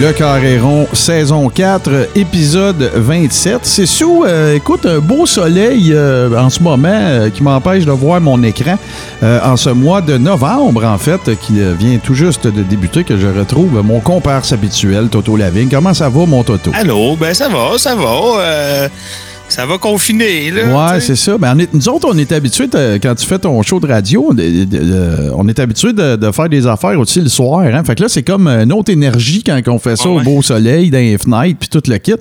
Le Carréron, saison 4, épisode 27. C'est sous, euh, écoute, un beau soleil euh, en ce moment euh, qui m'empêche de voir mon écran en ce mois de novembre, en fait, qui vient tout juste de débuter, que je retrouve mon comparse habituel, Toto Lavigne. Comment ça va, mon Toto? Allô, ben ça va, ça va. Ça va confiner, là. Ouais, c'est ça. Ben, nous autres, on est habitués, quand tu fais ton show de radio, on est habitués de, faire des affaires aussi le soir. Hein? Fait que là, c'est comme une autre énergie quand on fait ça au beau soleil, dans les fenêtres, puis tout le kit.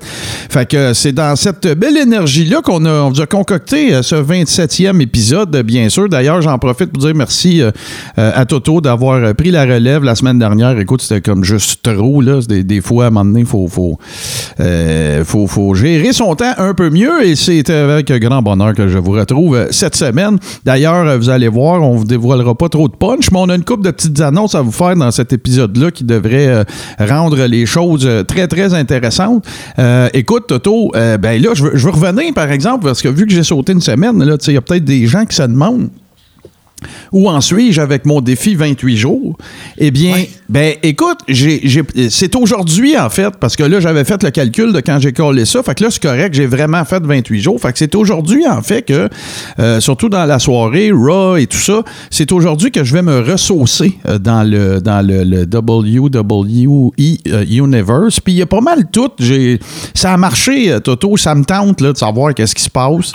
Fait que c'est dans cette belle énergie-là qu'on a, vous a concocté euh, ce 27e épisode, bien sûr. D'ailleurs, j'en profite pour dire merci euh, euh, à Toto d'avoir pris la relève la semaine dernière. Écoute, c'était comme juste trop, là. Des, des, fois, à un moment donné, il faut, faut, faut, faut gérer son temps un peu mieux et c'est avec grand bonheur que je vous retrouve cette semaine. D'ailleurs, vous allez voir, on vous dévoilera pas trop de punch, mais on a une couple de petites annonces à vous faire dans cet épisode-là qui devrait euh, rendre les choses euh, très, très intéressantes. Euh, écoute, Toto, ben là, je veux, je veux, revenir, par exemple, parce que vu que j'ai sauté une semaine, il y a peut-être des gens qui se demandent où en suis-je avec mon défi 28 jours? Eh bien, ben écoute, c'est aujourd'hui en fait, parce que là, j'avais fait le calcul de quand j'ai collé ça. Fait que là, c'est correct, j'ai vraiment fait 28 jours. Fait que c'est aujourd'hui en fait que, euh, surtout dans la soirée, Raw et tout ça, c'est aujourd'hui que je vais me ressaucer euh, dans le, dans le, WWE euh, Universe. Puis il y a pas mal tout. Ça a marché, Toto, ça me tente là, de savoir qu'est-ce qui se passe.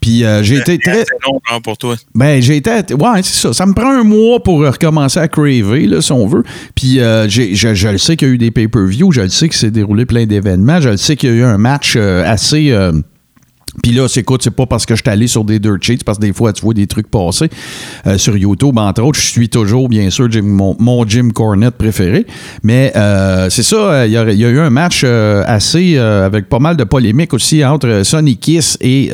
Puis euh, j'ai été très. long hein, pour toi. Ben, j'ai été. Ouais, c'est ça. Ça me prend un mois pour recommencer à craver, là, si on veut. Puis euh, je, je, le sais qu'il y a eu des pay-per-view. Je le sais que c'est déroulé plein d'événements. Je le sais qu'il y a eu un match euh, assez. Puis là, c'est c'est pas parce que je suis allé sur des dirt sheets, parce que des fois, tu vois des trucs passer euh, sur YouTube, entre autres. Je suis toujours, bien sûr, mon, Jim Cornette préféré. Mais euh, c'est ça, euh, il y, a, eu un match assez, avec pas mal de polémiques aussi entre Sonny Kiss et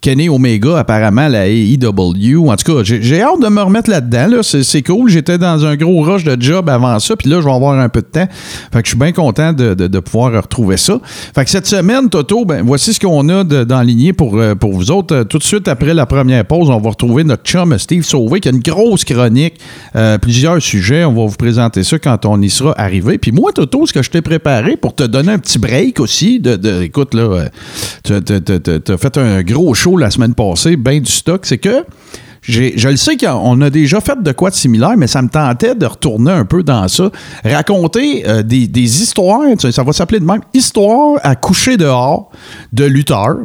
Kenny Omega, apparemment, la AEW. En tout cas, j'ai hâte de me remettre là-dedans. Là. C'est cool. J'étais dans un gros rush de job avant ça, puis là, je vais avoir un peu de temps. Fait que je suis bien content de, de, pouvoir retrouver ça. Fait que cette semaine, Toto, ben, voici ce qu'on a de d'enligner pour, euh, pour vous autres. Euh, tout de suite après la première pause, on va retrouver notre chum Steve Sauvé qui a une grosse chronique, euh, plusieurs sujets. On va vous présenter ça quand on y sera arrivé. Puis moi, Toto, ce que je t'ai préparé pour te donner un petit break aussi, de, écoute, là, tu as fait un gros show la semaine passée, bien du stock, c'est que je le sais qu'on a déjà fait de quoi de similaire, mais ça me tentait de retourner un peu dans ça. Raconter euh, des, des, histoires, ça va s'appeler de même, histoire à coucher dehors de lutteurs.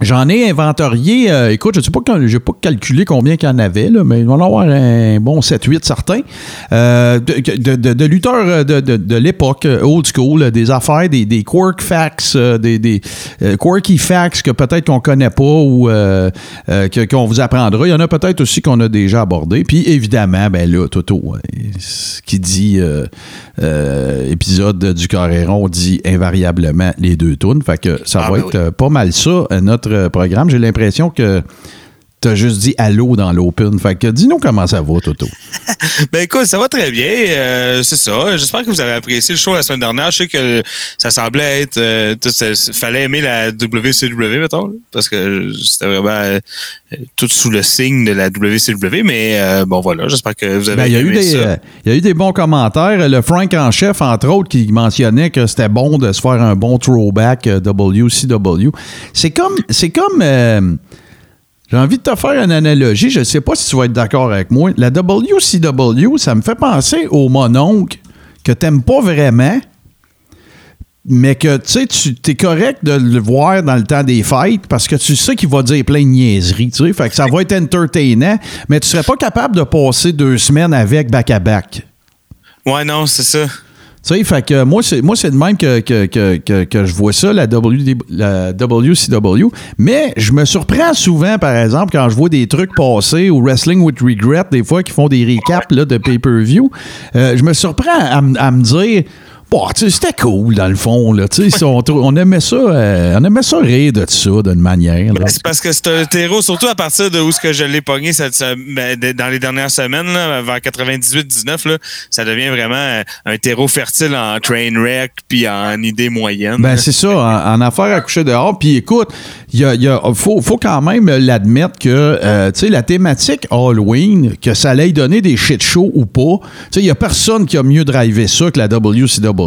J'en ai inventorié, euh, écoute, je ne sais pas, j'ai pas calculé combien qu'il y en avait, là, mais il va en avoir un bon 7-8 certains, euh, de, de, de, lutteurs euh, de, l'époque, old school, des affaires, des, des quirk facts, des, des quirky facts que peut-être qu'on connaît pas ou qu'on vous apprendra. Il y en a peut-être aussi qu'on a déjà abordé. Puis évidemment, ben là, Toto, ce qui dit épisode du Carréron dit invariablement les deux tunes. Fait que ça ah, va ben être pas mal ça, notre programme. J'ai l'impression que tu as juste dit allô dans l'open. Fait que dis-nous comment ça va, Toto. ben écoute, ça va très bien. Euh, c'est ça. J'espère que vous avez apprécié le show la semaine dernière. Je sais que ça semblait être. Euh, fallait aimer la WCW, mettons, parce que c'était vraiment euh, tout sous le signe de la WCW. Mais bon, voilà. J'espère que vous avez ben, y a eu des, Il y a eu des bons commentaires. Le Frank en chef, entre autres, qui mentionnait que c'était bon de se faire un bon throwback WCW. C'est comme. C'est comme j'ai envie de te faire une analogie. Je ne sais pas si tu vas être d'accord avec moi. La WCW, ça me fait penser au mononcle que tu n'aimes pas vraiment, mais que tu sais, tu es correct de le voir dans le temps des fêtes parce que tu sais qu'il va dire plein de niaiseries. Fait que ça va être entertainant, mais tu serais pas capable de passer deux semaines avec back-à-back. Ouais, non, c'est ça. Tu sais, fait que moi, c'est, moi, c'est de même que, que, que, que, je vois ça, la, WCW. Mais je me surprends souvent, par exemple, quand je vois des trucs passer au Wrestling with Regret, des fois, qui font des recaps là, de pay-per-view. Euh, je me surprends à, à me dire Bon, c'était cool dans le fond. Là, tu sais, on, on aimait ça, euh, on aimait ça rire de ça d'une manière. Ben, c'est parce que c'est un terreau, surtout à partir de où ce que je l'ai pogné cette, ben, dans les dernières semaines, là, vers 98-19, là, ça devient vraiment euh, un terreau fertile en train wreck puis en idées moyennes. Ben, c'est ça, en, en affaires à coucher dehors. Puis écoute, il y a, il y a- faut, faut quand même l'admettre que, euh, tu sais, la thématique Halloween, que ça allait donner des shit shows ou pas, tu sais, il y a personne qui a mieux drivé ça que la WCW,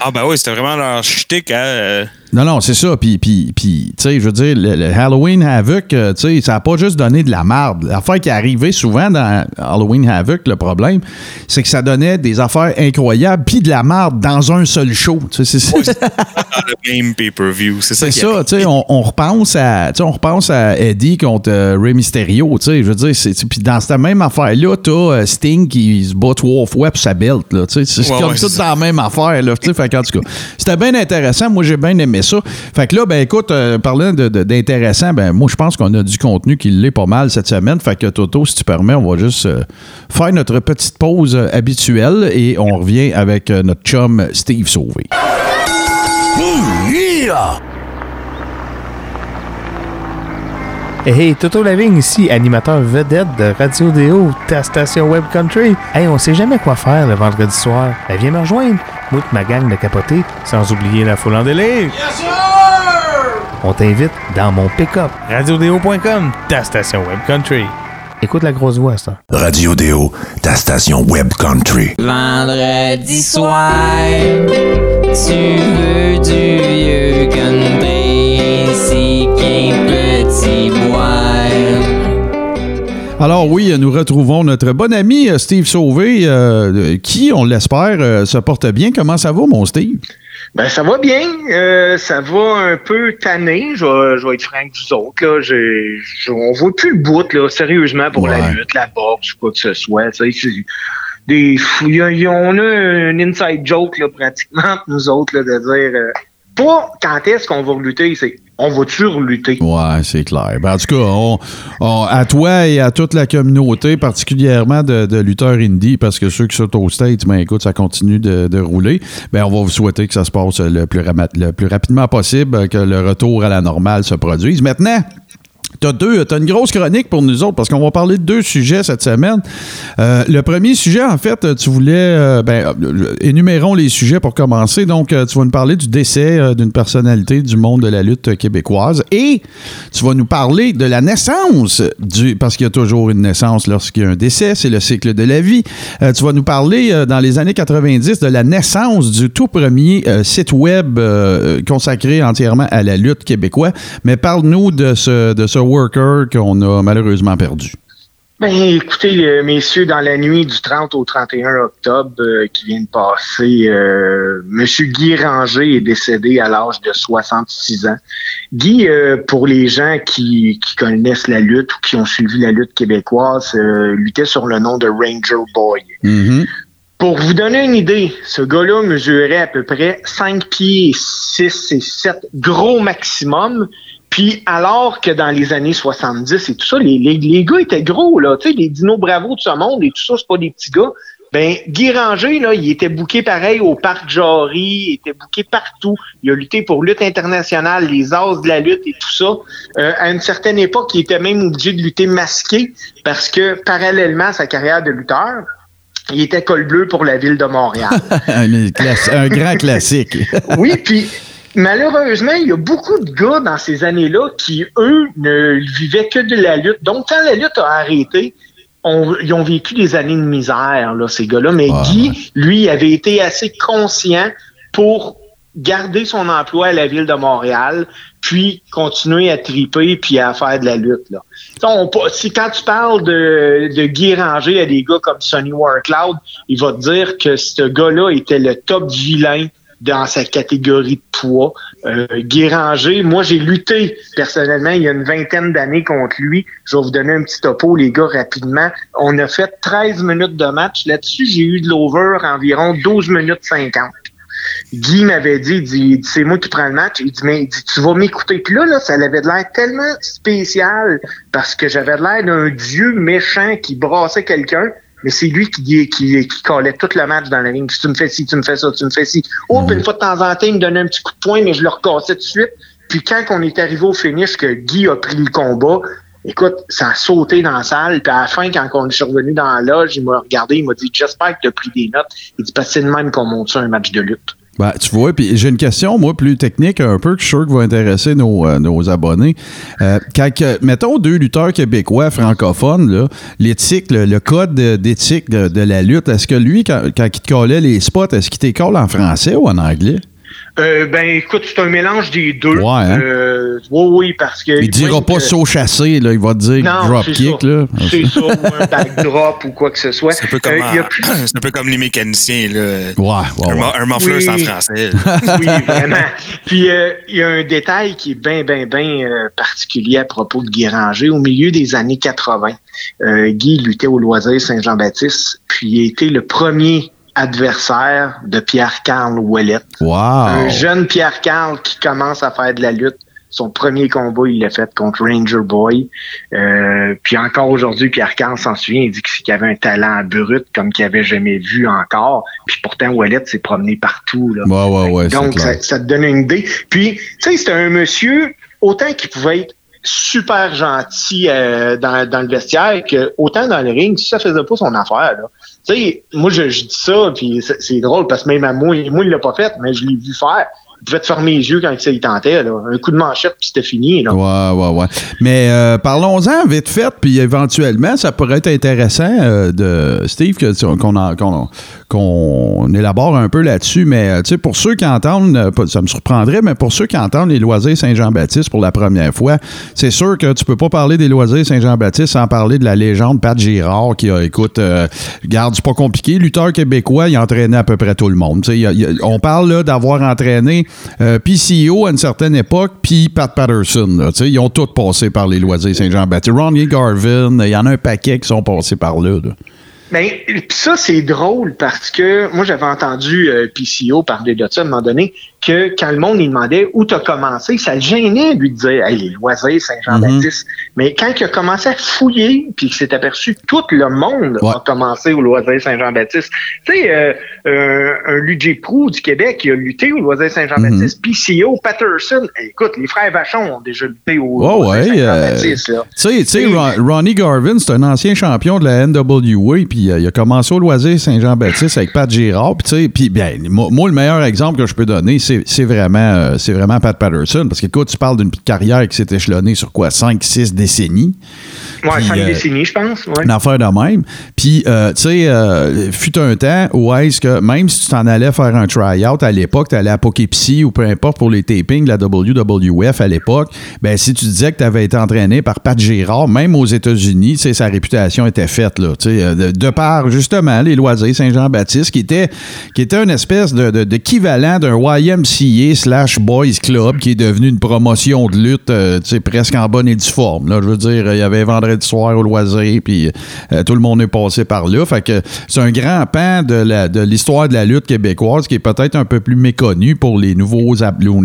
Ah ben oui, c'était vraiment leur shtick. Hein, euh. Non, non, c'est ça. Puis, puis, puis tu sais, je veux dire, le, le Halloween Havoc, euh, tu sais, ça n'a pas juste donné de la marde. L'affaire qui est arrivée souvent dans Halloween Havoc, le problème, c'est que ça donnait des affaires incroyables puis de la marde dans un seul show. Tu sais, c'est ça. dans le même pay-per-view. C'est ça C'est ça, tu sais, on, on repense à, tu sais, on repense à Eddie contre euh, Rey Mysterio, tu sais, je veux dire, c'est, puis dans cette même affaire-là, t'as euh, Sting qui se bat trois fois pour sa belt, là, tu sais, c'est Ouais, comme ouais, tout c'est dans la même affaire, là, tu sais, fait qu'en tout cas, c'était bien intéressant, moi j'ai bien aimé ça. Fait que là, ben écoute, euh, parlant d'intéressant, ben moi je pense qu'on a du contenu qui l'est pas mal cette semaine, fait que Toto, si tu permets, on va juste euh, faire notre petite pause euh, habituelle et on revient avec notre chum Steve Sauvé. Hey, Toto Lavigne ici, animateur vedette de Radio Déo, ta station Web Country. Hey, on sait jamais quoi faire le vendredi soir. Ben, viens me rejoindre. Moi et ma gang de capotés, sans oublier la foule en délire. On t'invite dans mon pick-up. RadioDéo.com, ta station Web Country. Écoute la grosse voix, ça. Radio Déo, ta station web country. Vendredi soir, tu veux du vieux country, petit. Alors oui, nous retrouvons notre bon ami euh, Steve Sauvé, euh, qui, on l'espère, euh, se porte bien. Comment ça va, mon Steve? Ben ça va bien, euh, ça va un peu tanné, je vais, je vais être franc avec vous autres. Là. J'ai- on voit plus le bout, là, sérieusement, pour la lutte, la boxe, quoi que ce soit. c'est Des, fou- il y a- il y a- on a un inside joke là, pratiquement nous autres là, de dire euh, pas quand est-ce qu'on va lutter, c'est on va-tu relutter. Ouais, c'est clair. Ben, en tout cas, on- on- à toi et à toute la communauté, particulièrement de, de lutteurs indie, parce que ceux qui sont au States, ben écoute, ça continue de, de rouler. Ben, on va vous souhaiter que ça se passe le plus rapidement possible, que le retour à la normale se produise. Maintenant, T'as deux, t'as une grosse chronique pour nous autres parce qu'on va parler de deux sujets cette semaine. Euh, le premier sujet, en fait, tu voulais, euh, ben, euh, énumérons les sujets pour commencer. Donc, euh, tu vas nous parler du décès euh, d'une personnalité du monde de la lutte québécoise et tu vas nous parler de la naissance du, parce qu'il y a toujours une naissance lorsqu'il y a un décès, c'est le cycle de la vie. Euh, tu vas nous parler euh, dans les années 90 de la naissance du tout premier euh, site web euh, consacré entièrement à la lutte québécoise. Mais parle-nous de ce, de ce worker qu'on a malheureusement perdu. Ben, écoutez, euh, messieurs, dans la nuit du 30 au 31 octobre euh, qui vient de passer, euh, Monsieur Guy Ranger est décédé à l'âge de 66 ans. Guy, euh, pour les gens qui, qui connaissent la lutte ou qui ont suivi la lutte québécoise, luttait sur le nom de Ranger Boy. Mhm. Pour vous donner une idée, ce gars-là mesurait à peu près 5 pieds 6 et 7, gros maximum. Puis alors que dans les années 70 et tout ça, les, les, les gars étaient gros, là. Tu sais, les Dino Bravo de ce monde et tout ça, c'est pas des petits gars. Ben, Guy Ranger, là, il était bouqué pareil au Parc Jarry, il était bouqué partout. Il a lutté pour lutte internationale, les as de la lutte et tout ça. Euh, à une certaine époque, il était même obligé de lutter masqué parce que, parallèlement à sa carrière de lutteur, il était col bleu pour la ville de Montréal. un, un grand classique. oui, puis malheureusement, il y a beaucoup de gars dans ces années-là qui, eux, ne vivaient que de la lutte. Donc, quand la lutte a arrêté, on- ils ont vécu des années de misère, là, ces gars-là. Mais Ah, Guy, lui, avait été assez conscient pour garder son emploi à la ville de Montréal, puis continuer à triper puis à faire de la lutte. Là. On si quand tu parles de, de Guy Ranger à des gars comme Sonny Warcloud, il va te dire que ce gars-là était le top vilain dans sa catégorie de poids. Euh, Guy Ranger, moi j'ai lutté personnellement il y a une vingtaine d'années contre lui. Je vais vous donner un petit topo, les gars, rapidement. On a fait 13 minutes de match. Là-dessus, j'ai eu de l'over environ 12 minutes 50. Guy m'avait dit, dit, c'est moi qui prends le match. Il dit, mais il dit, tu vas m'écouter. Puis là, là, ça avait de l'air tellement spécial parce que j'avais de l'air d'un dieu méchant qui brassait quelqu'un. Mais c'est lui qui, qui, qui, qui collait tout le match dans la. Si tu me fais ci, tu me fais ça, tu me fais ci. Oh, puis une fois de temps en temps, il me donnait un petit coup de poing, mais je le recassais tout de suite. Puis quand on est arrivé au finish, que Guy a pris le combat, écoute, ça a sauté dans la salle. Puis à la fin, quand on est revenu dans la loge, il m'a regardé, il m'a dit J'espère que tu as pris des notes. Il dit Parce que c'est de même qu'on monte ça un match de lutte. Ben, tu vois, puis j'ai une question, moi, plus technique un peu, que je suis sûr que va intéresser nos, euh, nos abonnés. Euh, quand, mettons, deux lutteurs québécois francophones, l'éthique, le, le code de- d'éthique de, de la lutte, est-ce que lui, quand, quand il te collait les spots, est-ce qu'il t'écolle en français ou en anglais? Euh, ben écoute, c'est un mélange des deux. Ouais, hein? Euh, oui, oui, parce que. Il dira pas que- saut chassé, là, il va te dire Non, drop kick, ça. là. C'est ça, ou un backdrop ou quoi que ce soit. C'est un peu comme, Euh, il y a en- plus- c'est un peu comme les mécaniciens, là. Ouais, ouais, Un, ouais. un Oui. c'est en français. oui, vraiment. Puis euh, il y a un détail qui est bien, bien, bien euh, particulier à propos de Guy Ranger. Au milieu des années 80, euh, Guy luttait au loisir Saint-Jean-Baptiste, puis il a été le premier adversaire de Pierre-Carl Ouellet. Wow. Un jeune Pierre-Carl qui commence à faire de la lutte. Son premier combat, il l'a fait contre Ranger Boy. Euh, puis encore aujourd'hui, Pierre-Carl s'en souvient, il dit qu'il avait un talent brut comme qu'il avait jamais vu encore. Puis pourtant, Ouellet s'est promené partout. Là. Ouais, ouais, ouais, Donc, ça, ça te donne une idée. Puis, tu sais, c'était un monsieur, autant qu'il pouvait être super gentil euh, dans, dans le vestiaire que autant dans le ring, ça faisait pas son affaire. Là. Tu sais, moi, je, je dis ça, puis c'est drôle, parce que même à moi, moi, il l'a pas fait, mais je l'ai vu faire. Il pouvait te fermer les yeux quand il tentait. Là. Un coup de manchette, puis c'était fini. Là. Ouais, ouais, ouais. Mais euh, parlons-en vite fait, puis éventuellement, ça pourrait être intéressant euh, de Steve qu'on en- qu'on qu'on élabore un peu là-dessus. Mais euh, pour ceux qui entendent, euh, ça me surprendrait, mais pour ceux qui entendent les loisirs Saint-Jean-Baptiste pour la première fois, c'est sûr que tu peux pas parler des loisirs Saint-Jean-Baptiste sans parler de la légende Pat Girard qui a, écoute, euh, garde, c'est pas compliqué, lutteur québécois, il entraînait à peu près tout le monde. A- a- on parle d'avoir entraîné euh, PCO à une certaine époque, puis Pat Patterson. ils ont tous passé par les loisirs Saint-Jean-Baptiste. Ronnie Garvin, il y en a un paquet qui sont passés par là. Ben, ça, c'est drôle parce que moi, j'avais entendu euh, PCO parler de ça à un moment donné, que quand le monde lui demandait où tu as commencé, ça le gênait de lui dire hey, les loisirs Saint-Jean-Baptiste. Mais quand il a commencé à fouiller, puis qu'il s'est aperçu que tout le monde Ouais. a commencé au loisir Saint-Jean-Baptiste. Tu sais, euh, euh, un Ludger Prou du Québec qui a lutté au loisir Saint-Jean-Baptiste, PCO, Patterson, écoute, les frères Vachon ont déjà lutté au Oh, ouais, euh, Saint-Jean-Baptiste. là. Tu sais. Ron- Ronnie Garvin, c'est un ancien champion de la NWA, puis euh, il a commencé au loisir Saint-Jean-Baptiste avec Pat Girard. Puis bien, moi, moi, le meilleur exemple que je peux donner, c'est vraiment, euh, vraiment Pat Patterson. Parce que, écoute, tu parles d'une carrière qui s'est échelonnée sur quoi, 5-6 décennies. Ouais, cinq euh, décennies, je pense. Ouais. Une affaire de même. Puis, euh, tu sais, euh, fut un temps où est-ce que même si tu t'en allais faire un try-out à l'époque, tu allais à Poughkeepsie ou peu importe pour les tapings de la WWF à l'époque, ben si tu disais que tu avais été entraîné par Pat Girard, même aux États-Unis, tu sais, sa réputation était faite, là. Tu sais, de, de par, justement, les loisirs Saint-Jean-Baptiste, qui était, qui était une espèce de, de- d'équivalent d'un YMCA slash Boys Club qui est devenu une promotion de lutte, euh, tu sais, presque en bonne et due forme, là. Je veux dire, il y avait vendredi soir au loisir, puis euh, tout le monde est passé par là. C'est un grand pan de, la, de l'histoire de la lutte québécoise qui est peut-être un peu plus méconnu pour les nouveaux,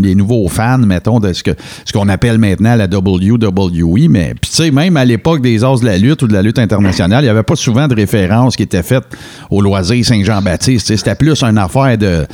les nouveaux fans, mettons, de ce, que, ce qu'on appelle maintenant la WWE. Mais tu sais, même à l'époque des As de la lutte ou de la lutte internationale, il n'y avait pas souvent de références qui étaient faites au loisir Saint-Jean-Baptiste. C'était plus une affaire de,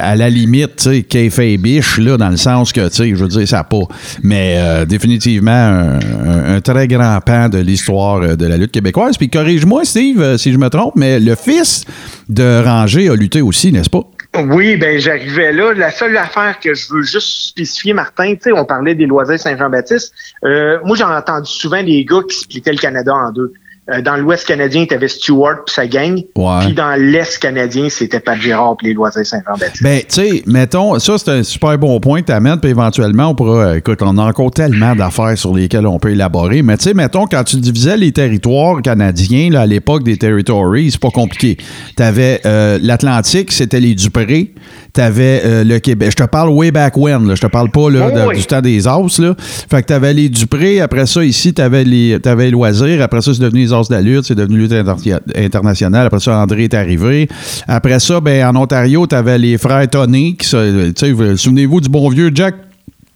à la limite, tu sais, kayfabe-ish, là, dans le sens que, tu sais, je veux dire, ça n'a pas. Mais euh, définitivement, un, un- un très grand pan de l'histoire euh, de la lutte québécoise. Puis corrige-moi, Steve, euh, si je me trompe, mais le fils de Ranger a lutté aussi, n'est-ce pas? Oui, ben j'arrivais là. La seule affaire que je veux juste spécifier, Martin, tu sais, on parlait des loisirs Saint-Jean-Baptiste. Euh, moi, j'ai entendu souvent des gars qui splittaient le Canada en deux. Euh, dans l'Ouest canadien, tu avais Stewart puis sa gang. Ouais. Puis dans l'Est canadien, c'était Pat Gérard puis les loisirs Saint-Jean-Baptiste. Ben, tu sais, mettons, ça, c'est un super bon point que tu amènes, puis éventuellement, on pourra, euh, écoute, on a encore tellement d'affaires sur lesquelles on peut élaborer, mais tu sais, mettons, quand tu divisais les territoires canadiens, là, à l'époque des territories, c'est pas compliqué. Tu avais l'Atlantique, c'était les Dupré, tu avais le Québec. Je te parle way back when, là, je te parle pas là, Oh, de- oui. du temps des As, là. Fait que tu avais les Dupré, après ça, ici, tu avais les, t'avais les loisirs, après ça, c'est devenu les As de la lutte, c'est devenu lutte inter- internationale, après ça, André est arrivé. Après ça, ben, en Ontario, tu avais les frères Tony, qui, souvenez-vous du bon vieux Jack,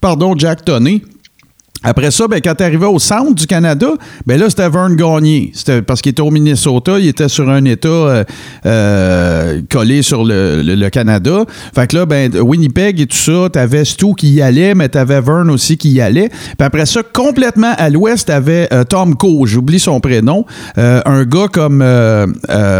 pardon, Jack Tony. Après ça, ben, quand tu arrivais au centre du Canada, ben là, c'était Vern Gagné. C'était parce qu'il était au Minnesota, il était sur un État euh, euh, collé sur le, le- Canada. Fait que là, ben, Winnipeg et tout ça, t'avais Stu qui y allait, mais t'avais Vern aussi qui y allait. Puis après ça, complètement à l'ouest, t'avais euh, Tom Coe, j'oublie son prénom. Euh, un gars comme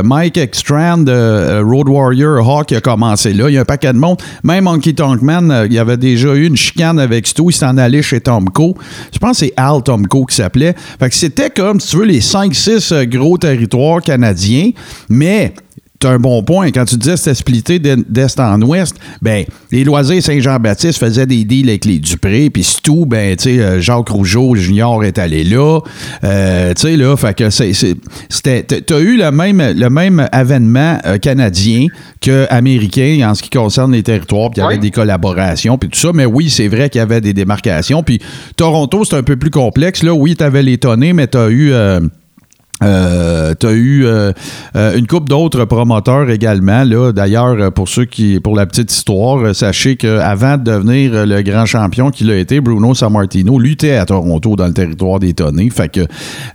Mike Ekstrand, euh, Road Warrior Hawk, qui a commencé là. Il y a un paquet de monde. Même Honky Tonk Man, euh, il y avait déjà eu une chicane avec Stu. Il s'en allait chez Tom Coe. Je pense que c'est Al Tomco qui s'appelait. Fait que c'était comme, si tu veux, les 5-6 euh, gros territoires canadiens, mais T'as un bon point. Quand tu disais que c'était splitté d'e- d'est en ouest, ben, les loisirs Saint-Jean-Baptiste faisaient des deals avec les Dupré, puis c'est tout, ben, tu sais, euh, Jacques Rougeau Junior est allé là. Euh, tu sais, là, fait que c'était. t'as- eu le même, le même avènement euh, canadien que américain en ce qui concerne les territoires, puis il y avait Oui. des collaborations, puis tout ça. Mais oui, c'est vrai qu'il y avait des démarcations. Puis Toronto, c'est un peu plus complexe. Là, oui, t'avais les tonnés, mais t'as eu. euh, euh, tu as eu euh, euh, une couple d'autres promoteurs également. D'ailleurs, euh, pour ceux qui, pour la petite histoire, sachez qu'avant de devenir le grand champion qu'il a été, Bruno Sammartino luttait à Toronto dans le territoire des Tonnés. Fait que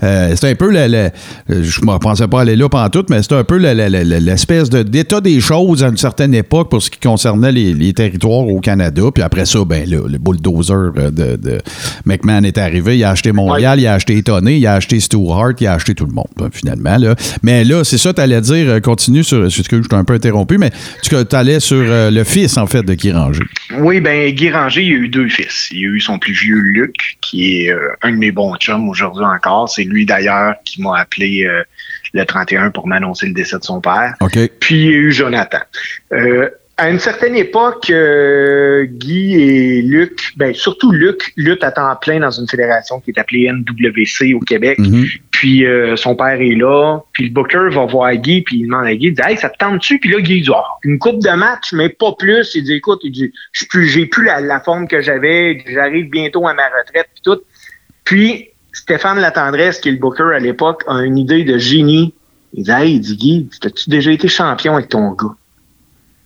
c'était un peu la, je pas aller là pendant tout, mais c'était un peu l'espèce de, d'état des choses à une certaine époque pour ce qui concernait les, territoires au Canada. Puis après ça, ben là, le bulldozer de McMahon est arrivé. Il a acheté Montréal, il a acheté Tony, il a acheté Stewart, il a acheté tout le monde, ben, finalement. Là. Mais là, c'est ça, tu allais dire, euh, continue sur. Que je t'ai un peu interrompu, mais tu allais sur euh, le fils, en fait, de Guy Ranger. Oui, ben Guy Ranger, il a eu deux fils. Il a eu son plus vieux Luc, qui est euh, un de mes bons chums aujourd'hui encore. C'est lui d'ailleurs qui m'a appelé euh, le 31 pour m'annoncer le décès de son père. OK. Puis il y a eu Jonathan. Euh, à une certaine époque, euh, Guy et Luc, ben surtout Luc, lutte à temps plein dans une fédération qui est appelée NWC au Québec. Mhm. Puis euh, son père est là. Puis le booker va voir Guy, puis il demande à Guy, il dit Hey, ça te tente-tu? Puis là, Guy dit Ah, une coupe de match, mais pas plus. Il dit Écoute, il dit, j'ai plus la, la forme que j'avais, j'arrive bientôt à ma retraite, puis tout. Puis Stéphane Latendresse, qui est le booker à l'époque, a une idée de génie. Il dit Hey, il dit Guy, as-tu déjà été champion avec ton gars?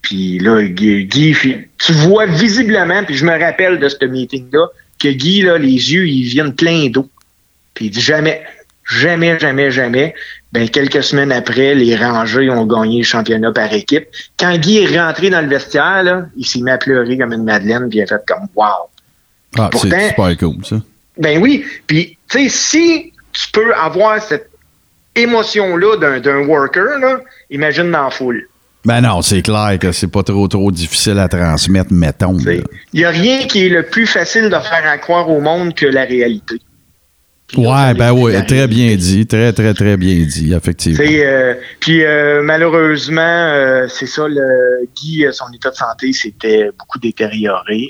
Puis là, Guy, tu vois visiblement, puis je me rappelle de ce meeting-là, que Guy, là, les yeux, ils viennent pleins d'eau. Puis il dit jamais, jamais, jamais, jamais. Ben, quelques semaines après, les Rangers ont gagné le championnat par équipe. Quand Guy est rentré dans le vestiaire, là, il s'est mis à pleurer comme une madeleine, puis il a fait comme wow. Ah, c'est super cool, ça. Ben oui. Puis, tu sais, si tu peux avoir cette émotion-là d'un, d'un worker, là, imagine dans la foule. Ben non, c'est clair que c'est pas trop, trop difficile à transmettre, mettons. Il n'y a rien qui est le plus facile de faire à croire au monde que la réalité. Puis Ouais, ben oui, très bien dit. Très, très, très bien dit, effectivement. Euh, puis euh, malheureusement, euh, c'est ça, le Guy, son état de santé s'était beaucoup détérioré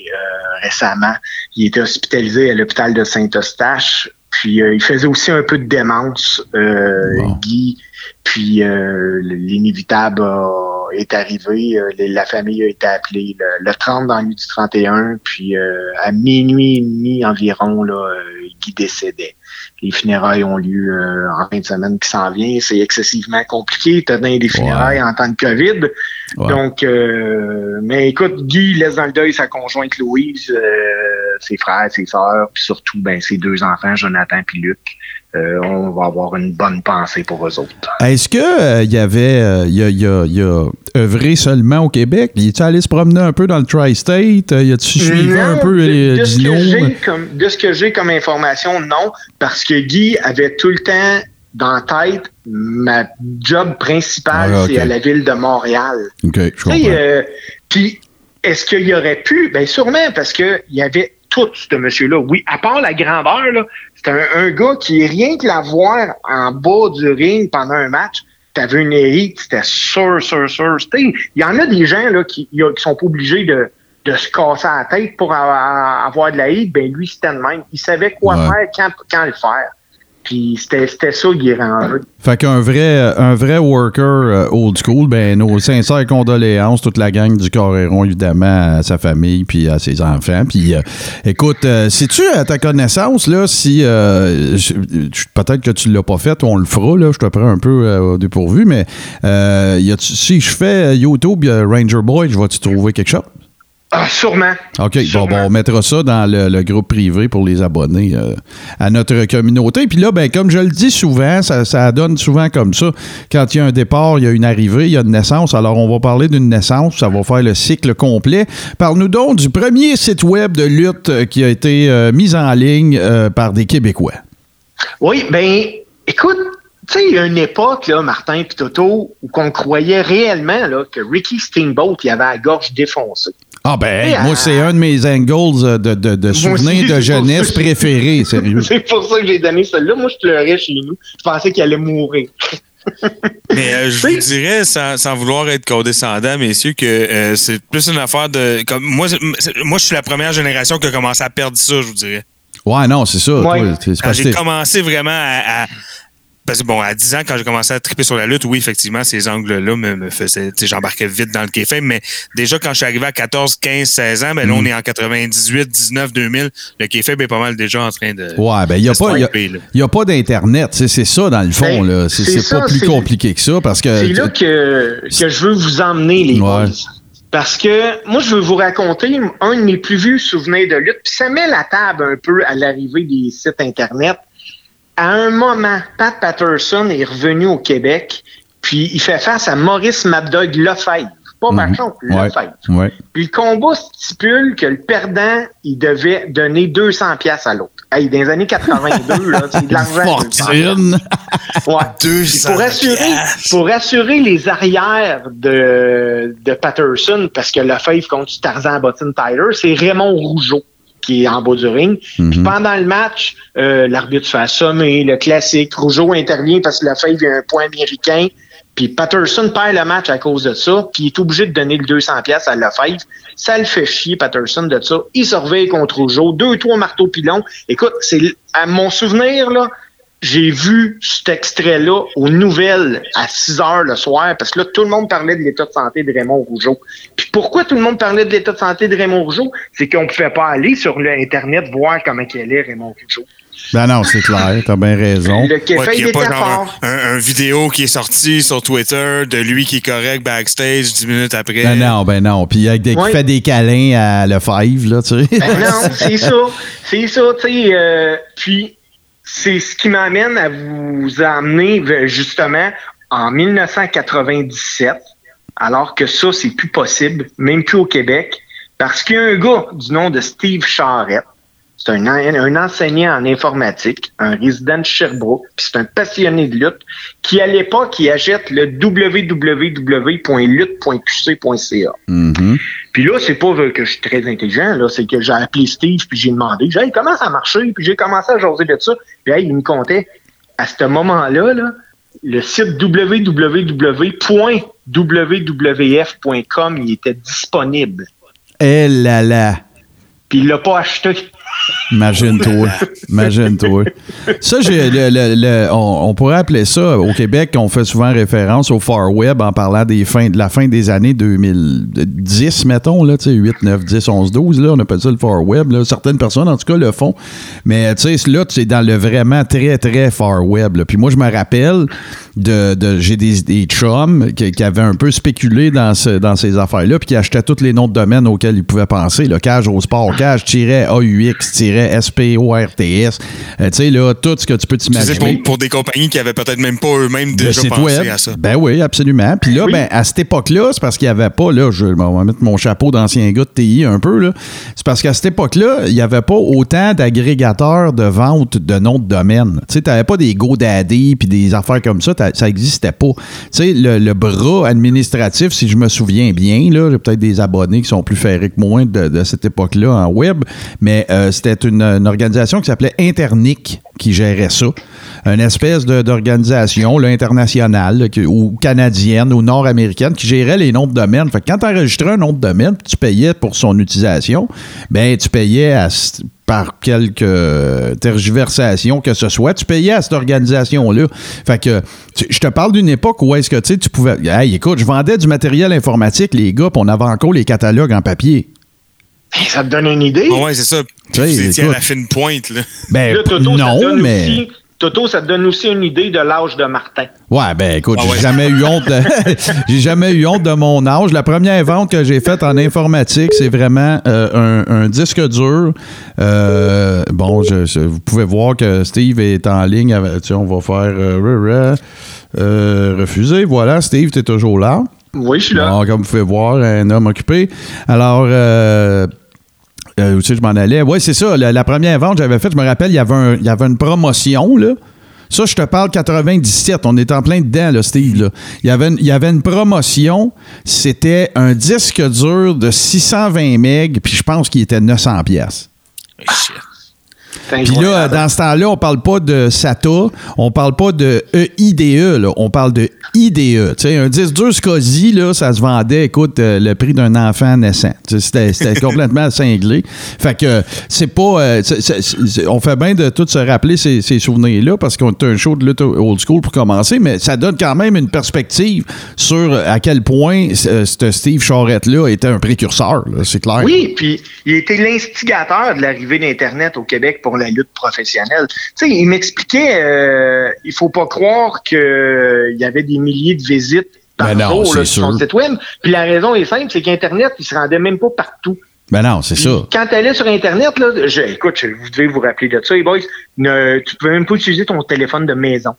récemment. Il était hospitalisé à l'hôpital de Saint-Eustache. Puis euh, il faisait aussi un peu de démence, euh, Bon. Guy. Puis euh, l'inévitable est arrivé. Euh, la famille a été appelée le, le 30 dans la nuit du 31. Puis euh, à minuit et demi environ, là, euh, Guy décédait. Les funérailles ont lieu euh, en fin de semaine qui s'en vient. C'est excessivement compliqué. T'as donné des funérailles en temps de COVID. Donc, euh, mais écoute, Guy laisse dans le deuil sa conjointe Louise, euh, ses frères, ses sœurs, puis surtout ben, ses deux enfants, Jonathan puis Luc. Euh, on va avoir une bonne pensée pour eux autres. Est-ce que euh, y avait, euh, il a, il a- œuvré seulement au Québec? Il est allé se promener un peu dans le tri-state? Il a-tu suivi un peu de, les de ce que Dino? j'ai comme, de ce que j'ai comme information, non, parce que Guy avait tout le temps dans la tête ma job principale, Ah, c'est à la ville de Montréal. OK, je comprends. euh, puis est-ce qu'il y aurait pu? Ben sûrement, parce que il y avait tout ce monsieur-là. Oui, à part la grandeur, là, c'est un, un gars qui rien que la voir en bas du ring pendant un match. T'avais une hérite, c'était sûr, sûr, sûr. Il y en a des gens là, qui, qui sont pas obligés de, de se casser la tête pour avoir, avoir de la hate. Ben lui, c'était le même. Il savait quoi Ouais. faire, quand, quand le faire. Puis c'était ça, Guy Ranger. Fait qu'un vrai, un vrai worker euh, old school, ben nos sincères condoléances, toute la gang du Coréron, évidemment, à sa famille puis à ses enfants. Puis euh, écoute, euh, sais-tu à ta connaissance, là, si euh, peut-être que tu l'as pas fait, on le fera, là, je te prends un peu euh, au dépourvu, mais y si je fais YouTube Ranger Boy, je vais-tu trouver quelque chose? Ah, sûrement. OK, bon, Sûrement. bon, on mettra ça dans le, le groupe privé pour les abonnés euh, à notre communauté. Puis là, ben, comme je le dis souvent, ça, ça donne souvent comme ça. Quand il y a un départ, il y a une arrivée, il y a une naissance. Alors, on va parler d'une naissance. Ça va faire le cycle complet. Parle-nous donc du premier site web de lutte euh, qui a été euh, mis en ligne euh, par des Québécois. Oui, ben, écoute, tu sais, il y a une époque, là, Martin et Toto, où qu'on croyait réellement là, que Ricky Steamboat, il avait la gorge défoncée. Ah ben, Et, moi, euh, c'est un de mes angles euh, de, de, souvenirs c'est de pour jeunesse ça que- préférés, sérieux. C'est pour ça que j'ai donné celle-là. Moi, je pleurais chez nous. Je pensais qu'il allait mourir. Mais euh, je vous dirais, sans, sans vouloir être condescendant, messieurs, que euh, c'est plus une affaire de. Comme, moi, moi, je suis la première génération qui a commencé à perdre ça, je vous dirais. Ouais, non, c'est ça. Ouais. j'ai commencé vraiment à. à- parce que bon, à 10 ans, quand j'ai commencé à triper sur la lutte, oui, effectivement, ces angles-là me, me faisaient. tu sais, J'embarquais vite dans le kayfabe, mais déjà, quand je suis arrivé à 14, 15, 16 ans, ben là, Mm. on est en 98, 19, 2000. Le kayfabe est pas mal déjà en train de. Ouais, ben, il n'y a, a- a pas d'Internet. tu sais, C'est ça, dans le fond. Ben, là. C'est pas plus compliqué que ça parce que. C'est là que, que je veux vous emmener, les Ouais. boys. Parce que moi, je veux vous raconter un de mes plus vieux souvenirs de lutte. Puis ça met la table un peu à l'arrivée des sites Internet. À un moment, Pat Patterson est revenu au Québec, puis il fait face à Maurice Mabdog Lefebvre. Pas. Vachon, Ouais. Lefebvre. Ouais. Puis le combat stipule que le perdant, il devait donner 200 pièces à l'autre. Hey, dans les années 82, là, c'est de l'argent. 200 Fortune. Ouais. 200 Puis pour assurer, pour assurer les arrières de, de Patterson, parce que le fave contre Tarzan Bottin Tyler, c'est Raymond Rougeau qui est en bas du ring. Mhm. Puis pendant le match, euh, l'arbitre fait assommer, le classique. Rougeau intervient parce que le fave a un point américain. Puis Patterson perd le match à cause de ça, puis il est obligé de donner le 200 pièces à Lefebvre. Ça le fait chier, Patterson, de ça. Il surveille contre Rougeau. Deux, trois marteaux pilons. Écoute, c'est à mon souvenir, là, j'ai vu cet extrait-là aux nouvelles à 6 heures le soir, parce que là, tout le monde parlait de l'état de santé de Raymond Rougeau. Puis pourquoi tout le monde parlait de l'état de santé de Raymond Rougeau? C'est qu'on pouvait pas aller sur l'Internet voir comment il est, Raymond Rougeau. Ben non, c'est clair. T'as bien raison. Le Ouais, il y a pas genre un, un- un vidéo qui est sorti sur Twitter de lui qui est correct backstage 10 minutes après. Ben non, ben non. Puis avec des, qui Ouais. fait des câlins à le Five, là, tu sais. Ben non, c'est ça. C'est ça, tu sais. euh, puis, c'est ce qui m'amène à vous emmener, euh, justement, en 1997, alors que ça, c'est plus possible, même plus au Québec, parce qu'il y a un gars du nom de Steve Charrette. C'est un, un enseignant en informatique, un résident de Sherbrooke, puis c'est un passionné de lutte, qui à l'époque, il achète le www.lutte.qc.ca. Mhm. Puis là, c'est pas que je suis très intelligent, là, c'est que j'ai appelé Steve puis j'ai demandé, j'ai dit, hey, comment ça a marché? Puis j'ai commencé à jaser de ça. Puis hey, il me comptait, à ce moment-là, là, le site www.wwf.com, il était disponible. Eh là là. Puis il l'a pas acheté. Imagine-toi. Imagine-toi. Ça, j'ai, le- le- on, pourrait appeler ça, au Québec, on fait souvent référence au Far Web en parlant des fins, de la fin des années 2010, mettons, là, tu sais, 8, 9, 10, 11, 12, là, on appelle ça le Far Web. Certaines personnes, en tout cas, le font. Mais, tu sais, là, c'est dans le vraiment très, très Far Web. Puis moi, je me rappelle de, j'ai des, chums qui, avaient un peu spéculé dans, ce- dans ces affaires-là, puis qui achetaient tous les noms de domaine auxquels ils pouvaient penser. Cage au sport, cage-AUX-SPORTS. Euh, tu sais, là, tout ce que tu peux t'imaginer. pour, pour des compagnies qui avaient peut-être même pas eux-mêmes déjà pensé web. à ça. Ben oui, absolument. Puis là, Oui. ben, à cette époque-là, c'est parce qu'il n'y avait pas, là, je on va mettre mon chapeau d'ancien gars de TI un peu, là. C'est parce qu'à cette époque-là, il n'y avait pas autant d'agrégateurs de vente de noms de domaine. Tu sais, tu n'avais pas des GoDaddy puis des affaires comme ça, ça n'existait pas. Tu sais, le, le bras administratif, si je me souviens bien, là, j'ai peut-être des abonnés qui sont plus ferrés que moi de, de cette époque-là en web, mais euh, c'était une, une organisation qui s'appelait Internic qui gérait ça. Une espèce d'organisation internationale ou canadienne ou nord-américaine qui gérait les noms de domaines. Fait que quand tu enregistrais un nom de domaine, tu payais pour son utilisation, ben tu payais à par quelques tergiversations que ce soit, tu payais à cette organisation-là. Fait que je te parle d'une époque où est-ce que tu pouvais. Hey, écoute, je vendais du matériel informatique, les gars, puis on avait encore les catalogues en papier. Ça te donne une idée? Ah ouais, c'est ça. Tu étiez à la fine pointe, là. Ben, Là, Toto, ça te non, donne mais. aussi Toto, ça te donne aussi une idée de l'âge de Martin. Ouais, ben écoute, Ah j'ai ouais. jamais eu honte de, j'ai jamais eu honte de mon âge. La première vente que j'ai faite en informatique, c'est vraiment euh, un, un disque dur. Euh, bon, je- je- vous pouvez voir que Steve est en ligne. Avec, tu sais, on va faire euh, re- re- euh, refuser. Voilà, Steve, tu es toujours là. Oui, je suis là. Bon, comme vous pouvez voir, un homme occupé. Alors, euh, euh, c'est que je m'en allais? Oui, c'est ça. La, première vente que j'avais faite, je me rappelle, il y avait, un- il y avait une promotion, là. Ça, je te parle 97. On est en plein dedans, là, Steve. là. Il, y avait une, il y avait une promotion. C'était un disque dur de 620 MB, puis je pense qu'il était 900 pièces. Puis là, dans ce temps-là, on parle pas de SATA, on parle pas de E EIDE, là, on parle de IDE. Un disque dur SCSI, là, ça se vendait, écoute, euh, le prix d'un enfant naissant. C'était complètement cinglé. Fait que euh, c'est pas... euh, on fait bien de tout se rappeler ces, ces souvenirs-là parce qu'on est un show de lutte old school pour commencer, mais ça donne quand même une perspective sur à quel point euh, ce Steve Charrette-là était un précurseur, c'est clair. Oui, puis il était l'instigateur de l'arrivée d'Internet au Québec pour la lutte professionnelle. Tu sais, il m'expliquait, euh, il faut pas croire qu'il y avait des milliers de visites par Ben jour là, sur son site web. Puis la raison est simple, c'est qu'Internet, il se rendait même pas partout. Ben non, c'est ça. Quand tu allais sur Internet, là, je, écoute, je- vous devez vous rappeler de ça, les boys, ne, tu pouvais même pas utiliser ton téléphone de maison.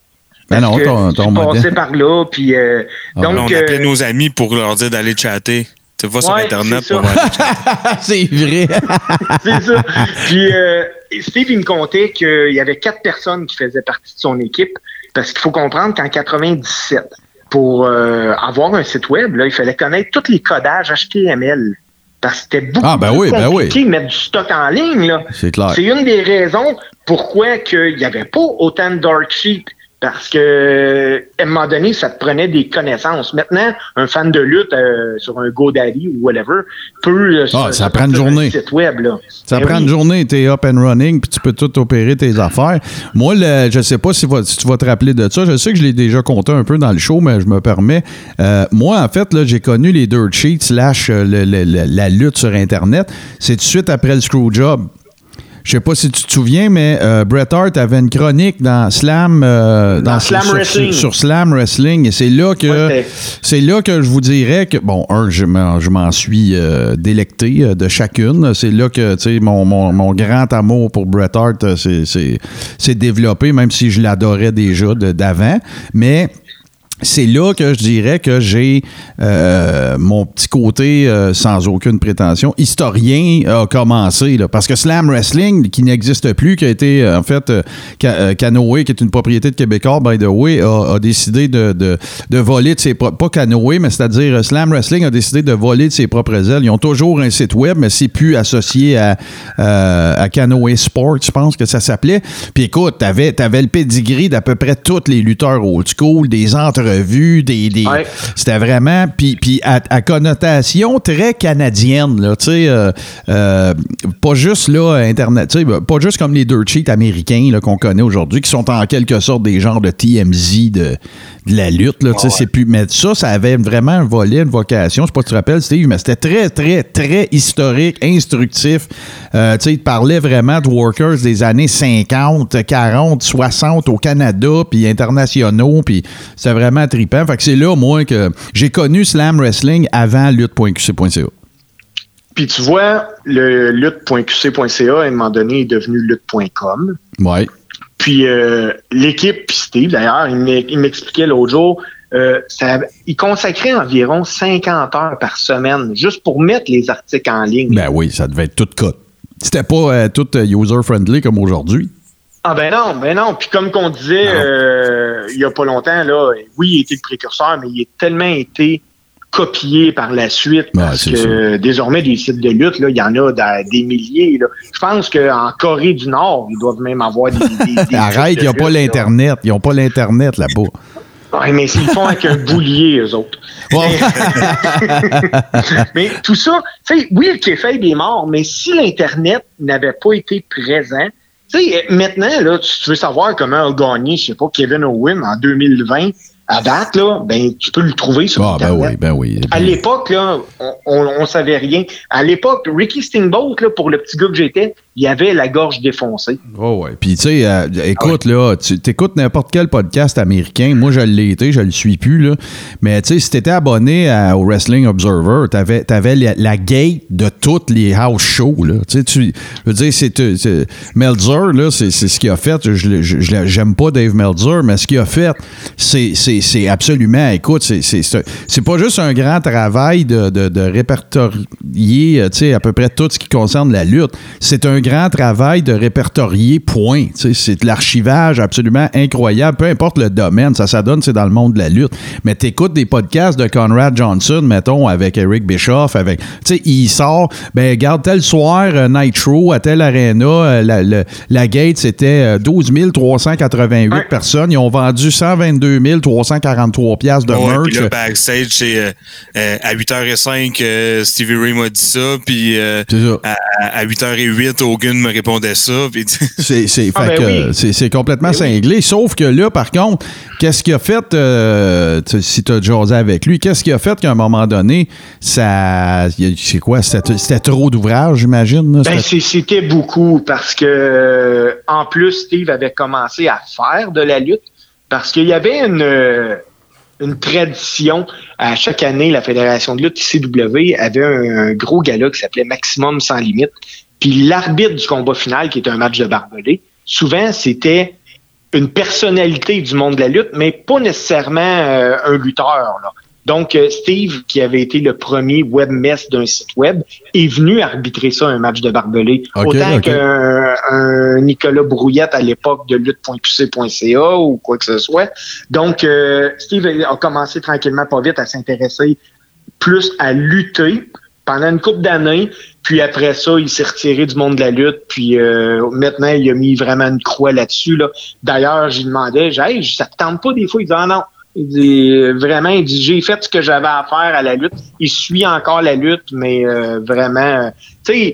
Ben non, ton, ton tu par là, puis euh, Ah, donc... Là, on euh, appelait nos amis pour leur dire d'aller chatter. Tu vas sur Ouais, Internet c'est pour c'est vrai. C'est ça. Puis euh, Steve, il me contait qu'il y avait quatre personnes qui faisaient partie de son équipe. Parce qu'il faut comprendre qu'en 97, pour euh, avoir un site web, là, il fallait connaître tous les codages HTML. Parce que c'était beaucoup Ah, ben plus oui, ben compliqué de mettre du stock en ligne. Là. C'est clair. C'est une des raisons pourquoi il n'y avait pas autant de dark sheet. Parce que à un moment donné, ça te prenait des connaissances. Maintenant, un fan de lutte euh, sur un GoDaddy ou whatever peut euh, Ah, se- ça se prend une un journée. site web. Là. Ça Ben prend oui. une journée, t'es up and running, puis tu peux tout opérer tes affaires. Moi, le, je sais pas si, va- si tu vas te rappeler de ça. Je sais que je l'ai déjà compté un peu dans le show, mais je me permets. Euh, moi, en fait, j'ai connu les dirt sheets slash le- la lutte sur Internet. C'est tout de suite après le Screwjob. Je sais pas si tu te souviens, mais euh, Bret Hart avait une chronique dans Slam, euh, Dans Slam sur, Wrestling. sur- sur Slam Wrestling, et c'est là que Ouais, c'est là que je vous dirais que, bon, un, je m'en, suis euh, délecté euh, de chacune. C'est là que, tu sais, mon, mon, mon grand amour pour Bret Hart euh, s'est- s'est développé, même si je l'adorais déjà d'avant. Mais c'est là que je dirais que j'ai euh, mon petit côté, euh, sans aucune prétention, historien a commencé. Là, parce que Slam Wrestling, qui n'existe plus, qui a été, euh, en fait, euh, Ca- Canoë, qui est une propriété de Québécois, by the way, a, a décidé de, de, de voler de ses propres... Pas Canoë, mais c'est-à-dire Slam Wrestling a décidé de voler de ses propres ailes. Ils ont toujours un site web, mais c'est plus associé à, à Canoë Sport, je pense que ça s'appelait. Puis écoute, t'avais, t'avais le pedigree d'à peu près tous les lutteurs old school, des entrevues, des... des- Ouais. C'était vraiment... Puis, puis à, à connotation très canadienne, là, tu sais, euh, euh, pas juste, là, Internet, tu sais, pas juste comme les dirt sheets américains, là, qu'on connaît aujourd'hui, qui sont en quelque sorte des genres de TMZ de, de la lutte, là, tu sais, c'est plus... Mais ça, ça avait vraiment un volet, une vocation, je sais pas si tu te rappelles, Steve, mais c'était très, très, très historique, instructif. Euh, tu sais, il parlait vraiment de workers des années 50, 40, 60 au Canada, puis internationaux, puis c'était vraiment trippant. Fait que c'est là, moi, que j'ai connu Slam Wrestling avant lutte.qc.ca. Puis tu vois, le lutte.qc.ca, à un moment donné, est devenu lutte.com. Ouais. Puis euh, l'équipe, puis Steve, d'ailleurs, il m'e- il m'expliquait l'autre jour, euh, ça- il consacrait environ 50 heures par semaine juste pour mettre les articles en ligne. Ben oui, ça devait être tout cut. C'était pas euh, tout user-friendly comme aujourd'hui. Ah ben non, ben non. Puis comme qu'on disait euh, il y a pas longtemps, là, oui, il était le précurseur, mais il a tellement été copié par la suite parce que désormais des sites de lutte, là, il y en a des milliers. Là. Je pense qu'en Corée du Nord, ils doivent même avoir des. des- des Arrête, sites ils de n'ont pas l'Internet. Ils n'ont pas l'Internet là-bas. Ouais, mais s'ils font avec un boulier, eux autres. mais tout ça, tu sais, oui, le Kefab est mort, mais si l'Internet n'avait pas été présent, tu sais, maintenant, là, tu tu veux savoir comment a gagné, je sais pas, Kevin Owen en 2020 à date, là, ben, tu peux le trouver sur Ah, ben Internet. oui, ben oui. À l'époque, là, on, on, on savait rien. À l'époque, Ricky Steamboat, là, pour le petit gars que j'étais, il avait la gorge défoncée. Oh ouais. Puis tu sais, euh, écoute là, tu écoutes n'importe quel podcast américain. Moi, je l'ai été, je le suis plus là. Mais tu sais, si t'étais abonné au Wrestling Observer, t'avais avais la, la gate de toutes les house shows là. Tu sais, tu, veux dire, c'est euh, Meltzer là, c'est ce qu'il a fait. Je j'aime pas Dave Meltzer, mais ce qu'il a fait, c'est absolument. Écoute, c'est pas juste un grand travail de, de, de répertorier, euh, tu sais, à peu près tout ce qui concerne la lutte. C'est un grand travail de répertorier, point. C'est de l'archivage absolument incroyable. Peu importe le domaine, ça, ça donne, c'est dans le monde de la lutte. Mais t'écoutes des podcasts de Conrad Johnson, mettons, avec Eric Bischoff, avec, tu sais, il sort, ben, regarde, tel soir, euh, Nitro, à telle arena, euh, la, le- la gate, c'était euh, 12 388 Ouais. personnes. Ils ont vendu 122 343 piastres de Ouais, merch. puis là, backstage, c'est euh, euh, à 8h05, euh, Stevie Ray m'a dit ça, puis euh, à, à 8h08, Hogan me répondait ça, puis C'est, c'est, Ah, ben oui. c'est, c'est complètement cinglé. Sauf que là, par contre, qu'est-ce qu'il a fait, euh, si tu as jasé avec lui, qu'est-ce qu'il a fait qu'à un moment donné, ça. C'est quoi? C'était, trop d'ouvrage, j'imagine? Ben, c'était beaucoup parce que euh, en plus Steve avait commencé à faire de la lutte parce qu'il y avait une euh, une tradition à chaque année la fédération de lutte ICW avait un, un gros gala qui s'appelait Maximum sans limite puis l'arbitre du combat final qui était un match de barbelé souvent c'était une personnalité du monde de la lutte mais pas nécessairement euh, un lutteur là. Donc, euh, Steve, qui avait été le premier webmess d'un site web, est venu arbitrer ça, un match de barbelé. Autant qu'un un Nicolas Brouillette à l'époque de lutte.qc.ca ou quoi que ce soit. Donc, euh, Steve a commencé tranquillement, pas vite, à s'intéresser plus à lutter pendant une couple d'années. Puis après ça, il s'est retiré du monde de la lutte. Puis euh, maintenant, il a mis vraiment une croix là-dessus. Là. D'ailleurs, j'y demandais, j'ai hey, ça te tente pas des fois? Il dit ah non. Il dit vraiment, il dit j'ai fait ce que j'avais à faire à la lutte. Il suit encore la lutte, mais euh, vraiment, euh, tu sais,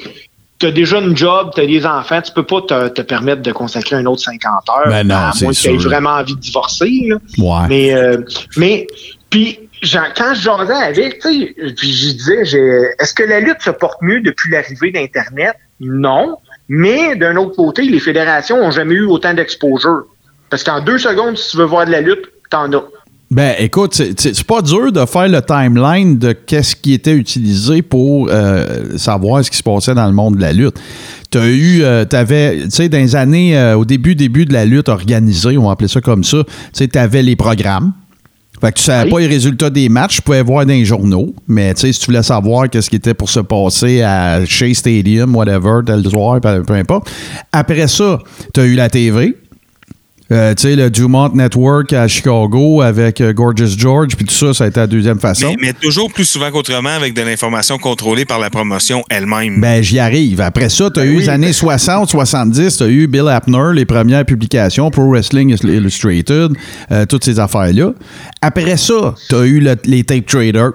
t'as déjà une job, t'as des enfants, tu peux pas te, te permettre de consacrer un autre 50 heures. Ben non, à c'est moins que t'aies sûr. vraiment envie de divorcer. Là. Ouais. Mais, euh, mais puis quand je jasais avec, puis je disais, est-ce que la lutte se porte mieux depuis l'arrivée d'Internet? Non. Mais d'un autre côté, les fédérations ont jamais eu autant d'exposure. Parce qu'en deux secondes, si tu veux voir de la lutte, t'en as. Ben, écoute, c'est- pas dur de faire le timeline de qu'est-ce qui était utilisé pour euh, savoir ce qui se passait dans le monde de la lutte. Tu as eu, euh, t'avais, tu sais, dans les années, euh, au début, début de la lutte organisée, on appeler ça comme ça, tu sais, t'avais les programmes. Fait que tu savais Oui. pas les résultats des matchs, tu pouvais voir dans les journaux, mais tu sais, si tu voulais savoir qu'est-ce qui était pour se passer à Shea Stadium, whatever, tel soir, peu, peu importe. Après ça, tu as eu la TV. Euh, tu sais, le Dumont Network à Chicago avec euh, Gorgeous George, puis tout ça, ça a été la deuxième façon. mais, mais toujours plus souvent qu'autrement avec de l'information contrôlée par la promotion elle-même. Ben, j'y arrive. Après ça, tu as eu les années 60, 70, tu as eu Bill Apner, les premières publications, Pro Wrestling Illustrated, euh, toutes ces affaires-là. Après ça, tu as eu le- les tape traders.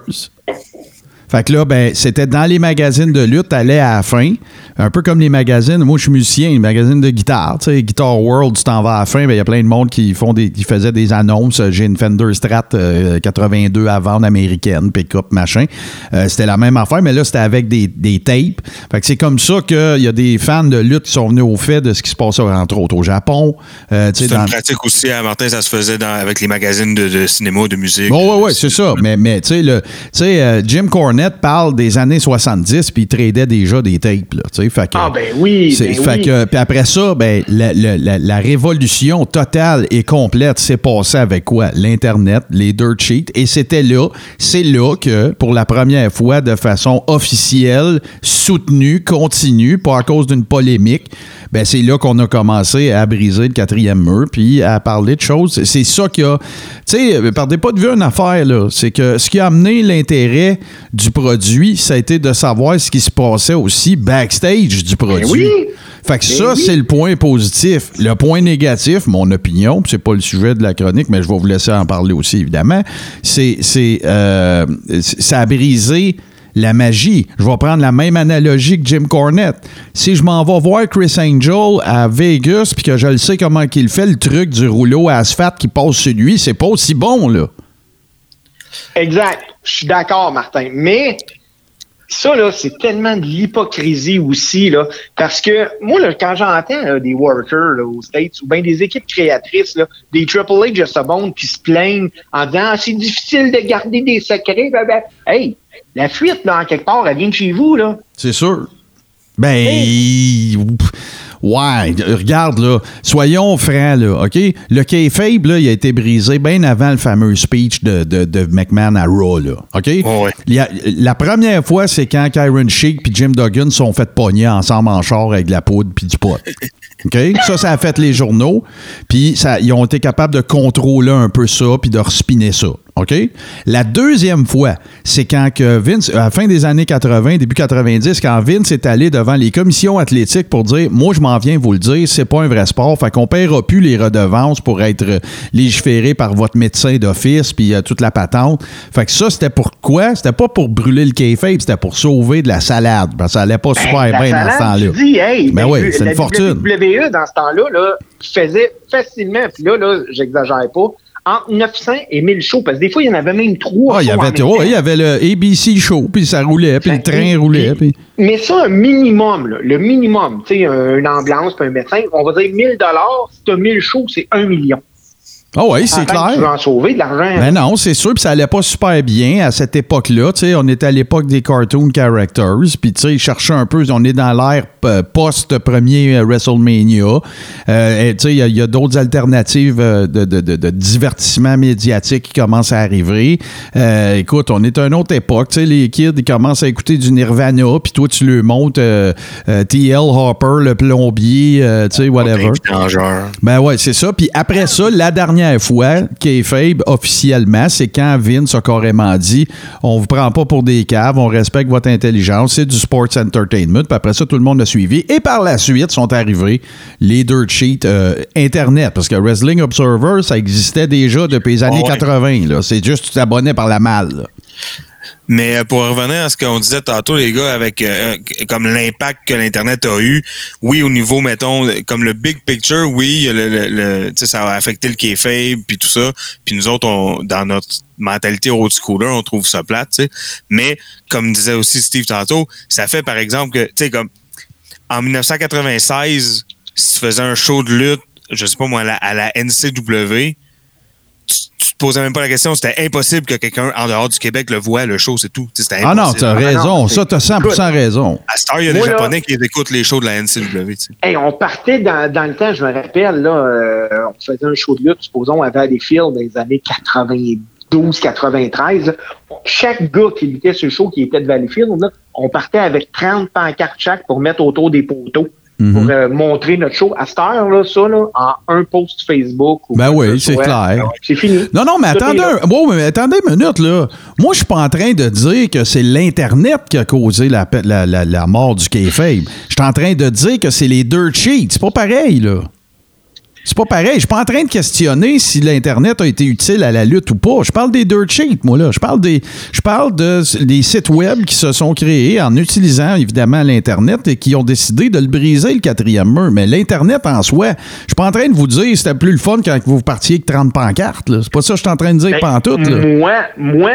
Fait que là, ben, c'était dans les magazines de lutte, t'allais à la fin. Un peu comme les magazines. Moi, je suis musicien, les magazines de guitare. Tu sais, Guitar World, tu t'en vas à la fin, ben, il y a plein de monde qui font des, qui faisaient des annonces. J'ai une Fender Strat euh, 82 à vendre américaine, pick-up, machin. Euh, c'était la même affaire, mais là, c'était avec des, des tapes. Fait que c'est comme ça qu'il y a des fans de lutte qui sont venus au fait de ce qui se passait, entre autres, au Japon. Euh, C'est dans- une pratique aussi à Martin, ça se faisait dans- avec les magazines de, de cinéma, de musique. Bon, ouais, ouais, c'est ça. Mais, mais tu sais, le- tu sais, euh, Jim Cornette parle des années 70, puis il tradait déjà des tapes, là. Fait que, Ah, ben oui, ben fait oui. que, puis après ça, ben, la, la- la- la révolution totale et complète s'est passée avec quoi? L'Internet, les dirt sheets. Et c'était là, c'est là que, pour la première fois, de façon officielle, soutenue, continue, pas à cause d'une polémique, ben, c'est là qu'on a commencé à briser le quatrième mur, puis à parler de choses. C'est ça qui a. Tu sais, perdez pas de vue une affaire, là. C'est que ce qui a amené l'intérêt du produit, ça a été de savoir ce qui se passait aussi backstage du produit. Ben oui. Fait que Ben ça, oui. c'est le point positif. Le point négatif, mon opinion, c'est pas le sujet de la chronique, mais je vais vous laisser en parler aussi, évidemment, c'est, euh, ça a brisé la magie. Je vais prendre la même analogie que Jim Cornette. Si je m'en vais voir Chris Angel à Vegas, puis que je le sais comment qu'il fait, le truc du rouleau à asphalte qui passe sur lui, c'est pas aussi bon, là. Exact. Je suis d'accord, Martin. Mais ça, là, c'est tellement de l'hypocrisie aussi, là. Parce que moi, là, quand j'entends là, des workers là, aux States ou bien des équipes créatrices, là, des Triple H de ce monde qui se plaignent en disant ah, c'est difficile de garder des secrets, ben, ben, hey, la fuite, là, en quelque part, elle vient de chez vous, là. C'est sûr. Ben, ouais, regarde, là, soyons francs, là, OK? Le kayfabe, là, il a été brisé bien avant le fameux speech de, de, de McMahon à Raw, là, OK? a- la première fois, c'est quand Kyron Sheik puis Jim Duggan se sont fait pogner ensemble en char avec de la poudre puis du pot. OK? Ça, ça a fait les journaux. Puis ils ont été capables de contrôler un peu ça puis de respiner ça. OK? La deuxième fois, c'est quand que Vince, à la fin des années 80, début 90, quand Vince est allé devant les commissions athlétiques pour dire Moi, je m'en viens vous le dire, c'est pas un vrai sport. Fait qu'on paiera plus les redevances pour être légiféré par votre médecin d'office puis euh, toute la patente. Fait que ça, c'était pour quoi? C'était pas pour brûler le kayfabe, c'était pour sauver de la salade. Parce que ça allait pas super La bien dans ce temps-là. dis, hey, Ben la- oui, c'est une fortune. WWE, dans ce temps-là, là, faisait facilement, puis là, là, j'exagère pas, entre 900 et 1000 shows, parce que des fois, il y en avait même trois. Ah, il y avait, ouais, temps. il y avait le ABC show, puis ça roulait, puis le train roulait. Puis... Mais ça, un minimum, là, le minimum, tu sais, un- une ambulance, puis un médecin, on va dire 1000 dollars, si tu as 1000 shows, c'est 1 million. Ah oui, c'est Tu veux clair. en sauver de l'argent. Ben non, c'est sûr, puis ça allait pas super bien à cette époque-là. Tu sais, on était à l'époque des cartoon characters, puis tu sais, ils cherchaient un peu, on est dans l'ère euh, post-premier euh, WrestleMania. Euh, tu sais, il y a- d'autres alternatives de, de- de- de divertissement médiatique qui commencent à arriver. Euh, écoute, on est à une autre époque. Tu sais, les kids, ils commencent à écouter du Nirvana, puis toi, tu le montes euh, euh, T.L. Hopper, le plombier, euh, tu sais, whatever. Vengeur. Ben ouais, c'est ça. Puis après ça, la dernière fois, Kayfabe, officiellement, c'est quand Vince a carrément dit on vous prend pas pour des caves, on respecte votre intelligence, c'est du sports entertainment. Puis après ça, tout le monde a suivi. Et par la suite, sont arrivés les dirt sheets euh, Internet. Parce que Wrestling Observer, ça existait déjà depuis les années ouais. 80. là. C'est juste tu t'abonnais par la malle. là. Mais euh, pour revenir à ce qu'on disait tantôt, les gars, avec euh, comme l'impact que l'Internet a eu, oui, au niveau, mettons, comme le big picture, oui, le, le, le- ça a affecté le kayfabe, puis tout ça. Puis nous autres, on, dans notre mentalité old schooler, on trouve ça plate. Mais, comme disait aussi Steve tantôt, ça fait, par exemple, que, tu sais, comme en 1996, si tu faisais un show de lutte, je sais pas moi, à la, NCW, posais même pas la question, c'était impossible que quelqu'un en dehors du Québec le voit, le show, c'est tout. Ah non, t'as Ah non, raison. Ça, t'as 100% raison. À cette heure, il y a des Moi, là- Japonais qui écoutent les shows de la NCW. tu sais. Hey, on partait dans, dans le temps, je me rappelle, là, euh, on faisait un show de lutte, supposons, à Valleyfield dans les années 92, 93. là. Chaque gars qui luttait sur le show qui était de Valleyfield, là, on partait avec 30 pancartes chaque pour mettre autour des poteaux. Mhm. Pour euh, montrer notre show. À cette heure, là, ça, là, en un post Facebook. Ou Ben oui, ce c'est clair. C'est fini. Non, non, mais Tout attendez, un, wow, mais attendez une minute, là. Moi, je suis pas en train de dire que c'est l'Internet qui a causé la, la, la mort du kayfabe. Je suis en train de dire que c'est les dirt sheets. C'est pas pareil, là. C'est pas pareil. Je suis pas en train de questionner si l'Internet a été utile à la lutte ou pas. Je parle des dirt sheets, moi, là. Je parle des, je parle de, des sites web qui se sont créés en utilisant, évidemment, l'Internet et qui ont décidé de le briser, le quatrième mur. Mais l'Internet en soi, je suis pas en train de vous dire que c'était plus le fun quand vous partiez avec 30 pancartes. C'est pas ça que je suis en train de dire Ben, pantoute, là. Moi, moi,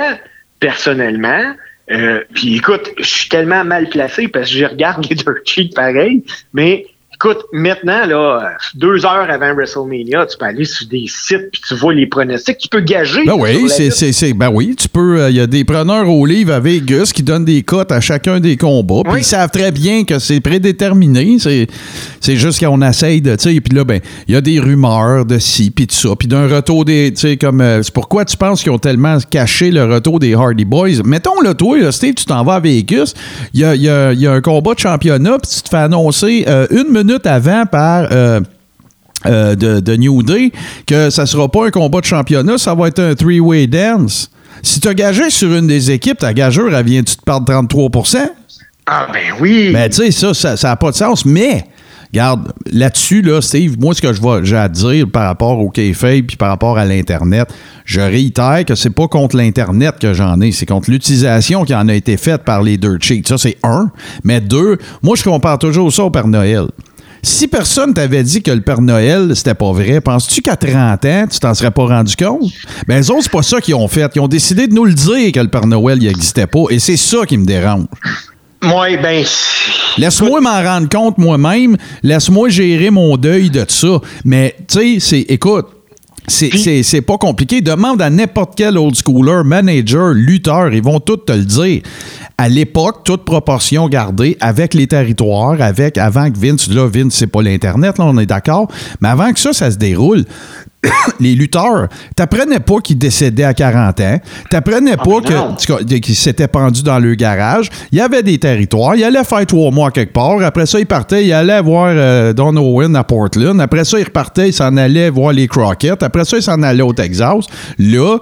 personnellement, euh, puis écoute, je suis tellement mal placé parce que je regarde les dirt sheets pareil, mais écoute, maintenant, là, deux heures avant WrestleMania, tu peux aller sur des sites puis tu vois les pronostics, tu peux gager. Ben oui, c'est, c'est, ben oui, tu peux. Il y a des preneurs au livre à Vegas qui donnent des cotes à chacun des combats. Puis Oui. ils savent très bien que c'est prédéterminé. C'est, c'est juste qu'on essaye de. Tu sais, puis là, ben, il y a des rumeurs de ci, puis de ça. Puis d'un retour des. Tu sais, comme. euh, c'est pourquoi tu penses qu'ils ont tellement caché le retour des Hardy Boys? Mettons, là, toi, là, Steve, tu t'en vas à Vegas. Il y a, y a un combat de championnat, puis tu te fais annoncer euh, une minute avant par. euh, euh, de, de New Day que ça sera pas un combat de championnat, ça va être un three-way dance. Si tu as gagé sur une des équipes, ta gageure, elle vient-tu te perdre 33% Ah ben oui. Ben, tu sais, ça, ça n'a pas de sens. Mais, regarde, là-dessus, là, Steve, moi, ce que je vois, j'ai à dire par rapport au kayfabe puis par rapport à l'Internet, je réitère que c'est pas contre l'Internet que j'en ai, c'est contre l'utilisation qui en a été faite par les dirt sheets. Ça, c'est un. Mais deux, moi, je compare toujours ça au Père Noël. Si personne t'avait dit que le Père Noël, c'était pas vrai, penses-tu qu'à 30 ans, tu t'en serais pas rendu compte? Ben, eux autres, c'est pas ça qu'ils ont fait. Ils ont décidé de nous le dire que le Père Noël, il existait pas. Et c'est ça qui me dérange. Moi, ben. Laisse-moi m'en rendre compte moi-même. Laisse-moi gérer mon deuil de ça. Mais, tu sais, c'est, écoute, c'est, c'est, c'est pas compliqué. Demande à n'importe quel old schooler, manager, lutteur, ils vont tous te le dire. À l'époque, toute proportion gardée avec les territoires, avec avant que Vince, là, Vince, c'est pas l'Internet, là, on est d'accord. Mais avant que ça, ça se déroule, les lutteurs, t'apprenais pas qu'ils décédaient à 40 ans. T'apprenais pas non. que- qu'ils s'étaient pendus dans le garage. Il y avait des territoires. Il allait faire trois mois quelque part. Après ça, il partait. Il allait voir euh, Don Owen à Portland. Après ça, il repartait. Il s'en allait voir les Crockett. Après ça, il s'en allait au Texas. Là,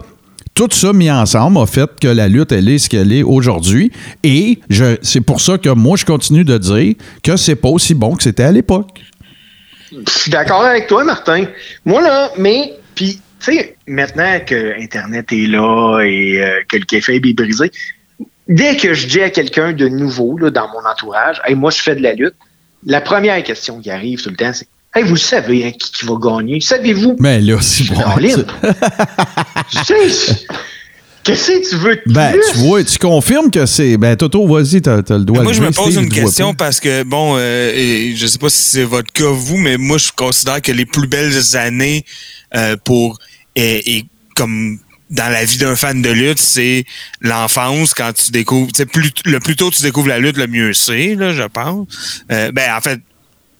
tout ça mis ensemble a fait que la lutte, elle est ce qu'elle est aujourd'hui. Et c'est pour ça que moi, je continue de dire que c'est pas aussi bon que c'était à l'époque. Je suis d'accord avec toi, Martin. Moi, là, mais, puis, tu sais, maintenant que Internet est là et euh, que le kayfabe est brisé, dès que je dis à quelqu'un de nouveau, là, dans mon entourage, hey, moi, je fais de la lutte, la première question qui arrive tout le temps, c'est Hey, vous savez hein, qui, qui va gagner? Savez-vous? Mais là, c'est bon. Caroline. Qu'est-ce que tu veux de Ben, plus? tu vois, tu confirmes que c'est. Ben, Toto, vas-y, t'as, t'as le doigt Moi, je me pose une question parce que, bon, euh, je sais pas si c'est votre cas, vous, mais moi, je considère que les plus belles années euh, pour, et, et comme dans la vie d'un fan de lutte, c'est l'enfance quand tu découvres, tu sais, plus, le plus tôt tu découvres la lutte, le mieux c'est, là, je pense. Euh, ben, en fait,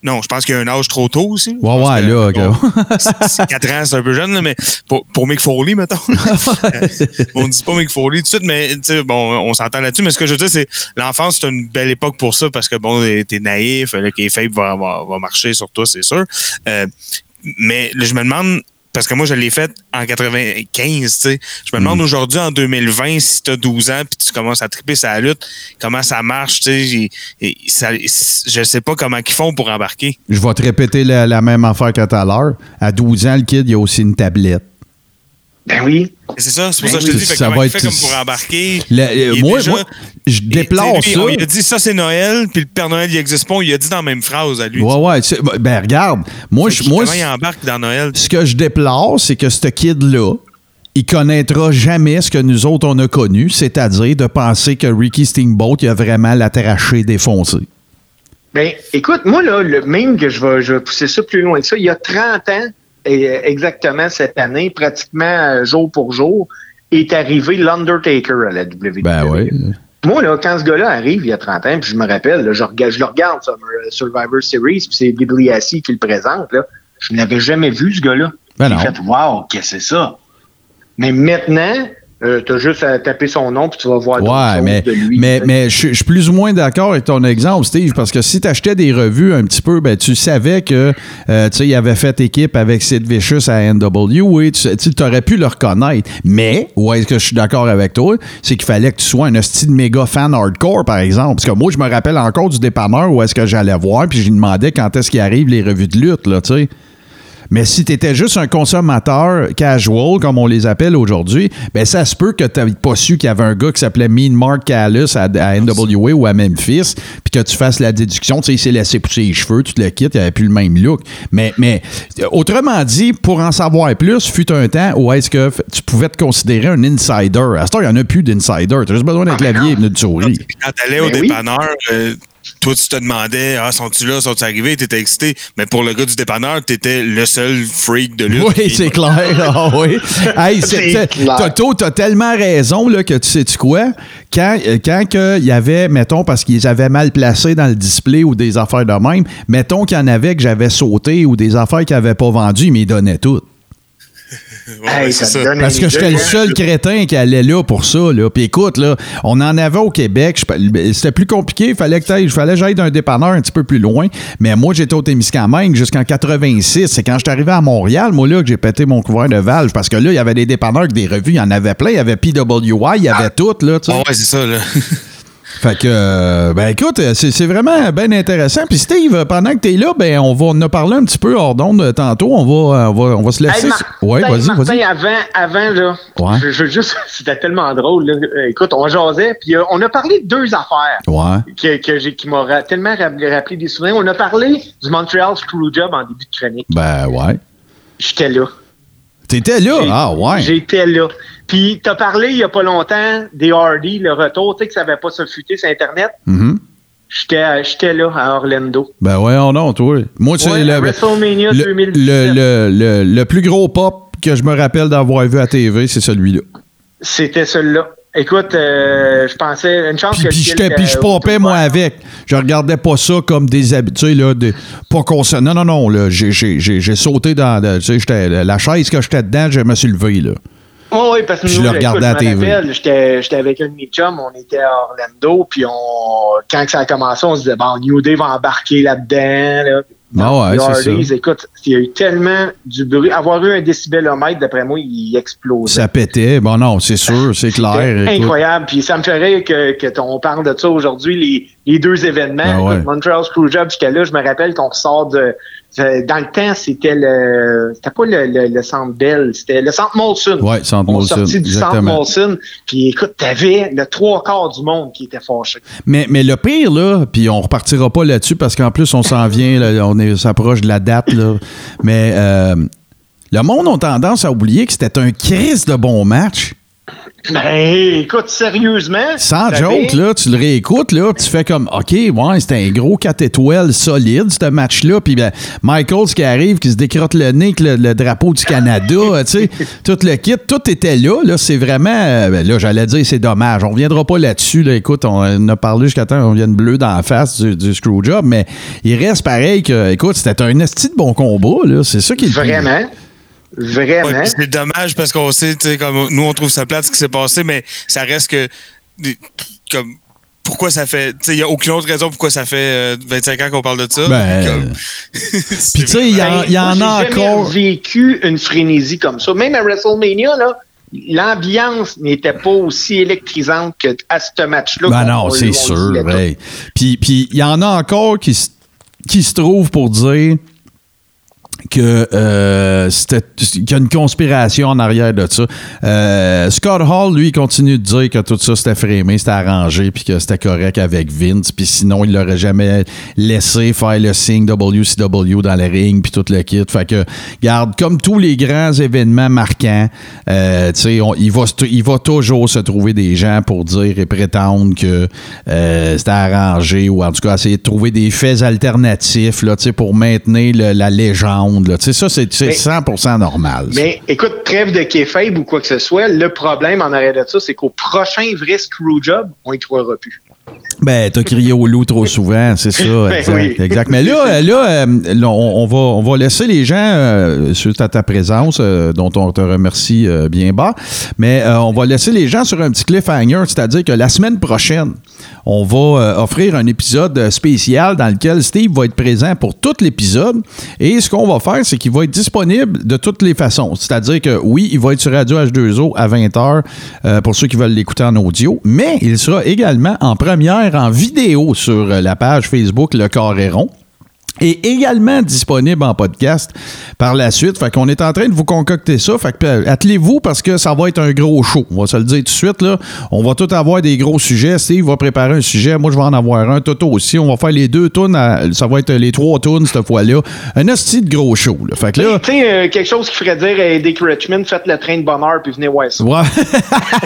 non, je pense qu'il y a un âge trop tôt aussi. Ouais, ouais, que, là, bon, c'est 4 ans, c'est un peu jeune, là, mais pour, pour Mick Foley, mettons. on dit pas Mick Foley tout de suite, mais bon, on s'entend là-dessus. Mais ce que je veux dire, c'est l'enfance, c'est une belle époque pour ça parce que bon, t'es naïf, le kayfabe va, va, va marcher sur toi, c'est sûr. Euh, mais là, je me demande, parce que moi, je l'ai fait en 95, tu sais. Je me demande aujourd'hui, en 2020, si tu as 12 ans puis tu commences à triper sa lutte, comment ça marche, tu sais. ça- Je sais pas comment ils font pour embarquer. Je vais te répéter la, la même affaire que tout à l'heure. À 12 ans, le kid, il y a aussi une tablette. Ben oui. C'est ça, c'est pour Ben ça que je te oui. dis, Ça va il fait être- comme pour embarquer. Le- euh, Il moi, déjà- moi, je déplore lui, ça. on lui a dit ça c'est Noël, puis le Père Noël il existe pas. Il a dit dans la même phrase à lui. Ouais, ouais. c'est- Ben, regarde. Moi, je, moi il embarque dans Noël? ce que je déplore, c'est que ce kid-là, il connaîtra jamais ce que nous autres, on a connu, c'est-à-dire de penser que Ricky Steamboat, il a vraiment la traché défoncée. Ben, écoute, moi, là, le même que je vais, je vais pousser ça plus loin que ça, il y a 30 ans, exactement cette année, pratiquement euh, jour pour jour, est arrivé l'Undertaker à la WWE. Ben oui. Moi, là, quand ce gars-là arrive il y a 30 ans, puis je me rappelle, là, je, je le regarde, ça, euh, Survivor Series, puis c'est Bibliassi qui le présente, là. Je n'avais jamais vu ce gars-là. Ben J'ai fait, wow, qu'est-ce que c'est ça? Mais maintenant, euh, t'as juste à taper son nom, puis tu vas voir Ouais, mais, de lui. mais, mais je je suis plus ou moins d'accord avec ton exemple, Steve, parce que si tu achetais des revues un petit peu, ben, tu savais que euh, tu il avait fait équipe avec Sid Vicious à NWA, tu tu aurais pu le reconnaître. Mais, où est-ce que je suis d'accord avec toi, c'est qu'il fallait que tu sois un hostie de méga fan hardcore, par exemple. Parce que moi, je me rappelle encore du dépanneur où est-ce que j'allais voir, puis je lui demandais quand est-ce qu'il arrive les revues de lutte, là, tu sais. Mais si tu étais juste un consommateur casual, comme on les appelle aujourd'hui, ben ça se peut que tu n'avais pas su qu'il y avait un gars qui s'appelait Mean Mark Callis à, à NWA ou à Memphis, puis que tu fasses la déduction, tu sais, il s'est laissé pousser les cheveux, tu te le quittes, il avait plus le même look. Mais, mais autrement dit, pour en savoir plus, fut un temps où est-ce que tu pouvais te considérer un insider. À ce temps, il n'y en a plus d'insider. Tu as juste besoin d'un clavier et d'une souris. Quand t'allais au Ben oui. dépanneur, euh, toi, tu te demandais, ah, sont-tu là, sont-ils arrivés? T'étais excité. Mais pour le gars du dépanneur, t'étais le seul freak de lutte. Oui, c'est clair. Ah oui. Hey. Toto, t'as tellement raison là, que tu sais-tu quoi? Quand euh, quand que il y avait, mettons, parce qu'ils avaient mal placé dans le display ou des affaires de même, mettons qu'il y en avait que j'avais sauté ou des affaires qu'ils n'avaient pas vendues, ils m'y donnaient toutes. Ouais, Hey, c'est ça te ça. donne Parce que j'étais le hein? seul crétin qui allait là pour ça. Là. Puis écoute, là, on en avait au Québec. Je- C'était plus compliqué. Il fallait que fallait j'aille d'un dépanneur un petit peu plus loin. Mais moi, j'étais au Témiscamingue jusqu'en 86. C'est quand je suis arrivé à Montréal, moi, là, que j'ai pété mon couvert de valve. Parce que là, il y avait des dépanneurs avec des revues. Il y en avait plein. Il y avait PWI, il y avait tout. Là, tu sais. Ah ouais, c'est ça, là. Fait que, euh, ben écoute, c'est c'est vraiment bien intéressant. Puis Steve, pendant que tu es là, ben on va en a parlé un petit peu hors d'onde euh, tantôt. On va, on va, on va se laisser. Hey, ouais, vas-y, vas-y. avant, avant, là, Ouais. je, je veux juste, c'était tellement drôle, là. Euh, Écoute, on jasait, puis euh, on a parlé de deux affaires Ouais. que, que j'ai, qui m'ont tellement rappelé, rappelé des souvenirs. On a parlé du Montreal Screwjob en début de chronique. Ben ouais. J'étais là. T'étais là? Ah ouais. J'étais là. Puis, t'as parlé il y a pas longtemps des Hardy, le retour, tu sais, que ça n'avait pas sulfuté sur Internet. Mhm. J'étais, j'étais là à Orlando. Ben ouais, non, toi. Moi, c'est Ouais, le, à WrestleMania le, 2017. le, le, le- le plus gros pop que je me rappelle d'avoir vu à TV, c'est celui-là. C'était celui-là. Écoute, euh, je pensais, une chance Puis, que puis kill puis je était popais, moi, avec. Je regardais pas ça comme des habitués, là, de, pas qu'on se- Non, non, non, là, j'ai, sauté dans... Tu sais, j'étais, la chaise que j'étais dedans, je me suis levé, là. Oui, oui, parce que Je nous, écoute, regardais à je TV. J'étais, j'étais avec un de mes chums, on était à Orlando, puis on, quand ça a commencé, on se disait, bon, New Day va embarquer là-dedans. Là. Ah ouais, Hardys, ça. écoute, il y a eu tellement du bruit. Avoir eu un décibelomètre, d'après moi, il explosait. Ça pétait. Bon, non, c'est sûr, c'est clair. Incroyable. Puis ça me ferait que, que on parle de ça aujourd'hui, les, les deux événements. Ah ouais. Écoute, Montreal Screwjob, jusqu'à là, je me rappelle qu'on sort de. De- Dans le temps, c'était le. C'était pas le, le, le centre Bell, c'était le centre Molson. Ouais, centre On Molson, sortit du centre. Molson. Puis écoute, t'avais le trois quarts du monde qui était fâché. Mais, mais le pire, là, puis on repartira pas là-dessus parce qu'en plus, on s'en vient, là, on s'approche de la date, là. Mais euh, le monde a tendance à oublier que c'était un crise de bon match. Ben, écoute, sérieusement. Sans joke, là, tu le réécoutes, là, tu fais comme, OK, ouais, c'était un gros 4 étoiles solide, ce match-là. Puis ben, Michaels qui arrive, qui se décrotte le nez avec le, le drapeau du Canada, tu sais, tout le kit, tout était là. Là, c'est vraiment, euh, ben, là, j'allais dire, c'est dommage. On reviendra pas là-dessus, là. Écoute, on a parlé jusqu'à temps qu'on vienne bleu dans la face du, du Screwjob, mais il reste pareil que, écoute, c'était un esti de bon combat, là. C'est ça qui est plus- Vraiment. Ouais, c'est dommage parce qu'on sait, tu sais, comme nous, on trouve ça plate ce qui s'est passé, mais ça reste que. Comme. Pourquoi ça fait. Tu sais, il n'y a aucune autre raison pourquoi ça fait euh, 25 ans qu'on parle de ça. Ben, Comme- Puis tu sais, il y, en- y en Ben, a j'ai jamais encore. vécu une frénésie comme ça. Même à WrestleMania, là, l'ambiance n'était pas aussi électrisante que à ce match-là. Ben non, on- c'est sûr. hey. Puis puis il y en a encore qui, qui se trouvent pour dire que euh, qu'il y a une conspiration en arrière de ça. Euh, Scott Hall, lui, continue de dire que tout ça c'était frémé, c'était arrangé, puis que c'était correct avec Vince, puis sinon il l'aurait jamais laissé faire le signe WCW dans le ring, puis tout le kit. Fait que, garde, comme tous les grands événements marquants, euh, tu sais, il va, il va toujours se trouver des gens pour dire et prétendre que euh, c'était arrangé, ou en tout cas essayer de trouver des faits alternatifs, là, pour maintenir la légende. Là. Tu sais, ça, c'est c'est Mais- 100% normal. ça. Mais écoute, trêve de kayfabe ou quoi que ce soit, le problème en arrière de ça, c'est qu'au prochain vrai Screwjob, on y trouvera plus. Ben, t'as crié au loup trop souvent, c'est ça. Ben exact, oui. exact. Mais là, euh, là, euh, là, on, on va, on va laisser les gens, euh, suite à ta présence, euh, dont on te remercie euh, bien bas, mais on va laisser les gens sur un petit cliffhanger, c'est-à-dire que la semaine prochaine, on va euh, offrir un épisode spécial dans lequel Steve va être présent pour tout l'épisode. Et ce qu'on va faire, c'est qu'il va être disponible de toutes les façons. C'est-à-dire que oui, il va être sur Radio H2O à 20h euh, pour ceux qui veulent l'écouter en audio, mais il sera également en première en vidéo sur euh, la page Facebook Le Carré Rond est également disponible en podcast par la suite. Fait qu'on est en train de vous concocter ça. Fait que euh, attelez-vous parce que ça va être un gros show. On va se le dire tout de suite. Là. On va tout avoir des gros sujets. Steve va préparer un sujet. Moi, je vais en avoir un. Toto aussi. On va faire les deux tunes. à- Ça va être les trois tunes cette fois-là. Un hostie de gros show. là. Fait que là... Tu sais, euh, quelque chose qui ferait dire à Dick Richmond, faites le train de bonheur puis venez voir ça. Ouais.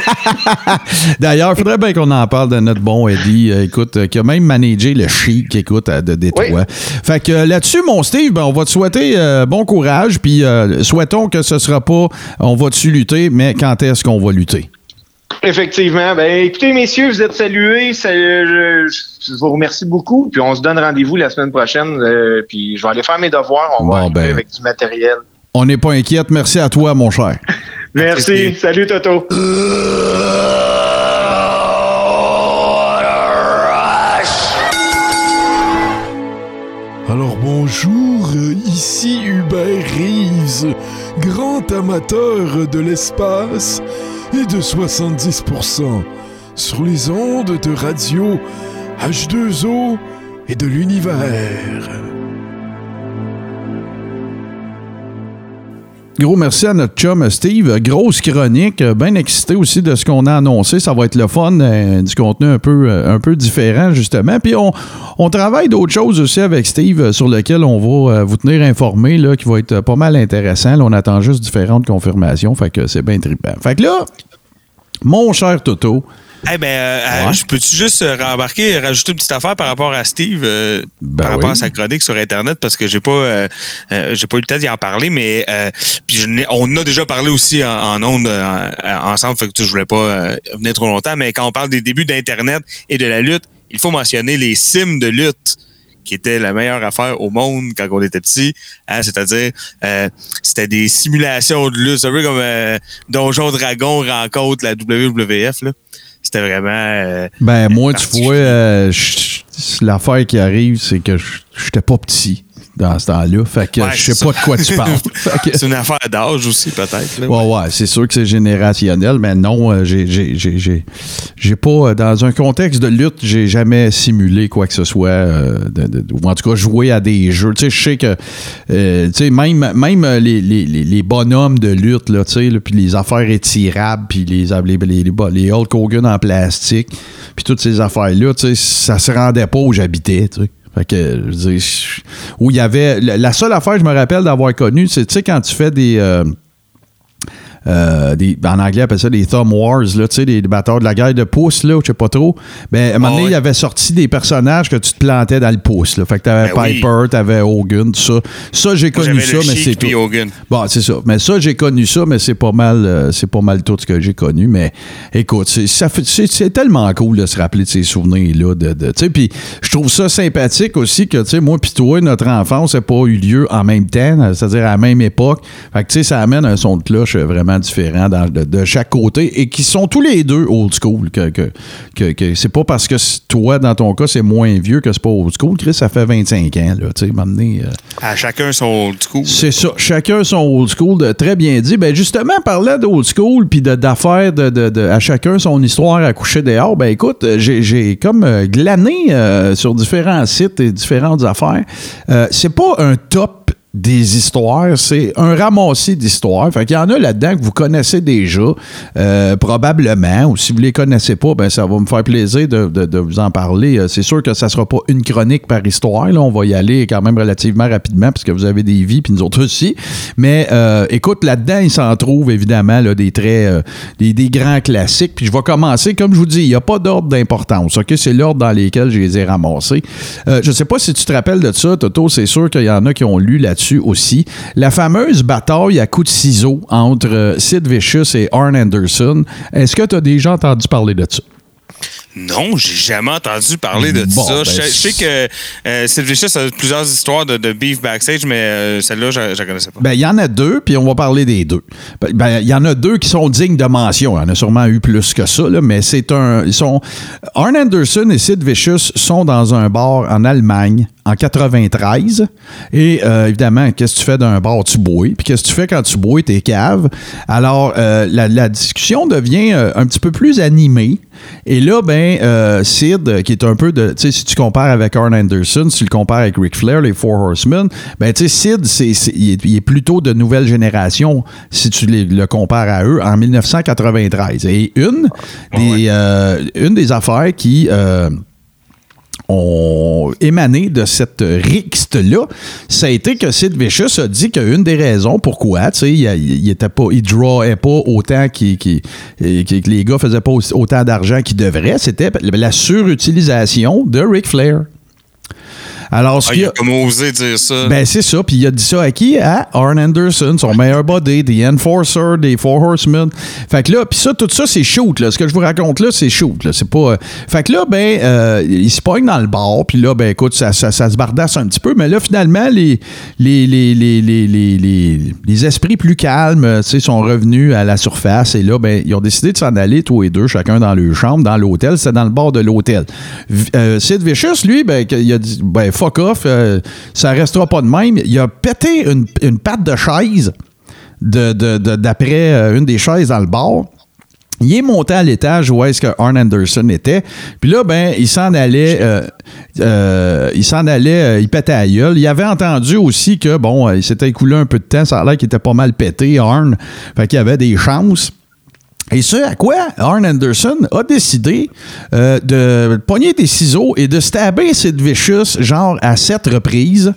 D'ailleurs, il faudrait bien qu'on en parle de notre bon Eddie, euh, écoute, euh, qui a même managé le chic, écoute, de Détroit. Oui. Fait que euh, là-dessus, mon Steve, ben, on va te souhaiter euh, bon courage, puis euh, souhaitons que ce sera pas on va dessus lutter, mais quand est-ce qu'on va lutter? Effectivement. Ben, écoutez, messieurs, vous êtes salués. Ça, je, je vous remercie beaucoup. Puis on se donne rendez-vous la semaine prochaine. euh, puis je vais aller faire mes devoirs. On Bon, va ben. avec du matériel. On n'est pas inquiète. Merci à toi, mon cher. Merci. Salut, Toto. grand amateur de l'espace et de 70% sur les ondes de radio H2O et de l'univers. Gros merci à notre chum Steve. Grosse chronique, bien excité aussi de ce qu'on a annoncé. Ça va être le fun, euh, du contenu un peu, euh, un peu différent, justement. Puis on, on travaille d'autres choses aussi avec Steve euh, sur lesquelles on va euh, vous tenir informé, qui va être pas mal intéressant. On attend juste différentes confirmations, fait que c'est bien trippant. Fait que là, mon cher Toto, Eh ben, euh, Ouais. euh, je peux-tu juste euh, rembarquer, rajouter une petite affaire par rapport à Steve, euh, Ben par rapport à sa chronique sur Internet, parce que j'ai pas, euh, euh, j'ai pas eu le temps d'y en parler, mais euh, puis je on a déjà parlé aussi en, en ondes en- ensemble, fait que je voulais pas euh, venir trop longtemps, mais quand on parle des débuts d'Internet et de la lutte, il faut mentionner les sims de lutte qui étaient la meilleure affaire au monde quand on était petit. Hein, C'est-à-dire, euh, c'était des simulations de lutte, un peu comme euh, Donjon Dragon rencontre la WWF. Là. C'était vraiment... euh, ben moi, tu vois, euh, l'affaire qui arrive, c'est que j'étais pas petit dans ce temps-là. Fait que Ouais, je sais pas de quoi tu parles. Que- c'est une affaire d'âge aussi, peut-être. Ouais, ouais, c'est sûr que c'est générationnel, mais non, euh, j'ai- j'ai j'ai- j'ai- j'ai pas, euh, dans un contexte de lutte, j'ai jamais simulé quoi que ce soit, euh, de- de- ou en tout cas joué à des jeux. Tu sais, je sais que, euh, tu sais, même, même les, les, les- les bonhommes de lutte, là, tu sais, là, puis les affaires étirables, puis les, les, les, les, les Hulk Hogan en plastique, puis toutes ces affaires-là, tu sais, ça se rendait pas où j'habitais, tu sais. Fait que, je veux dire, où il y avait. La la seule affaire que je me rappelle d'avoir connue, c'est, tu sais, quand tu fais des. euh, euh, des, en anglais, on appelle ça des Thumb Wars, là, tu sais, des, des de la guerre de pouce, là, je sais pas trop. Ben, à un moment donné, Ah ouais. il avait sorti des personnages que tu te plantais dans le pouce, là. Fait que t'avais Ben oui. Piper, t'avais Hogan, tout ça. Ça, j'ai connu ça, mais c'est tout. Hogan. Bon, c'est ça. Mais ça, j'ai connu ça, mais c'est pas mal, euh, c'est pas mal tout ce que j'ai connu. Mais écoute, c'est, tellement cool de se rappeler de ces souvenirs-là. De, de, tu sais, puis je trouve ça sympathique aussi que, tu sais, moi puis toi, notre enfance n'a pas eu lieu en même temps, c'est-à-dire à la même époque. Fait que, tu sais, ça amène un son de cloche vraiment différent dans- de, de chaque côté et qui sont tous les deux old school. Que, que, que, que c'est pas parce que toi, dans ton cas, c'est moins vieux que c'est pas old school. Chris, ça fait 25 ans, là, m'amener. À chacun son old school. C'est ça. Chacun son old school, de, très bien dit. Ben justement, parlant d'old school puis de- d'affaires de, de- à chacun son histoire à coucher dehors, ben écoute, euh, j'ai j'ai comme euh, glané euh, sur différents sites et différentes affaires. Euh, c'est pas un top des histoires, c'est un ramassis d'histoires. Fait qu'il y en a là-dedans que vous connaissez déjà, euh, probablement, ou si vous les connaissez pas, ben ça va me faire plaisir de, vous en parler. Euh, C'est sûr que ça sera pas une chronique par histoire, là, on va y aller quand même relativement rapidement parce que vous avez des vies puis nous autres aussi. Mais euh, écoute, là-dedans, il s'en trouve évidemment des très euh, des, grands classiques. Puis je vais commencer, comme je vous dis, il n'y a pas d'ordre d'importance. Ok, c'est l'ordre dans lesquels je les ai ramassés. Je sais pas si tu te rappelles de ça, Toto. C'est sûr qu'il y en a qui ont lu là-dessus aussi. La fameuse bataille à coups de ciseaux entre euh, Sid Vicious et Arn Anderson. Est-ce que tu as déjà entendu parler de ça? Non, j'ai jamais entendu parler de Bon, ça. ben, je, sais- je sais que euh, Sid Vicious a plusieurs histoires de, de beef backstage, mais euh, celle-là, je, la connaissais pas. Ben, il y en a deux, puis on va parler des deux. Ben, Ben, il y en a deux qui sont dignes de mention. Il y en a sûrement eu plus que ça, là, mais c'est un. Ils sont. Arn Anderson et Sid Vicious sont dans un bar en Allemagne en 93. Et euh, évidemment, qu'est-ce que tu fais d'un bar? Tu bois. Puis qu'est-ce que tu fais quand tu bois? T'es cave. Alors, euh, la, la discussion devient euh, un petit peu plus animée. Et là, ben, Sid, qui est un peu de. Tu sais, si tu compares avec Arn Anderson, si tu le compares avec Ric Flair, les Four Horsemen, ben, tu sais, Sid, c'est, c'est- il, est, il est plutôt de nouvelle génération si tu les- le compares à eux en 1993. Et une, des, euh, une des affaires qui. Ont émané de cette rixte-là, ça a été que Sid Vicious a dit qu'une des raisons pourquoi, tu sais, il, était pas, il drawait pas autant qu'il, qu'il- qu'il- que les gars faisaient pas autant d'argent qu'ils devraient, c'était la surutilisation de Ric Flair. Alors, ce Ah, il a- a comme osé dire ça. ben, c'est ça. Puis il a dit ça à qui? À Arn Anderson, son meilleur body, The Enforcer, des Four Horsemen. Fait que là, puis ça, tout ça, c'est shoot. Là. Ce que je vous raconte là, c'est shoot. Là. C'est pas. euh, Fait que là, ben, euh, il se pogne dans le bar. Puis là, ben, écoute, ça, ça, ça se bardasse un petit peu. Mais là, finalement, les, les, les, les, les, les, les- les esprits plus calmes, euh, tu sais, sont revenus à la surface. Et là, ben, ils ont décidé de s'en aller, tous les deux, chacun dans leur chambre, dans l'hôtel. C'était dans le bar de l'hôtel. Euh, Sid Vicious, lui, ben, il a dit, ben, fuck off, euh, ça restera pas de même. Il a pété une, une patte de chaise de, de- de- d'après euh, une des chaises dans le bar. Il est monté à l'étage où est-ce que Arn Anderson était. Puis là, ben, il s'en allait, euh, il s'en allait, il pétait à gueule. Il avait entendu aussi que, bon, il s'était écoulé un peu de temps, ça a l'air qu'il était pas mal pété, Arn. Fait qu'il avait des chances. Et ce à quoi Arn Anderson a décidé euh, de pogner des ciseaux et de stabber Sid Vicious, genre à sept reprises.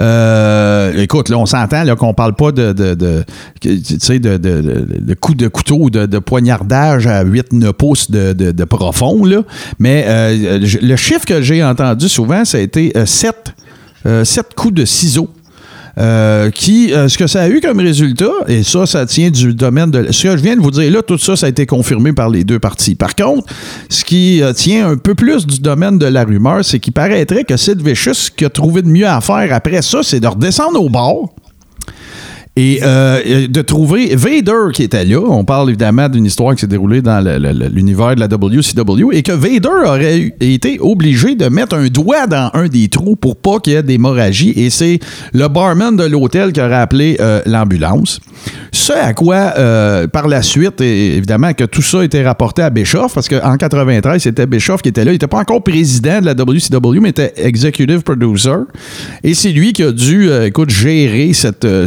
Euh, écoute, là, on s'entend là, qu'on parle pas de, de, de, de, de, coups de couteau ou de, poignardage à 8-9 pouces de, profond, là. Mais euh, le chiffre que j'ai entendu souvent, ça a été 7 coups de ciseaux. Euh, qui, euh, ce que ça a eu comme résultat, et ça, ça tient du domaine de. Ce que je viens de vous dire là, tout ça, ça a été confirmé par les deux parties. Par contre, ce qui euh, tient un peu plus du domaine de la rumeur, c'est qu'il paraîtrait que Sid Vicious, ce qu'il a trouvé de mieux à faire après ça, c'est de redescendre au bord. Et euh, de trouver Vader qui était là. On parle évidemment d'une histoire qui s'est déroulée dans l'univers de la WCW et que Vader aurait été obligé de mettre un doigt dans un des trous pour pas qu'il y ait d'hémorragie. Et c'est le barman de l'hôtel qui aurait appelé euh, l'ambulance. Ce à quoi, euh, par la suite, et évidemment, que tout ça a été rapporté à Bischoff, parce qu'en 93, c'était Bischoff qui était là. Il n'était pas encore président de la WCW, mais était executive producer. Et c'est lui qui a dû, écoute, gérer cette euh,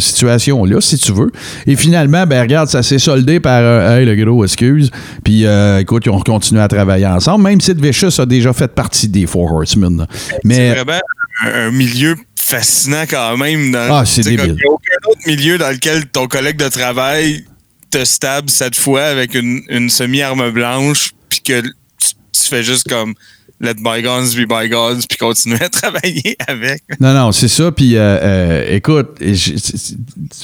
situation-là, si tu veux. Et finalement, ben regarde, ça s'est soldé par euh, Hey, le gros, excuse. Puis, euh, écoute, ils ont continué à travailler ensemble. Même si Vicious a déjà fait partie des Four Horsemen. là. C'est Mais. vraiment un, milieu fascinant quand même. Dans, Ah, c'est débile. Il n'y a aucun autre milieu dans lequel ton collègue de travail te stab cette fois avec une, une semi-arme blanche, puis que tu, tu fais juste comme let bygones be bygones, puis continuer à travailler avec. Non, non, c'est ça. Puis, euh, euh, écoute,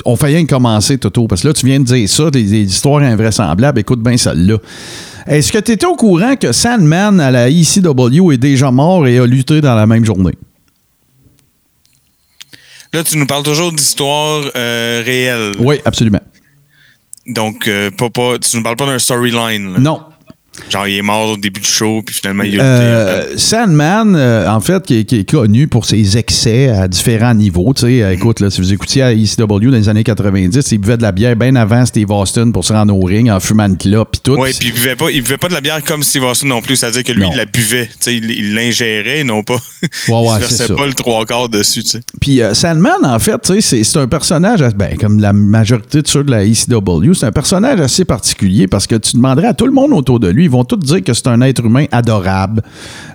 on fait rien que commencer, Toto, parce que là, tu viens de dire ça, des, des histoires invraisemblables. Écoute bien celle-là. Est-ce que tu étais au courant que Sandman à la ECW est déjà mort et a lutté dans la même journée? Là, tu nous parles toujours d'histoires euh, réelles. Oui, absolument. Donc, euh, pas, pas, tu nous parles pas d'un storyline. là. Non. Genre, il est mort au début du show, puis finalement, il a lutté. Euh, Sandman, euh, en fait, qui est, qui est connu pour ses excès à différents niveaux. Tu sais, euh, écoute, là, si vous écoutiez à ECW dans les années 90, il buvait de la bière bien avant Steve Austin pour se rendre au ring en fumant une clope puis tout. Oui, puis il buvait pas, il buvait pas de la bière comme Steve Austin non plus. C'est-à-dire que lui, Non. il la buvait. Tu sais, il l'ingérait, non pas. Ouais, ouais, il versait ça. pas le trois quarts dessus, tu sais. Puis euh, Sandman, en fait, tu sais, c'est c'est un personnage, ben, comme la majorité de ceux de la ECW, c'est un personnage assez particulier parce que tu demanderais à tout le monde autour de lui, ils vont tous dire que c'est un être humain adorable,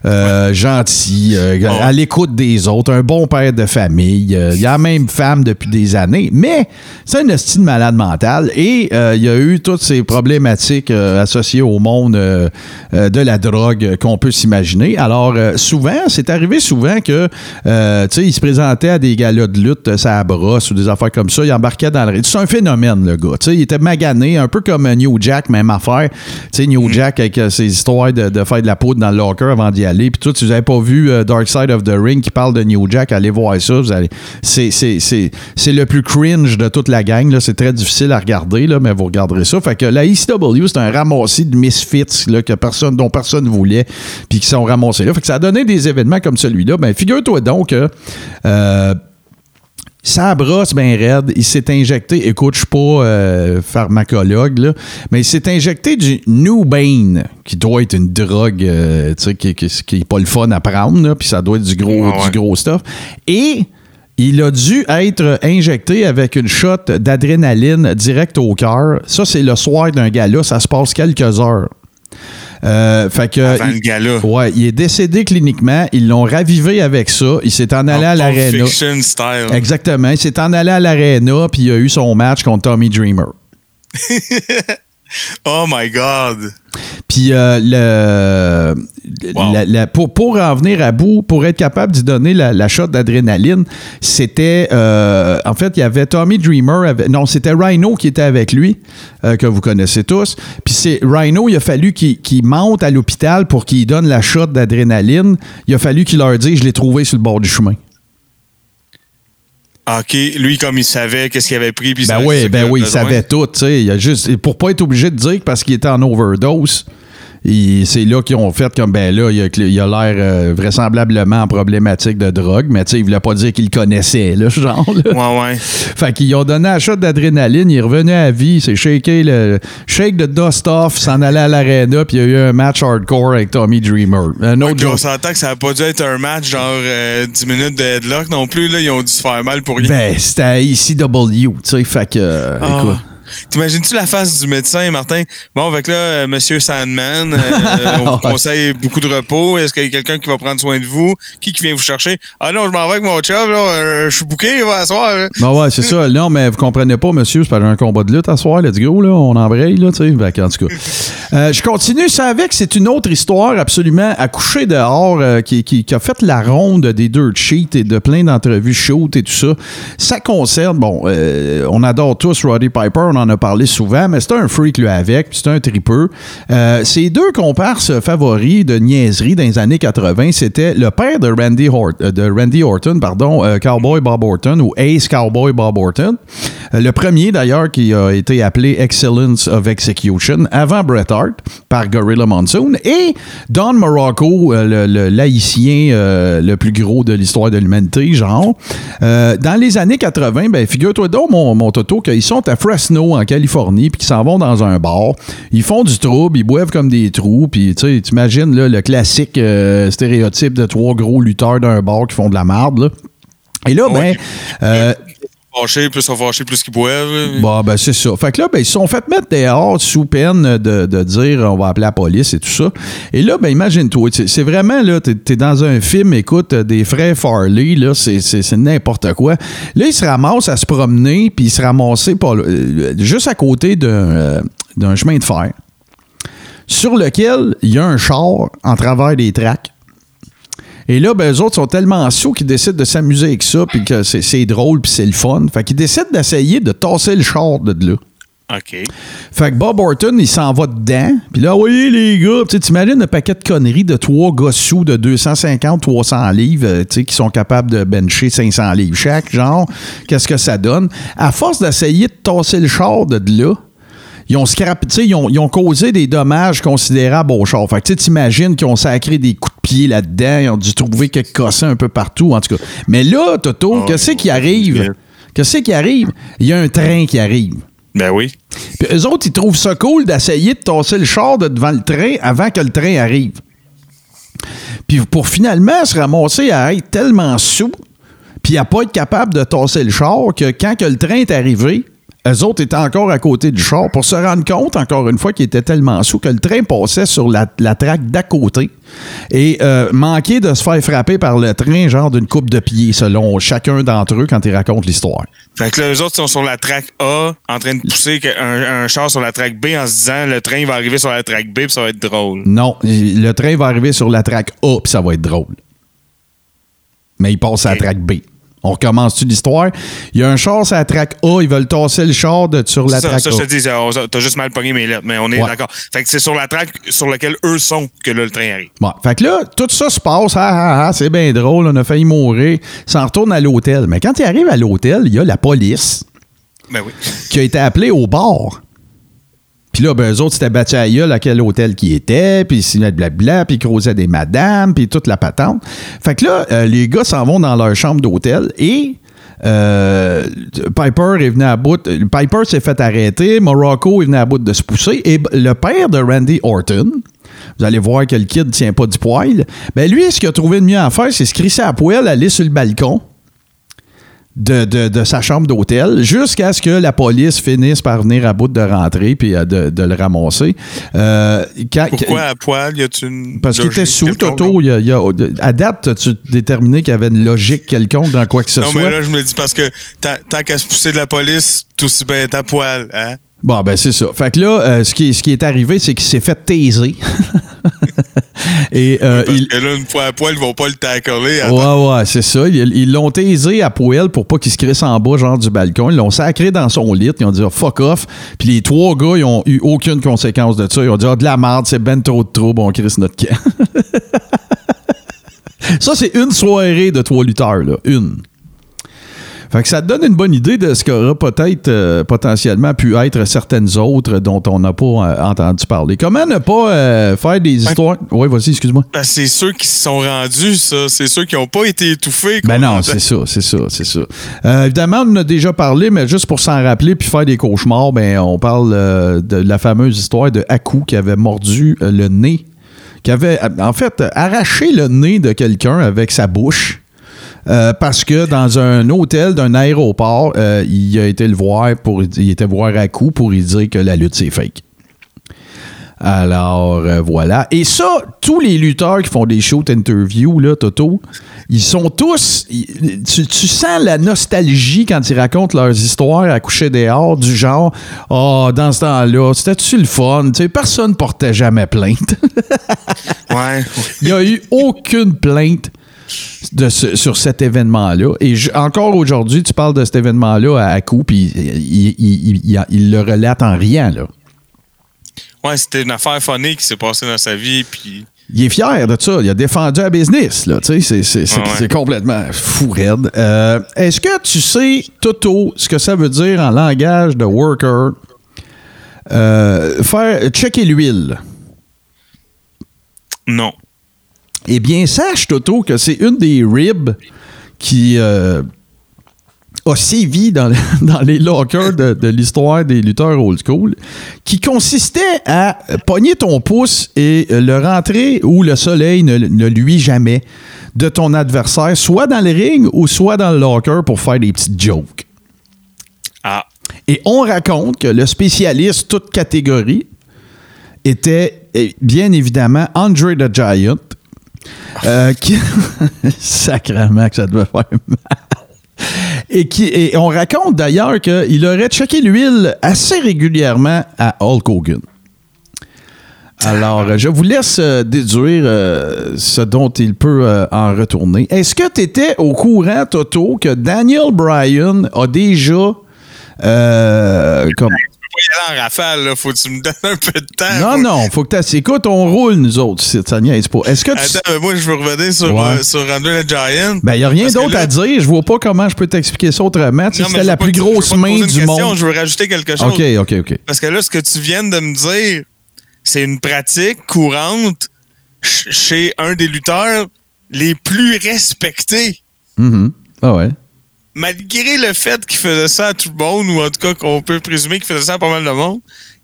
euh, gentil, euh, Oh. à l'écoute des autres, un bon père de famille. euh, il a la même femme depuis des années, mais c'est un estime malade mental et euh, il y a eu toutes ces problématiques associées au monde de la drogue qu'on peut s'imaginer. Alors, souvent, c'est arrivé souvent que, tu sais, il se présentait à des galas de lutte, ça brosse ou des affaires comme ça, il embarquait dans le. C'est un phénomène, le gars. Tu sais, il était magané, un peu comme New Jack, même affaire. Tu sais, New Jack avec euh, ses histoires de, faire de la poudre dans le locker avant d'y aller. Puis tout, si vous n'avez pas vu euh, Dark Side of the Ring qui parle de New Jack, allez voir ça. C'est, le plus cringe de toute la gang. C'est très difficile à regarder, là, mais vous regarderez ça. Fait que la ECW, c'est un ramassis de misfits là, que personne, dont personne voulait, puis qui sont ramassés là. Fait que ça a donné des événements comme celui-là. Ben, figure-toi donc que. euh, ça brosse bien raide. Il s'est injecté, écoute, je suis pas euh, pharmacologue, là, mais il s'est injecté du New Bane, qui doit être une drogue euh, tu sais, qui, qui, qui est pas le fun à prendre, là, puis ça doit être du gros, ouais. du gros stuff. Et il a dû être injecté avec une shot d'adrénaline direct au cœur. Ça, c'est le soir d'un gala. Ça se passe quelques heures. Euh, fait que, Avant il- le gala. Ouais, il est décédé cliniquement. Ils l'ont ravivé avec ça. Il s'est en allé à En. Fiction style. Exactement. Il s'est en allé à l'aréna, puis il a eu son match contre Tommy Dreamer. Oh my God. Puis euh, le, Wow. la- la- pour, pour en venir à bout, pour être capable d'y donner la, la shot d'adrénaline, c'était euh, en fait il y avait Tommy Dreamer, avec- non c'était Rhino qui était avec lui euh, que vous connaissez tous. Puis c'est Rhino, il a fallu qu'il qu'il monte à l'hôpital pour qu'il donne la shot d'adrénaline. Il a fallu qu'il leur dise je l'ai trouvé sur le bord du chemin. OK, lui, comme il savait qu'est-ce qu'il avait pris, puis Ben oui, ben oui, il savait tout. tu sais. Il a juste, pour pas être obligé de dire que parce qu'il était en overdose, c'est là qu'ils ont fait comme, ben là, il a, il a l'air euh, vraisemblablement en problématique de drogue, mais tu sais, il voulait pas dire qu'il le connaissait, là, genre. là. Ouais, ouais. Fait qu'ils ont donné un shot d'adrénaline, il est revenu à vie, il s'est shaké le shake de dust off, s'en allait à l'arena, puis il y a eu un match hardcore avec Tommy Dreamer. Un autre Puis on s'entend que ça n'a pas dû être un match genre euh, 10 minutes de headlock non plus. Là, ils ont dû se faire mal pour rien. Ben, c'était à ECW, tu sais, fait que, euh, écoute. T'imagines-tu la face du médecin, Martin? Bon, avec là, euh, Monsieur Sandman, euh, on vous conseille beaucoup de repos. Est-ce qu'il y a quelqu'un qui va prendre soin de vous? Qui qui vient vous chercher? Ah non, je m'en vais avec mon chum, là. euh, je suis bouqué, il va asseoir. là. Ben ouais, c'est ça. Non, mais vous comprenez pas, monsieur, c'est pas un combat de lutte à soir, let's go, là, on embraye, là, tu sais. En tout cas. Euh, je continue ça avec, c'est une autre histoire absolument à coucher dehors qui, qui- qui a fait la ronde des dirt sheets et de plein d'entrevues shoot et tout ça. Ça concerne, bon, on adore tous Roddy Piper, on en a parlé souvent, mais c'est un freak, lui, avec, c'est un tripeux. Euh, ces deux comparses favoris de niaiserie dans les années 80, c'était le père de Randy, Hort- euh, Orton, pardon, euh, Cowboy Bob Orton, ou Ace Cowboy Bob Orton. Euh, le premier, d'ailleurs, qui a été appelé Excellence of Execution avant Bret Hart par Gorilla Monsoon. Et Don Morocco, le, le laïcien le plus gros de l'histoire de l'humanité, genre. Dans les années 80, ben, figure-toi donc, mon, mon Toto, qu'ils sont à Fresno, en Californie, puis qu'ils s'en vont dans un bar. Ils font du trouble, ils boivent comme des trous, puis tu là, le classique euh, stéréotype de trois gros lutteurs d'un bar qui font de la marde, là. Et là, ben, Ouais. euh, Fâchés, plus sont fâchés, plus qu'ils boivent. Bon, ben c'est ça. Fait que là, ben, ils se sont fait mettre dehors sous peine de, de dire on va appeler la police et tout ça. Et là, ben imagine-toi, c'est vraiment là, t'es es dans un film, écoute, euh, des frères Farley, là, c'est- n'importe quoi. Là, ils se ramassent à se promener, puis ils se ramassaient pas, euh, juste à côté d'un euh, d'un chemin de fer, sur lequel il y a un char en travers des tracks. Et là, ben, eux autres sont tellement sous qu'ils décident de s'amuser avec ça, puis que c'est- drôle, puis c'est le fun. Fait qu'ils décident d'essayer de tasser le char de là. OK. Fait que Bob Orton, il s'en va dedans. Puis là, voyez les gars, tu t'imagines un paquet de conneries de trois gars sous de 250, 300 livres, euh, tu sais, qui sont capables de bencher 500 livres chaque, genre, qu'est-ce que ça donne? À force d'essayer de tasser le char de là, ils ont scrap, tu sais, ils ont, ils ont causé des dommages considérables au char. Fait que tu sais, t'imagines qu'ils ont sacré des coups de pied là-dedans, ils ont dû trouver quelques cossins un peu partout, en tout cas. Mais là, Toto, Oh, qu'est-ce qui arrive? Qu'est-ce qui arrive? Il y a un train qui arrive. Ben oui. Puis eux autres, ils trouvent ça cool d'essayer de tasser le char de devant le train avant que le train arrive. Puis pour finalement se ramasser à être tellement sous, puis à pas être capable de tasser le char, que quand que le train est arrivé, eux autres étaient encore à côté du char pour se rendre compte, encore une fois, qu'ils étaient tellement sous que le train passait sur la, la traque d'à côté et euh, manquait de se faire frapper par le train, genre d'une coupe de pied, selon chacun d'entre eux quand ils racontent l'histoire. Fait que là, eux autres sont sur la track A, en train de pousser un, un char sur la track B en se disant le train va arriver sur la track B puis ça va être drôle. Non, le train va arriver sur la traque A, puis ça va être drôle. Mais il passe à la traque B. On recommence-tu l'histoire? Il y a un char sur la traque A, ils veulent tasser le char de, sur la ça, traque ça, A. je te dis, ça, t'as juste mal pogné mes lettres, mais on est Ouais. d'accord. Fait que c'est sur la track sur laquelle eux sont que là, le train arrive. Bon, fait que là, tout ça se passe, ah, ah, ah, c'est bien drôle, on a failli mourir, s'en retourne à l'hôtel. Mais quand il arrive à l'hôtel, il y a la police Ben oui. qui a été appelée au bar. Puis là, ben, eux autres, c'était battu à gueule à quel hôtel qui était, puis ils blabla, puis ils creusaient des madames, puis toute la patente. Fait que là, euh, les gars s'en vont dans leur chambre d'hôtel et euh, Piper est venu à bout. Piper s'est fait arrêter, Morocco est venu à bout de se pousser, et le père de Randy Orton, vous allez voir que le kid tient pas du poil, ben lui, ce qu'il a trouvé de mieux à faire, c'est se crisser à poil, aller sur le balcon, de, de- de sa chambre d'hôtel jusqu'à ce que la police finisse par venir à bout de rentrer puis euh, de, de le ramasser. Euh, quand- Pourquoi à poil, y a-tu une. Parce qu'il était sous? Toto. y a- y a- à date, as-tu déterminé qu'il y avait une logique quelconque dans quoi que ce Non, soit? mais là, je me dis parce que tant qu'à se pousser de la police, tout aussi bien être à poil, hein? Bon, ben c'est ça. Fait que là, euh, ce, qui, ce qui est arrivé, c'est qu'il s'est fait taiser. Et euh, Parce il, que là, une fois à poil, ils vont pas le tacler. hein. Ouais, ouais, c'est ça. Ils l'ont taisé à poêle pour pas qu'il se crisse en bas, genre du balcon. Ils l'ont sacré dans son lit. Ils ont dit, oh, fuck off. Puis les trois gars, ils ont eu aucune conséquence de ça. Ils ont dit, ah, de la merde, c'est ben trop de trouble, on crisse notre camp. ça, c'est une soirée de trois lutteurs, là. Une. Fait que ça te donne une bonne idée de ce qu'aura peut-être euh, potentiellement pu être certaines autres dont on n'a pas euh, entendu parler. Comment ne pas euh, faire des histoires? Oui, vas-y, excuse-moi. Ben, c'est ceux qui se sont rendus, ça. C'est ceux qui n'ont pas été étouffés. Ben non, c'est ça, c'est ça, c'est ça. Évidemment, on en a déjà parlé, mais juste pour s'en rappeler puis faire des cauchemars, ben on parle de la fameuse histoire de Haku qui avait mordu le nez, qui avait en fait arraché le nez de quelqu'un avec sa bouche. Euh, parce que dans un hôtel d'un aéroport, euh, il a été le voir pour il était voir Haku pour lui dire que la lutte c'est fake. Alors, euh, voilà. Et ça, tous les lutteurs qui font des shows interviews, là, Toto, ils sont tous. ils- tu, tu sens la nostalgie quand ils racontent leurs histoires à coucher dehors, du genre, oh, dans ce temps-là, c'était-tu le fun? Tu sais, personne portait jamais plainte. Ouais. Il n'y a eu aucune plainte de ce- sur cet événement-là. Et je- encore aujourd'hui, tu parles de cet événement-là à Haku, puis il, il- il- il- il le relate en riant, là. Ouais, c'était une affaire funny qui s'est passée dans sa vie. Puis. Il est fier de ça. Il a défendu la business. Là, tu sais, c'est, c'est, c'est, Ah ouais. c'est complètement fou raide. Euh, est-ce que tu sais, Toto, ce que ça veut dire en langage de worker? Euh, faire checker l'huile? Non. Eh bien, sache, Toto, que c'est une des ribs qui euh, a sévi dans, le- dans les lockers de, de l'histoire des lutteurs old school, qui consistait à pogner ton pouce et le rentrer où le soleil ne, ne luit jamais de ton adversaire, soit dans le ring ou soit dans le locker pour faire des petites jokes. Ah. Et on raconte que le spécialiste, toute catégorie, était eh, bien évidemment Andre the Giant. Euh, qui... Sacrément que ça devait faire mal. Et, on raconte d'ailleurs qu'il aurait checké l'huile assez régulièrement à Hulk Hogan. Alors, je vous laisse euh, déduire euh, ce dont il peut en retourner. Est-ce que tu étais au courant, Toto, que Daniel Bryan a déjà comme Faut y aller en rafale, là. Faut que tu me donnes un peu de temps. non non faut que tu écoute on roule nous autres ça niaise pas est-ce que tu Attends, mais moi, je veux revenir sur, Ouais. euh, sur Andre the Giant. ben y a rien d'autre là- à dire je vois pas comment je peux t'expliquer ça autrement Tu sais, c'était la pas plus que- grosse pas main du question, monde Je veux rajouter quelque chose. ok ok ok Parce que là, ce que tu viens de me dire, c'est une pratique courante ch- chez un des lutteurs les plus respectés. Mhm. ah ouais Malgré le fait qu'il faisait ça à tout le monde, ou en tout cas qu'on peut présumer qu'il faisait ça à pas mal de monde,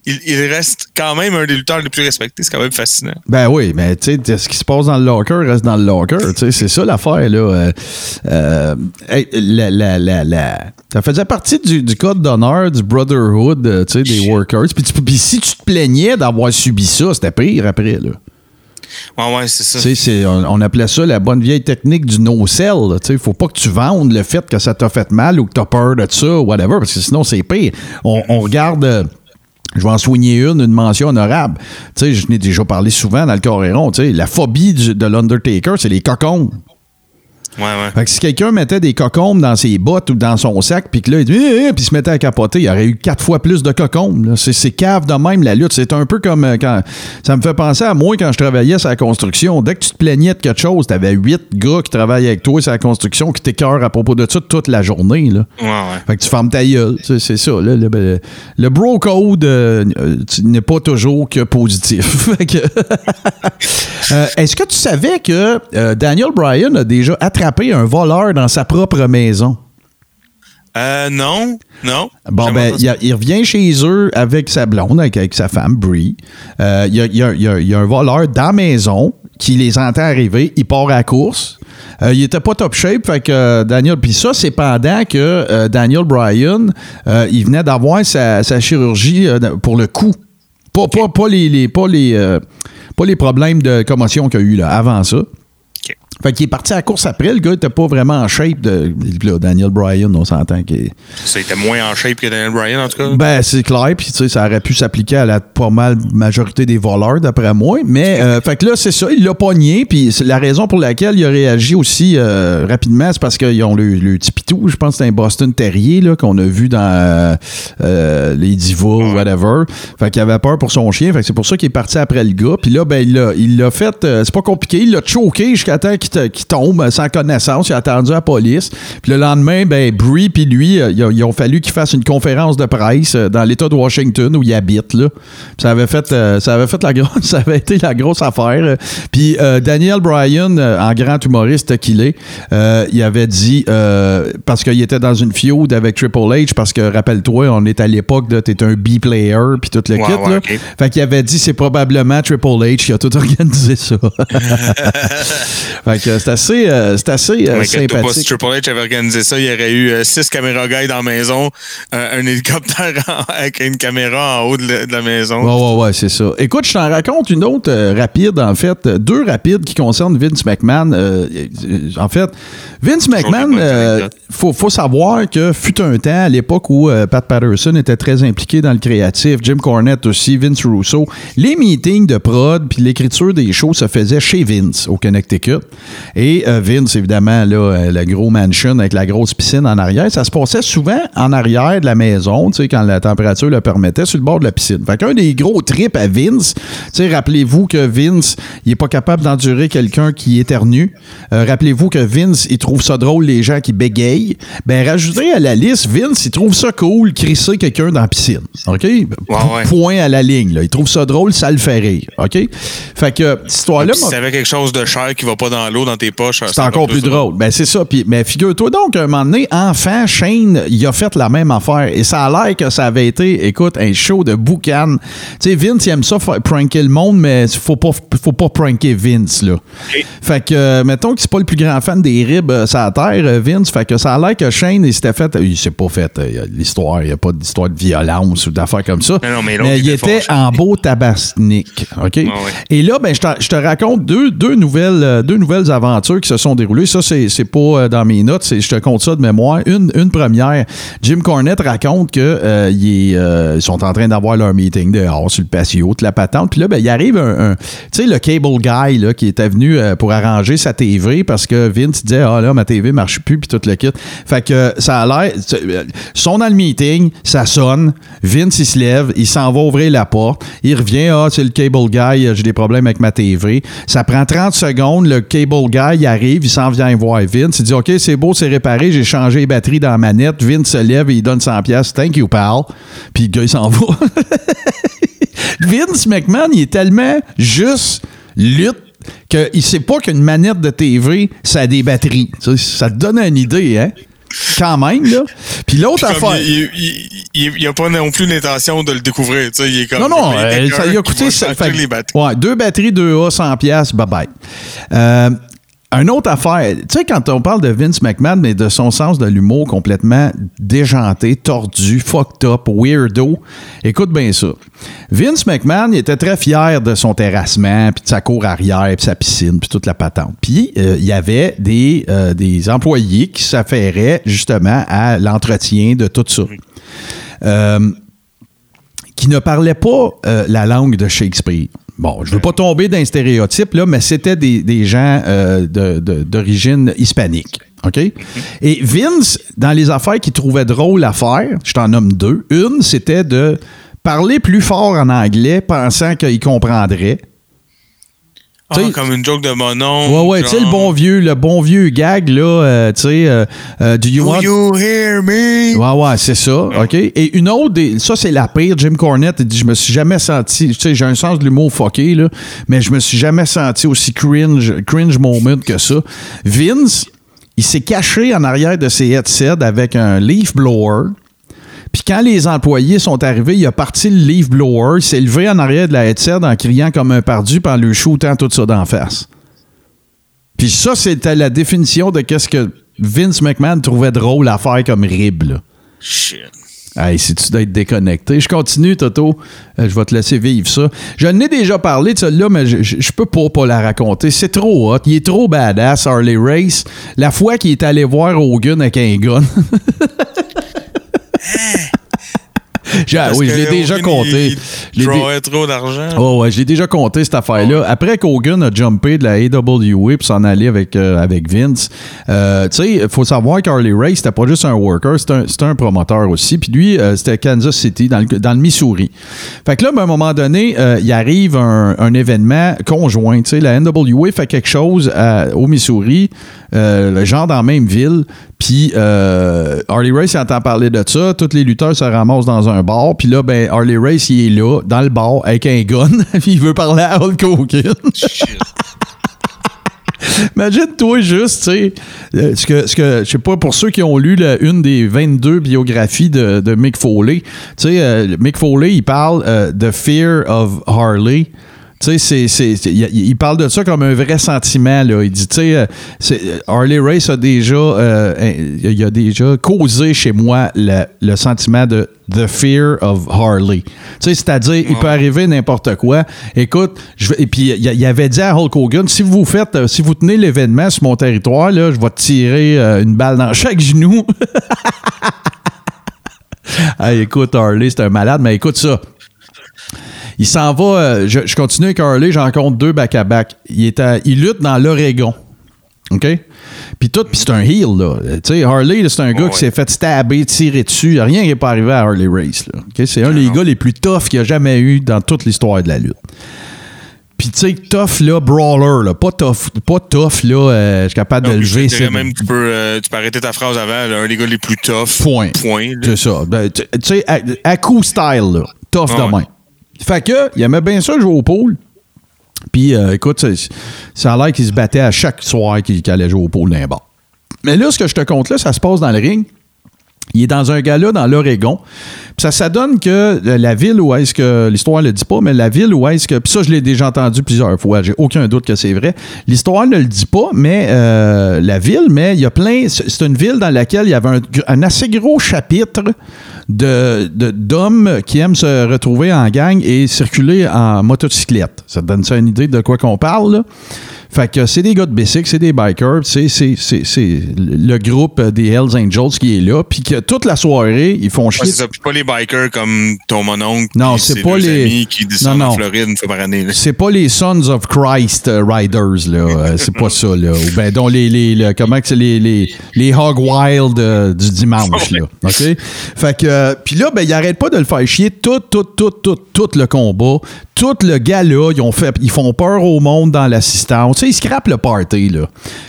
il, il reste quand même un des lutteurs les plus respectés. C'est quand même fascinant. Ben oui, mais tu sais, ce qui se passe dans le locker reste dans le locker. C'est ça l'affaire, là. Euh, euh, hey, la, la, la, la- Ça faisait partie du, du code d'honneur, du brotherhood, euh, tu sais, des workers. Puis si tu te plaignais d'avoir subi ça, c'était pire après, là. C'est ça. Tu on, appelait ça la bonne vieille technique du no-sell. Tu sais, faut pas que tu vendes le fait que ça t'a fait mal ou que t'as peur de ça ou whatever, parce que sinon, c'est pire. On, regarde... euh, je vais en soigner une, une mention honorable. Tu sais, je n'ai déjà parlé souvent dans le Coréron. Tu sais, la phobie de l'Undertaker, c'est les cocons. Ouais, ouais. Fait que si quelqu'un mettait des cocombes dans ses bottes ou dans son sac, puis que là, il, dit, Eh, eh puis se mettait à capoter, il y aurait eu quatre fois plus de cocombes. C'est, cave de même, la lutte. C'est un peu comme euh, quand. Ça me fait penser à moi quand je travaillais sur la construction. Dès que tu te plaignais de quelque chose, t'avais huit gars qui travaillaient avec toi sur la construction qui t'écœurent à propos de ça toute la journée. Là. Ouais, ouais. Fait que tu fermes ta gueule. C'est ça. là. le, le- bro code euh, n'est pas toujours que positif. Euh, Est-ce que tu savais que euh, Daniel Bryan a déjà attrapé un voleur dans sa propre maison? Euh, non, non. Bon, ben, il, a- il revient chez eux avec sa blonde, avec, avec sa femme, Brie. Euh, Il y, a, il y a- il y a- il y a un voleur dans la maison qui les entend arriver. Il part à la course. Euh, il était pas top shape, fait que euh, Daniel. Puis ça, c'est pendant que Daniel Bryan, il venait d'avoir sa, sa chirurgie pour le cou. Pas, pas, pas les, les- pas, les, pas les problèmes de commotion qu'il y a eu là, avant ça. Fait qu'il est parti à la course après. Le gars était pas vraiment en shape. De, là, Daniel Bryan, on s'entend qu'il Ça était moins en shape que Daniel Bryan, en tout cas. ben, c'est clair, puis tu sais, ça aurait pu s'appliquer à la pas mal majorité des voleurs, d'après moi. Mais, euh, fait que là, c'est ça, il l'a pogné, puis la raison pour laquelle il a réagi aussi euh, rapidement, c'est parce qu'ils ont le, le petit pitou, je pense que c'est un Boston Terrier, là, qu'on a vu dans euh, les Divas ou whatever. Fait qu'il avait peur pour son chien, fait que c'est pour ça qu'il est parti après le gars. Puis là, ben, il l'a il l'a fait, c'est pas compliqué, il l'a choqué jusqu'à temps qu'il qui, te- qui tombe sans connaissance. Il a attendu la police. Puis le lendemain, ben, Brie puis lui, euh, ils ont- ils ont fallu qu'il fasse une conférence de presse euh, dans l'État de Washington où il habite. Là. Ça avait fait, euh, ça avait fait la grosse, ça avait été la grosse affaire. Euh, Puis euh, Daniel Bryan, euh, en grand humoriste qu'il est, euh, il avait dit euh, parce qu'il était dans une feud avec Triple H, parce que rappelle-toi, on est à l'époque de t'es un B-player puis tout le Ouais, kit. là. Fait qu'il avait dit c'est probablement Triple H qui a tout organisé ça. fait que c'est assez, euh, c'est assez euh, pas, si sympathique. Triple H avait organisé ça, il y aurait eu euh, six caméras guides dans la maison, un, un hélicoptère en- avec une caméra en haut de la, de la maison. Ouais, ouais, ouais, c'est ça. Écoute, je t'en raconte une autre euh, rapide, en fait. Euh, Deux rapides qui concernent Vince McMahon. Euh, euh, en fait, Vince McMahon, euh, faut, faut savoir que fut un temps, à l'époque où euh, Pat Patterson était très impliqué dans le créatif, Jim Cornette aussi, Vince Russo, les meetings de prod puis l'écriture des shows se faisaient chez Vince, au Connecticut. Et euh, Vince, évidemment, là, euh, le gros mansion avec la grosse piscine en arrière, ça se passait souvent en arrière de la maison, tu sais, quand la température le permettait, sur le bord de la piscine. Fait qu'un des gros trips à Vince, tu sais, rappelez-vous que Vince, il est pas capable d'endurer quelqu'un qui éternue. Euh, rappelez-vous que Vince, il trouve ça drôle les gens qui bégayent. Ben, rajoutez à la liste, Vince, il trouve ça cool crisser quelqu'un dans la piscine. OK? ouais. Point à la ligne, là. Il trouve ça drôle, ça le fait rire. OK? Fait que, cette histoire-là, si t'avais quelque chose de cher qui va pas dans l'eau, dans tes poches, c'est encore plus drôle. Ben, c'est ça. Puis, mais figure-toi donc, un moment donné, enfant, Shane, il a fait la même affaire. Et ça a l'air que ça avait été, écoute, un show de boucan. Tu sais, Vince, il aime ça, pranker le monde, mais faut pas, faut pas pranker Vince, là. Fait que, euh, mettons que c'est pas le plus grand fan des ribs euh, sur la terre, euh, Vince. Fait que ça a l'air que Shane, il s'était fait. Il s'est pas fait euh, l'histoire. Il n'y a pas d'histoire de violence ou d'affaires comme ça. Non, non, mais il était en beau tabasnique. OK? ouais. Et là, ben, je, te, je te raconte deux, deux, nouvelles, euh, deux nouvelles aventures qui se sont déroulées. Ça, c'est, c'est pas euh, dans mes notes, c'est, je te compte ça de mémoire. Une, une première, Jim Cornette raconte que euh, euh, ils sont en train d'avoir leur meeting dehors sur le patio, de la patente. Puis là, ben, il arrive un, tu sais, le cable guy là, qui était venu pour arranger sa TV parce que Vince disait, ah là, ma TV marche plus, puis tout le kit. Fait que ça a l'air, ils sont dans le meeting, ça sonne, Vince, il se lève, il s'en va ouvrir la porte, il revient, ah, c'est le cable guy, j'ai des problèmes avec ma TV. Ça prend 30 secondes, le cable guy, il arrive, il s'en vient voir Vince, il dit, OK, c'est beau, c'est réparé, j'ai changé les batteries dans la manette. Vince se lève et il donne 100 pièces. Thank you, pal. Puis le gars, il s'en va. Vince McMahon, il est tellement juste lutte qu'il sait pas qu'une manette de TV, ça a des batteries. Ça, ça te donne une idée, hein? Quand même, là. Puis l'autre affaire. il, il, il, il a pas non plus l'intention de le découvrir. Tu sais, il est comme, Non, non, il ça lui a coûté. ça- fait- les batteries. ouais, deux batteries, deux A, 100 pièces, bye bye. Euh, une autre affaire, tu sais, quand on parle de Vince McMahon, mais de son sens de l'humour complètement déjanté, tordu, fucked up, weirdo, écoute bien ça. Vince McMahon, il était très fier de son terrassement, puis de sa cour arrière, puis sa piscine, puis toute la patente. Puis, euh, il y avait des, euh, des employés qui s'affairaient justement à l'entretien de tout ça. Euh, qui ne parlaient pas la langue de Shakespeare. Bon, je veux pas tomber d'un stéréotype, là, mais c'était des, des gens euh, d'origine hispanique. OK? Et Vince, dans les affaires qu'il trouvait drôle à faire, je t'en nomme deux. Une, c'était de parler plus fort en anglais, pensant qu'il comprendrait. Ah, comme une joke de mon nom. Ouais, ouais, tu sais, le bon vieux, le bon vieux gag, là, euh, tu sais, euh, euh, do you Do want... you hear me? Ouais, ouais, c'est ça. OK? Et une autre, des- ça, c'est la pire. Jim Cornette, il dit Je me suis jamais senti. Tu sais, j'ai un sens de l'humour fucké, là, mais je me suis jamais senti aussi cringe, cringe moment que ça. Vince, il s'est caché en arrière de ses headsets avec un leaf blower. Puis quand les employés sont arrivés, il a parti le leaf blower, il s'est levé en arrière de la headset en criant comme un pardu, puis en lui shootant tout ça d'en face. Puis ça, c'était la définition de qu'est-ce que Vince McMahon trouvait drôle à faire comme rib, là. Shit. Hey, c'est-tu d'être déconnecté? Je continue, Toto. Euh, je vais te laisser vivre ça. Je n'ai déjà parlé de celle-là, mais je, je, je peux pas, pas la raconter. C'est trop hot. Il est trop badass, Harley Race. La fois qu'il est allé voir Hogan avec un gun. Ah oui, je l'ai déjà Hogan, compté. il trop d'argent. Oh ouais, je l'ai déjà compté cette affaire-là. Après qu'Hogan a jumpé de la AWA pour s'en aller avec, euh, avec Vince, euh, tu sais, il faut savoir qu'Harley Race, c'était pas juste un worker, c'était un, un promoteur aussi. Puis lui, euh, c'était Kansas City, dans le, dans le Missouri. Fait que là, ben, à un moment donné, euh, il arrive un, un événement conjoint. Tu sais, la NWA fait quelque chose à- au Missouri, euh, le genre dans la même ville. Puis euh, Harley Race, il entend parler de ça. Tous les lutteurs se ramassent dans un bar. Puis là, ben, Harley Race, il est là, dans le bar, avec un gun. puis il veut parler à Hulk Hogan. Imagine-toi juste, tu sais, euh, ce que, ce que, je sais pas, pour ceux qui ont lu la- une des 22 biographies de, de Mick Foley, tu sais, euh, Mick Foley, il parle euh, de Fear of Harley. Tu sais, c'est- il, parle de ça comme un vrai sentiment. Là. Il dit, tu sais, euh, Harley Race a déjà, euh, il a déjà causé chez moi le, le sentiment de The Fear of Harley. Tu sais, c'est-à-dire, il peut arriver n'importe quoi. Écoute, je vais- et puis il, il avait dit à Hulk Hogan, si vous faites, euh, si vous tenez l'événement sur mon territoire, là, je vais te tirer euh, une balle dans chaque genou. Hey, écoute, Harley, c'est un malade, mais écoute ça. Il s'en va. euh, je, je continue avec Harley, j'en compte deux back-à-back. Il, est à- il lutte dans l'Oregon. OK? Puis tout, puis c'est un heel, là. Tu sais, Harley, c'est un gars Ouais. qui s'est fait stabber, tirer dessus. Rien n'est pas arrivé à Harley Race, là. OK? C'est un des gars les plus toughs qu'il y a jamais eu dans toute l'histoire de la lutte. Puis tu sais, tough, là, brawler, là. Pas tough, pas tough, là, euh, je suis capable de je lever. dirais ses- même, tu peux, euh, tu peux arrêter ta phrase avant, là, un des gars les plus tough. Point. Point. C'est ça. Ben, tu sais, à, à coup style, là. Tough Ah de ouais. main. Fait que, il aimait bien ça jouer au pool. Puis, euh, écoute, ça, a l'air qu'il se battait à chaque soir qu'il qu'il allait jouer au pool d'un bar. Mais là, ce que je te compte là, ça se passe dans le ring. Il est dans un gala dans l'Oregon. Ça, ça donne que la ville où est-ce que, l'histoire ne le dit pas, mais la ville où est-ce que, puis ça, je l'ai déjà entendu plusieurs fois, j'ai aucun doute que c'est vrai. L'histoire ne le dit pas, mais euh, la ville, mais il y a plein, c'est une ville dans laquelle il y avait un, assez gros chapitre de- d'hommes qui aiment se retrouver en gang et circuler en motocyclette. Ça te donne ça une idée de quoi qu'on parle, là? Fait que c'est des gars de Basic, c'est des bikers, c'est, c'est, c'est, c'est le groupe des Hells Angels qui est là, puis que toute la soirée, ils font Ouais, chier. c'est pas les bikers comme ton mononcle. Non, c'est pas les- amis qui descendent Non, non. en Floride une fois par année. C'est pas les Sons of Christ euh, Riders, là. Euh, c'est pas ça, là. Ou ben, dont les, les, le- comment que c'est les, les, les Hog Wild euh, du dimanche, là. OK? Fait que, euh, puis là, ben, ils arrêtent pas de le faire chier tout, tout, tout, tout, tout le combat. Tout le gars-là, ils, ont fait, ils font peur au monde dans l'assistance. Tu sais, ils scrapent le party, là.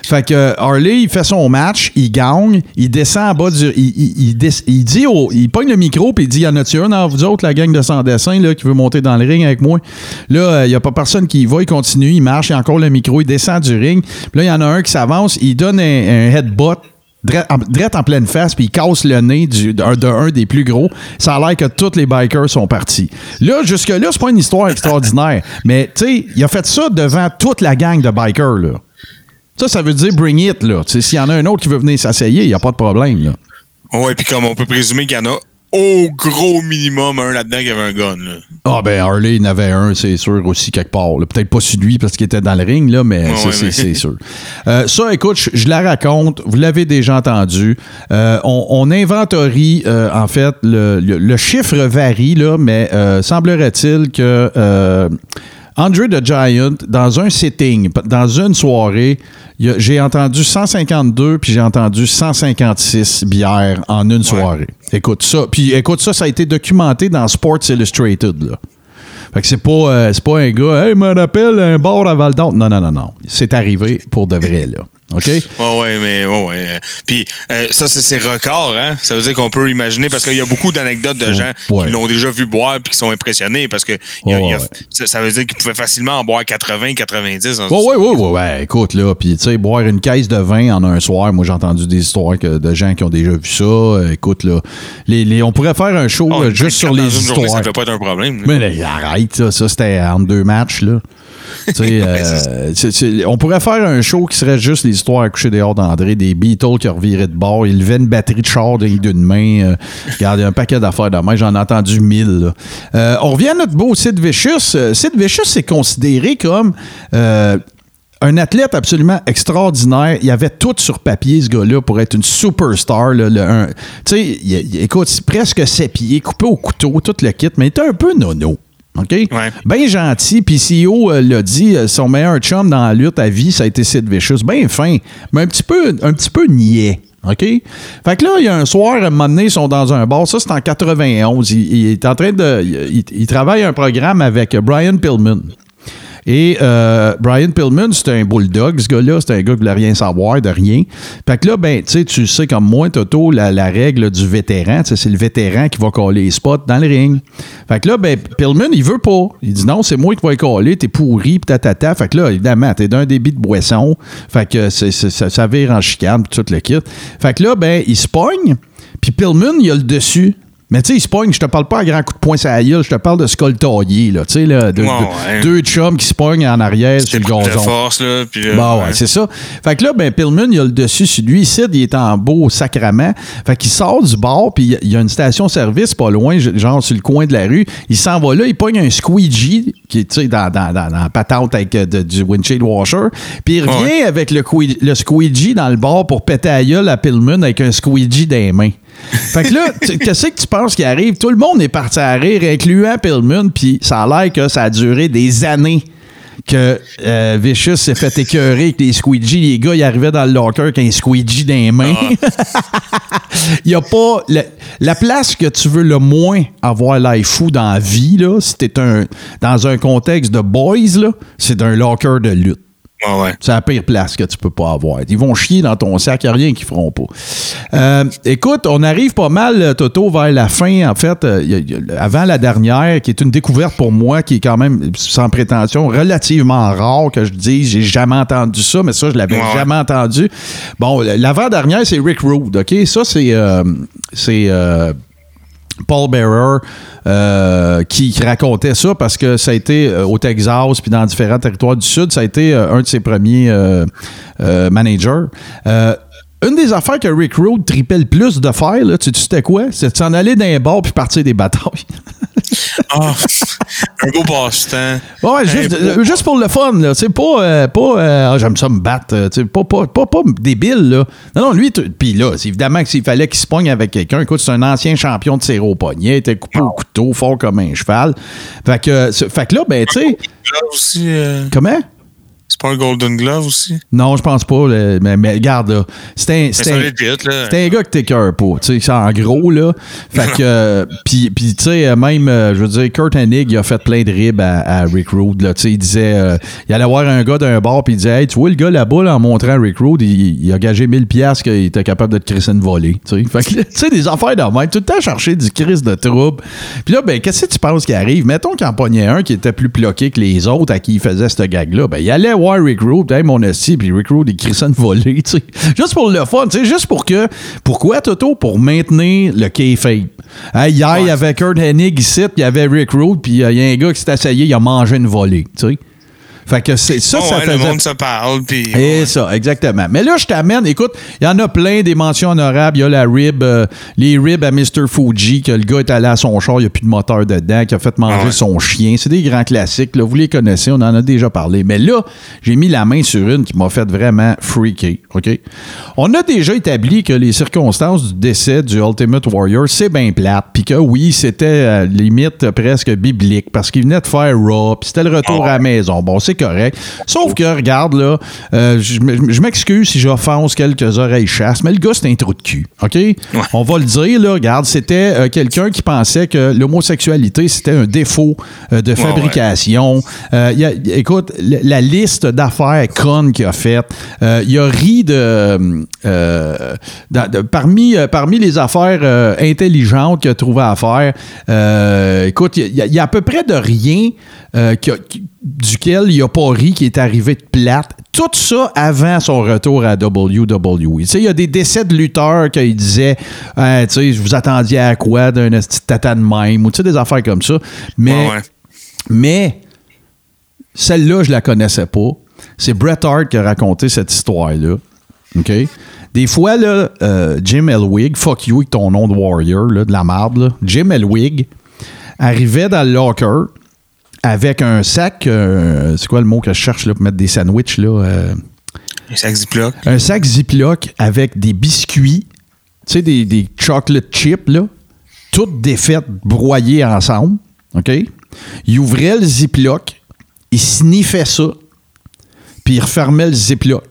Fait que euh, Harley, il fait son match, il gagne, il descend en bas du. Il, il, il, dit au- Il pogne le micro, puis il dit Y en a-tu un dans vous autres, la gang de sans dessin, là, qui veut monter dans le ring avec moi? Là, euh, il n'y a pas personne qui y va, il continue, il marche, il a encore le micro, il descend du ring. Puis là, il y en a un qui s'avance, il donne un, un headbutt. Drette en, pleine face, puis il casse le nez du- d'un de un des plus gros. Ça a l'air que tous les bikers sont partis. Là, jusque-là, c'est pas une histoire extraordinaire. Mais, tu sais, il a fait ça devant toute la gang de bikers, là. Ça, ça veut dire bring it, là. S'il y en a un autre qui veut venir s'asseyer, il n'y a pas de problème, là. Ouais, puis comme on peut présumer qu'il y en a au gros minimum un là-dedans qui avait un gun. Là. Ah, ben, Harley, il en avait un, c'est sûr, aussi, quelque part. Peut-être pas celui parce qu'il était dans le ring, là, mais c'est- ouais, mais- sûr. Euh, ça, écoute, je, je la raconte, vous l'avez déjà entendu. Euh, on, on inventorie, euh, en fait, le, le- le chiffre varie, là, mais semblerait-il que Andre the Giant, dans un sitting, dans une soirée, j'ai entendu 152 puis j'ai entendu 156 bières en une soirée. Écoute ça. Puis écoute ça, ça a été documenté dans Sports Illustrated. Là. Fait que c'est pas, euh, pas un gars, hey, me rappelle un bar à Val d'Or. Non, non, non, non. C'est arrivé pour de vrai, là. OK? Ouais, ouais, mais ouais, ouais. Puis euh, ça, c'est c'est record, hein. Ça veut dire qu'on peut imaginer parce qu'il y a beaucoup d'anecdotes de gens Ouais. qui l'ont déjà vu boire puis qui sont impressionnés parce que il y a- Ouais, il y a- ouais. ça, ça veut dire qu'ils pouvaient facilement en boire 80, 90. en- Ouais, ouais, ouais. Écoute, là, puis tu sais, boire une caisse de vin en un soir, moi j'ai entendu des histoires que- de gens qui ont déjà vu ça. Euh, écoute, là, les, les- on pourrait faire un show Oh, euh, juste sur les une journée, histoires. ça peut pas être un problème. là. Mais là, arrête, ça, ça c'était entre deux matchs, là. Euh, on pourrait faire un show qui serait juste les histoires à coucher dehors d'André, des Beatles qui reviraient de bord, il levait une batterie de char d'un- d'une main. Euh, regarde, il y a un paquet d'affaires de main, j'en ai entendu mille. Euh, on revient à notre beau Sid Vicious. Euh, Sid Vicious, c'est considéré comme. un athlète absolument extraordinaire. Il avait tout sur papier, ce gars-là, pour être une superstar. là, le- un- Tu sais, écoute, c'est presque ses pieds, coupé au couteau, tout le kit, mais il était un peu nono. OK? Ouais. Bien gentil. Puis CEO euh, l'a dit, euh, son meilleur chum dans la lutte à vie, ça a été Sid Vicious. Bien fin, mais un petit peu, un petit peu niais. OK? Fait que là, il y a un soir, à un moment donné, ils sont dans un bar. Ça, c'est en 91. Il, il est en train de. Il, il travaille un programme avec Brian Pillman. Et euh, Brian Pillman, c'est un bulldog, ce gars-là. C'est un gars qui voulait rien savoir de rien. Fait que là, ben, tu sais, tu sais comme moi, Toto, la, règle du vétéran, c'est le vétéran qui va coller les spots dans le ring. Fait que là, ben, Pillman, il veut pas. Il dit non, c'est moi qui vais coller, t'es pourri, pis tatata. Fait que là, évidemment, t'es d'un débit de boisson. Fait que ça, ça vire en chicane, pis tout le kit. Fait que là, ben, il se pogne, puis Pillman, il a le dessus. Mais tu sais, il se pogne, je te parle pas à grand coup de poing sur la gueule, je te parle de skull taillé, là. Tu sais, là, de- Ouais, de- ouais. deux chums qui se pognent en arrière sur C'est le gazon. force, là. Puis, euh, Bah ouais, c'est ça. Fait que là, ben, Pillman, il a le dessus sur lui. Ici, il est en beau sacrament. Fait qu'il sort du bar, puis il y a une station-service pas loin, genre sur le coin de la rue. Il s'en va là, il pogne un squeegee, qui est, tu sais, dans, dans, dans, dans la patente avec euh, de- du windshield washer. Puis il revient Ouais. avec le, le squeegee dans le bar pour péter à gueule à Pillman avec un squeegee dans les mains. Fait que là, qu'est-ce que tu penses qui arrive? Tout le monde est parti à rire, incluant Pillman, puis ça a l'air que ça a duré des années que euh, Vicious s'est fait écœurer avec les squeegees. Les gars, ils arrivaient dans le locker avec un squeegee dans les mains. Il n'y a pas... La, la place que tu veux le moins avoir l'air fou dans la vie, là, si t'es un, dans un contexte de boys, là, c'est d'un locker de lutte. Ouais, ouais. C'est la pire place que tu peux pas avoir. Ils vont chier dans ton sac, il n'y a rien qu'ils feront pas. Euh, écoute, on arrive pas mal, euh, Toto, vers la fin, en fait, euh, avant la dernière, qui est une découverte pour moi, qui est quand même, sans prétention, relativement rare que je dise, j'ai jamais entendu ça, mais ça, je l'avais Ouais, jamais entendu. Bon, l'avant-dernière, c'est Rick Rude, OK? Ça, c'est... euh, c'est Paul Bearer euh, qui, qui racontait ça parce que ça a été euh, au Texas puis dans différents territoires du Sud, ça a été euh, un de ses premiers euh, managers. Une des affaires que Rick Rude tripait le plus de faire, là, tu sais c'était quoi? C'est de s'en aller dans les bars puis partir des batailles. Ah, un beau passe-temps. Ouais, juste, euh, juste pour le fun, là. Tu sais, pas, euh, pas euh, Ah, j'aime ça me battre. tu pas, pas, pas, pas débile, là. Non, non, lui, puis là, c'est évidemment que s'il fallait qu'il se pogne avec quelqu'un, écoute, c'est un ancien champion de serre au poignet, était coupé au couteau, fort comme un cheval. Fait que, c'est- fait que là, ben, tu sais, euh, comment? Pas un Golden Glove aussi? Non, je pense pas, là, mais, mais regarde, là. C'était un. Gars que t'écœures pas, tu sais, c'est en gros, là. Fait que, euh, puis, puis, tu sais, euh, même, euh, je veux dire, Kurt Hennig, il a fait plein de ribs à, à Rick Rude, là, tu sais, il disait, euh, il allait voir un gars d'un bar, puis il disait, hey, tu vois, le gars là-bas, là, en montrant Rick Rude, il, il a gagé 1000 piastres qu'il était capable de te crisser une volée, tu sais. Fait que, tu sais, des affaires de même, tout le temps chercher du crise de trouble. Puis là, ben, qu'est-ce que tu penses qui arrive? Mettons qu'il en pognait un qui était plus bloqué que les autres à qui il faisait ce gag-là. Ben, il allait voir Rick Rude, hey, mon esti, puis Rick Rude, il crissait une volée, tu sais. Juste pour le fun, tu sais, juste pour que. Pourquoi, Toto? Pour maintenir le kayfabe. Hey, hier, il y avait Kurt Hennig ici, puis il y avait Rick Rude, puis euh, il y a un gars qui s'est essayé, il a mangé une volée, tu sais. Fait que c'est ça, Bon, ça ouais, faisait le monde se parle, puis... et ça, exactement. Mais là, je t'amène, écoute, il y en a plein des mentions honorables. Il y a la rib, euh, les ribs à Mr. Fuji, que le gars est allé à son char, il n'y a plus de moteur dedans, qui a fait manger Ah ouais. son chien. C'est des grands classiques, là. Vous les connaissez, on en a déjà parlé. Mais là, j'ai mis la main sur une qui m'a fait vraiment freaker, OK? On a déjà établi que les circonstances du décès du Ultimate Warrior, c'est bien plate, puis que oui, c'était euh, limite presque biblique, parce qu'il venait de faire Raw, puis c'était le retour à la maison. Bon, c'est correct. Sauf que, regarde, là, euh, je m'excuse si j'offense quelques oreilles chasse, mais le gars, c'est un trou de cul. OK? On va le dire, là, regarde, c'était euh, quelqu'un qui pensait que l'homosexualité, c'était un défaut euh, de fabrication. Il y a- écoute, la liste d'affaires connes qu'il a faites, il a ri de, dans- de- parmi, parmi les affaires intelligentes qu'il a trouvé à faire. écoute, il y, a- il y a à peu près de rien euh, qui a- qui- duquel il n'a pas ri qui est arrivé de plate. Tout ça avant son retour à WWE. Il y a des décès de lutteurs qu'il disait, Ah, tu sais, vous attendiez à quoi d'un petit tata de même, ou des affaires comme ça. Mais, Ouais, ouais. mais celle-là, je la connaissais pas. C'est Bret Hart qui a raconté cette histoire-là. OK? Des fois, là, euh, Jim Elwig, fuck you avec ton nom de warrior, là, de la marde, là. Jim Elwig arrivait dans le locker avec un sac, euh, c'est quoi le mot que je cherche là, pour mettre des sandwichs là? euh, Un sac Ziploc. un sac Ziploc avec des biscuits, tu sais, des, des chocolate chips, là, toutes défaites, broyées ensemble. OK? Il ouvrait le Ziploc, il sniffait ça, puis il refermait le Ziploc.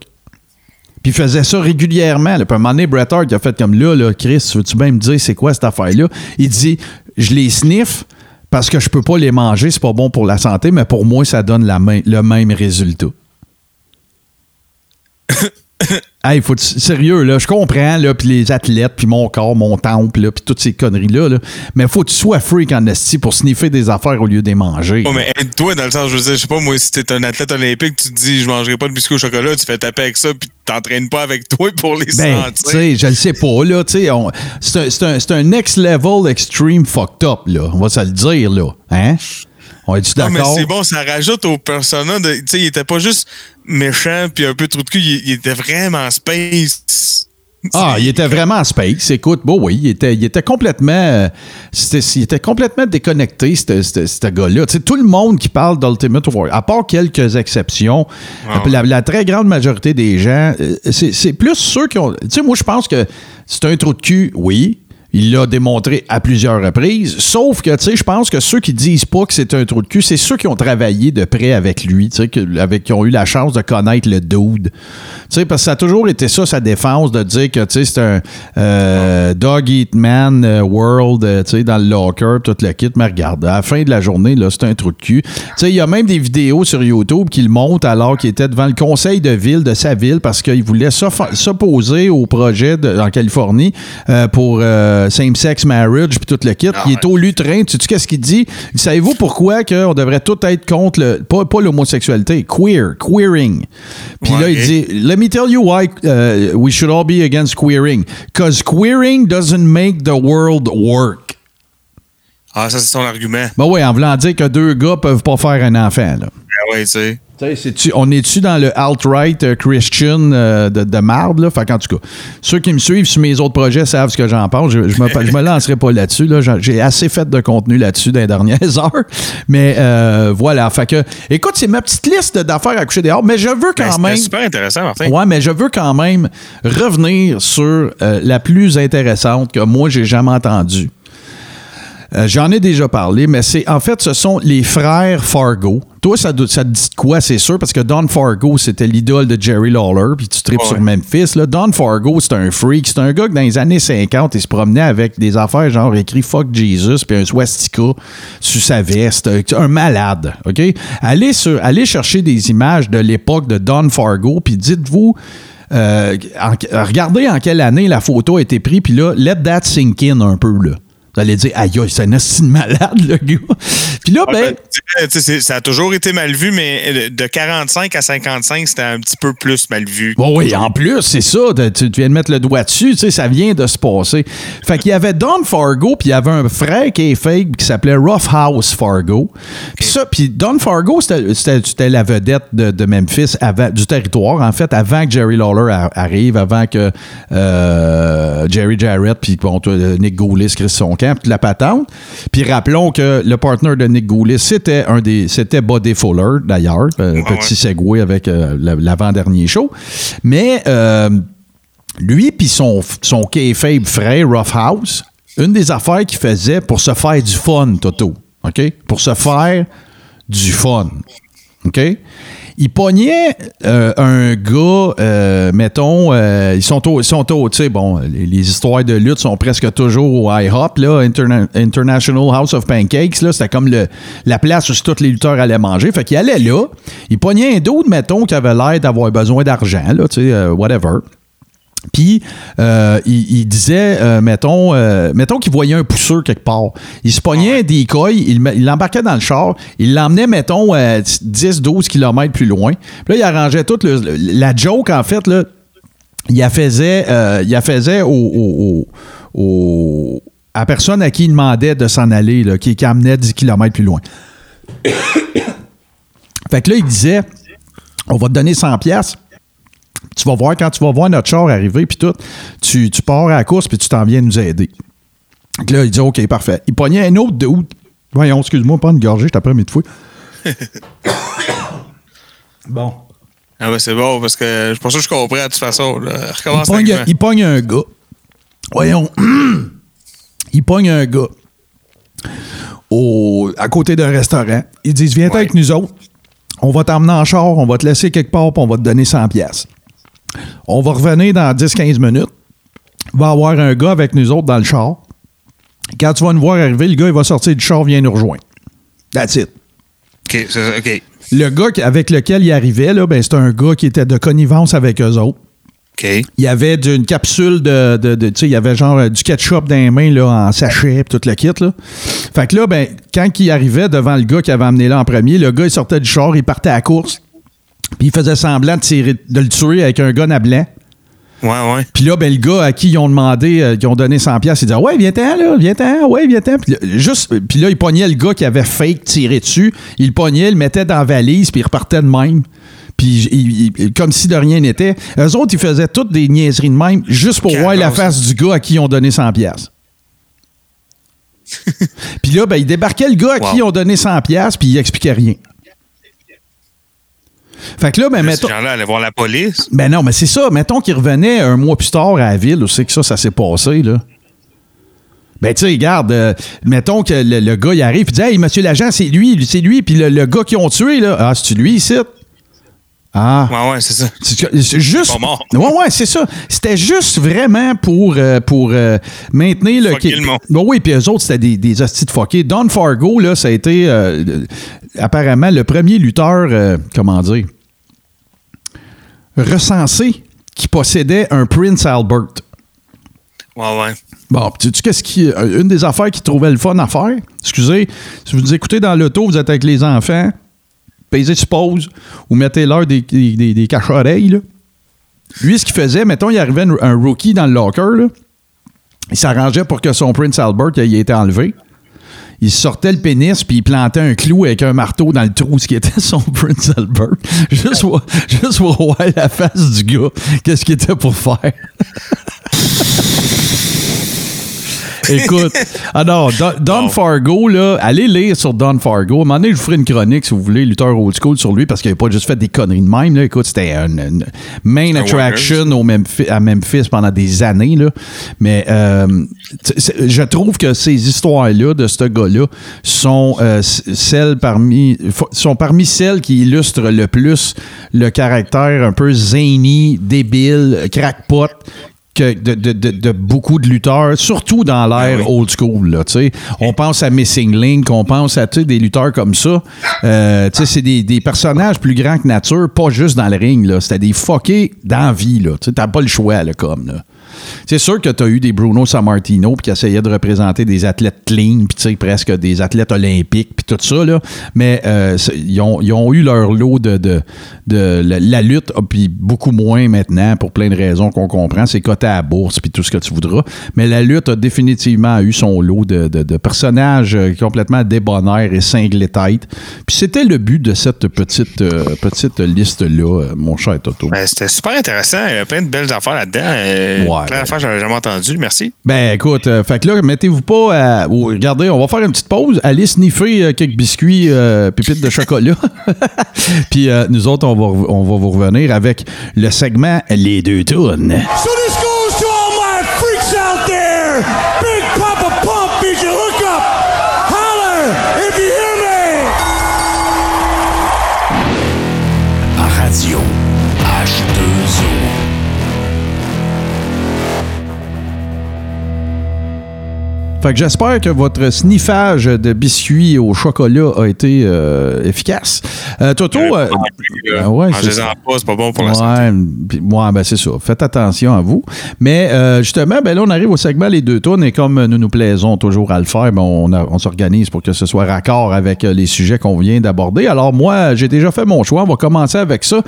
Puis il faisait ça régulièrement. Là. Puis à un moment donné, Bret Hart il a fait comme là, là Chris, veux-tu bien me dire c'est quoi cette affaire-là? Il dit Je les sniffe parce que je peux pas les manger, c'est pas bon pour la santé, mais pour moi, ça donne le même résultat. Hey, faut sérieux là, je comprends là, puis les athlètes, puis mon corps, mon temple, là, puis toutes ces conneries là, mais faut que tu sois freak en esti pour sniffer des affaires au lieu de les manger. Oh, mais aide-toi dans le sens, je veux dire, je sais pas, moi, si t'es un athlète olympique, tu te dis, je mangerai pas de biscuits au chocolat, tu fais taper avec ça, puis t'entraînes pas avec toi pour les Ben, sentir. tu sais, je le sais pas, là, tu sais, c'est un, un next level extreme fucked up, là, on va se le dire, là, hein? On est-tu Non, mais d'accord? c'est bon, ça rajoute au persona de. Tu sais, il était pas juste méchant puis un peu trou de cul, il, il était vraiment space. Ah, il était vraiment space. Écoute, bon, oui, il était, il était complètement, euh, c'était- il était complètement déconnecté, ce- gars-là. Tu sais, tout le monde qui parle d'Ultimate Warrior, à part quelques exceptions, Ah la, la très grande majorité des gens, euh, c'est c'est plus ceux qui ont. Tu sais, moi, je pense que c'est un trou de cul, oui. Il l'a démontré à plusieurs reprises. Sauf que, tu sais, je pense que ceux qui disent pas que c'est un trou de cul, c'est ceux qui ont travaillé de près avec lui, tu sais, avec, qui ont eu la chance de connaître le dude. Tu sais, parce que ça a toujours été ça, sa défense, de dire que, tu sais, c'est un euh, dog eat man euh, world, euh, tu sais, dans le locker, tout le kit. Mais regarde, à la fin de la journée, là, c'est un trou de cul. Tu sais, il y a même des vidéos sur YouTube qui le montrent alors qu'il était devant le conseil de ville de sa ville parce qu'il voulait s'opposer au projet en Californie pour same-sex marriage puis tout le kit. il est au lutrin. Tu sais qu'est-ce qu'il dit? Savez-vous pourquoi qu'on devrait tout être contre le. Pas, pas l'homosexualité, queer, queering? Puis là, il dit Let me tell you why uh, we should all be against queering. Because queering doesn't make the world work. Ah, ça, c'est son argument. Ben oui, en voulant dire que deux gars peuvent pas faire un enfant, là. Ah ouais, tu sais. Tu on est-tu dans le alt-right euh, Christian euh, de, de marde, là? Fait qu'en tout cas, ceux qui me suivent sur mes autres projets savent ce que j'en pense. Je, je me, je me lancerai pas là-dessus. Là. J'ai assez fait de contenu là-dessus dans les dernières heures. Mais euh, voilà. Fait que, écoute, c'est ma petite liste d'affaires à coucher dehors, mais je veux Ben, quand c'était même. super intéressant, Martin. Ouais, mais je veux quand même revenir sur euh, la plus intéressante que moi j'ai jamais entendue. Euh, J'en ai déjà parlé, mais c'est en fait, ce sont les frères Fargo. Toi, ça, te dit quoi, c'est sûr, parce que Don Fargo, c'était l'idole de Jerry Lawler, puis tu tripes Ouais. sur Memphis. Là. Don Fargo, c'est un freak. C'est un gars que dans les années 50, il se promenait avec des affaires genre écrit Fuck Jesus, puis un swastika sur sa veste. Un malade, OK? Allez, sur, allez chercher des images de l'époque de Don Fargo, puis dites-vous. euh, en- regardez en quelle année la photo a été prise, puis là, let that sink in un peu, là. Vous allez dire, aïe, c'est un de malade, le gars. Puis là, Ouais, ben, ben, ça a toujours été mal vu, mais de 45 à 55, c'était un petit peu plus mal vu. Bon, oui, en plus, c'est ça. Tu, viens de mettre le doigt dessus. Tu sais, ça vient de se passer. Fait qu'il y avait Don Fargo, puis il y avait un frère qui est fake qui s'appelait Rough House Fargo. Puis ça, puis Don Fargo, c'était- la vedette de, de Memphis, avant, du territoire, en fait, avant que Jerry Lawler arrive, avant que euh, Jerry Jarrett, puis bon, Nick Goulis, Chris son camp, puis la patente. Puis rappelons que le partner de Nick C'était un des, c'était Buddy Fuller, d'ailleurs. Euh, petit segue avec euh, la- l'avant-dernier show. Mais euh, lui puis son, son kayfabe frère, Rough House, une des affaires qu'il faisait pour se faire du fun, Toto, OK? Pour se faire du fun, OK? Il pognait euh, un gars, euh, mettons, euh, ils sont au, sont tu sais, bon, les, histoires de lutte sont presque toujours au IHOP, là, Interna- International House of Pancakes, là, c'était comme le, la place où tous les lutteurs allaient manger. Fait qu'il allait là, il pognait un d'autre, mettons, qui avait l'air d'avoir besoin d'argent, là, tu sais, whatever. Puis, euh, il, il disait, euh, mettons, euh, mettons qu'il voyait un pousseur quelque part. Il se pognait des coils, il l'embarquait dans le char, il l'emmenait, mettons, euh, 10-12 km plus loin. Puis là, il arrangeait toute le- la joke, en fait, là, il la faisait, il la faisait au, au- au- au- à la personne à qui il demandait de s'en aller, là, qui, qui amenait 10 km plus loin. fait que là, il disait, on va te donner 100 pièces tu vas voir, quand tu vas voir notre char arriver, puis tout, tu, tu pars à la course, puis tu t'en viens nous aider. Donc là, il dit, OK, parfait. Il pognait un autre de où? Voyons, excuse-moi, pas une gorgée, je t'apprends mes de fouille. Bon. Ah ben c'est bon, parce que je pense que je comprends de toute façon. Là. Il pogne, avec il pogne un gars. Voyons. il pogne un gars au, à côté d'un restaurant. Ils disent Viens Ouais. avec nous autres. On va t'emmener en char, on va te laisser quelque part, puis on va te donner 100 pièces. On va revenir dans 10-15 minutes. Il va y avoir un gars avec nous autres dans le char. Quand tu vas nous voir arriver, le gars, il va sortir du char, vient nous rejoindre. That's it. OK, c'est ça, OK. Le gars avec lequel il arrivait, là, ben, c'était un gars qui était de connivence avec eux autres. OK. Il y avait d'une capsule de. de, de- tu sais, il y avait genre euh, du ketchup dans les mains là, en sachet, tout le kit. Là. Fait que là, ben, quand il arrivait devant le gars qui avait amené là en premier, le gars, il sortait du char, il partait à la course, puis il faisait semblant de, tirer, de le tuer avec un gun à blanc. Ouais, ouais. Puis là, ben, le gars à qui ils ont demandé, euh, qui ont donné 100 pièces, il disait Ouais, viens-t'en, là, viens-t'en, ouais, viens-t'en. Puis là, juste, puis là, il pognait le gars qui avait fake tiré dessus, il le pognait, il le mettait dans la valise, puis il repartait de même. Puis il- il- comme si de rien n'était. Eux autres, ils faisaient toutes des niaiseries de même, juste pour voir la face du gars à qui ils ont donné 100 pièces. puis là, ben, il débarquait le gars à qui ils ont donné 100 pièces, puis il expliquait rien. Fait que là, ben, mettons. Ces gens-là allaient voir la police? Ben non, mais c'est ça. Mettons qu'il revenait un mois plus tard à la ville, où c'est que ça, ça s'est passé, là. Ben, tu sais, regarde, euh, mettons que le, le gars, il arrive, il dit Hey, monsieur l'agent, c'est lui, c'est lui, puis le, le gars qu'ils ont tué, là. Ah, c'est-tu lui ici? Ah. Ouais, ouais, c'est ça. C'est c'est juste. Pas mort. Ouais, ouais, c'est ça. C'était juste vraiment pour, euh, pour euh, maintenir le. Fucker le monde. Bon, oui, puis eux autres, c'était des, des hosties de fuckés. Don Fargo, là, ça a été euh, apparemment le premier lutteur, comment dire, recensé qui possédait un Prince Albert. Ouais, ouais. Bon, puis sais-tu qu'est-ce qui. Une des affaires qu'il trouvait le fun à faire, excusez, si vous nous écoutez dans l'auto, vous êtes avec les enfants, pesez sur pause ou mettez-leur des, des, des, des caches-oreilles. Lui, ce qu'il faisait, mettons, il arrivait un, rookie dans le locker. Il s'arrangeait pour que son Prince Albert ait été enlevé. Il sortait le pénis puis il plantait un clou avec un marteau dans le trou, ce qui était son Prince Albert. Juste juste voir la face du gars, qu'est-ce qu'il était pour faire. Écoute, alors, Don, Don Fargo, là, allez lire sur Don Fargo. À un moment donné, je vous ferai une chronique, si vous voulez, lutteur old school sur lui, parce qu'il n'a pas juste fait des conneries de même. Là. Écoute, c'était une, une main attraction au Memphis- à Memphis pendant des années. Là. Mais euh, je trouve que ces histoires-là de ce gars-là sont, euh, celles parmi, sont parmi celles qui illustrent le plus le caractère un peu zany, débile, crackpot que de, de- de- de beaucoup de lutteurs, surtout dans l'ère old school. Là, tu sais. on pense à Missing Link, on pense à des lutteurs comme ça. Euh, tu sais, c'est des, des personnages plus grands que nature, pas juste dans le ring. là. C'était des fuckés dans la vie. là. Tu T'as pas le choix là, comme. Là. C'est sûr que tu as eu des Bruno Sammartino qui essayaient de représenter des athlètes clean, puis presque des athlètes olympiques, puis tout ça, là. Mais euh, ils, ont, ils ont eu leur lot de, de, de la, la lutte, ah, puis beaucoup moins maintenant, pour plein de raisons qu'on comprend. C'est coté à la bourse, puis tout ce que tu voudras. Mais la lutte a définitivement eu son lot de, de- de personnages euh, complètement débonnaires et cinglés tête. Puis c'était le but de cette petite, euh, petite liste-là, mon cher Toto. Ben, C'était super intéressant. Il y a plein de belles affaires là-dedans. Euh, Ouais, plein ben. d'affaires j'avais jamais entendues. Merci. Ben écoute, euh, fait que là, mettez-vous pas à. oh, regardez, on va faire une petite pause. Allez sniffer euh, quelques biscuits, euh, pépites de chocolat. Puis euh, nous autres, on va, on va vous revenir avec le segment Les deux tournes. So this goes to all my freaks out there. Big Papa Pump is your hookup. Holler Fait que j'espère que votre sniffage de biscuits au chocolat a été euh, efficace. Euh, Toto. euh, ah ouais, c'est Mangez-en ça. pas, c'est pas bon pour la santé. Ouais, ben c'est ça. Faites attention à vous. Mais euh, justement, ben là, on arrive au segment Les deux tournes et comme nous nous plaisons toujours à le faire, ben on, on s'organise pour que ce soit raccord avec euh, les sujets qu'on vient d'aborder. Alors moi, j'ai déjà fait mon choix. On va commencer avec ça.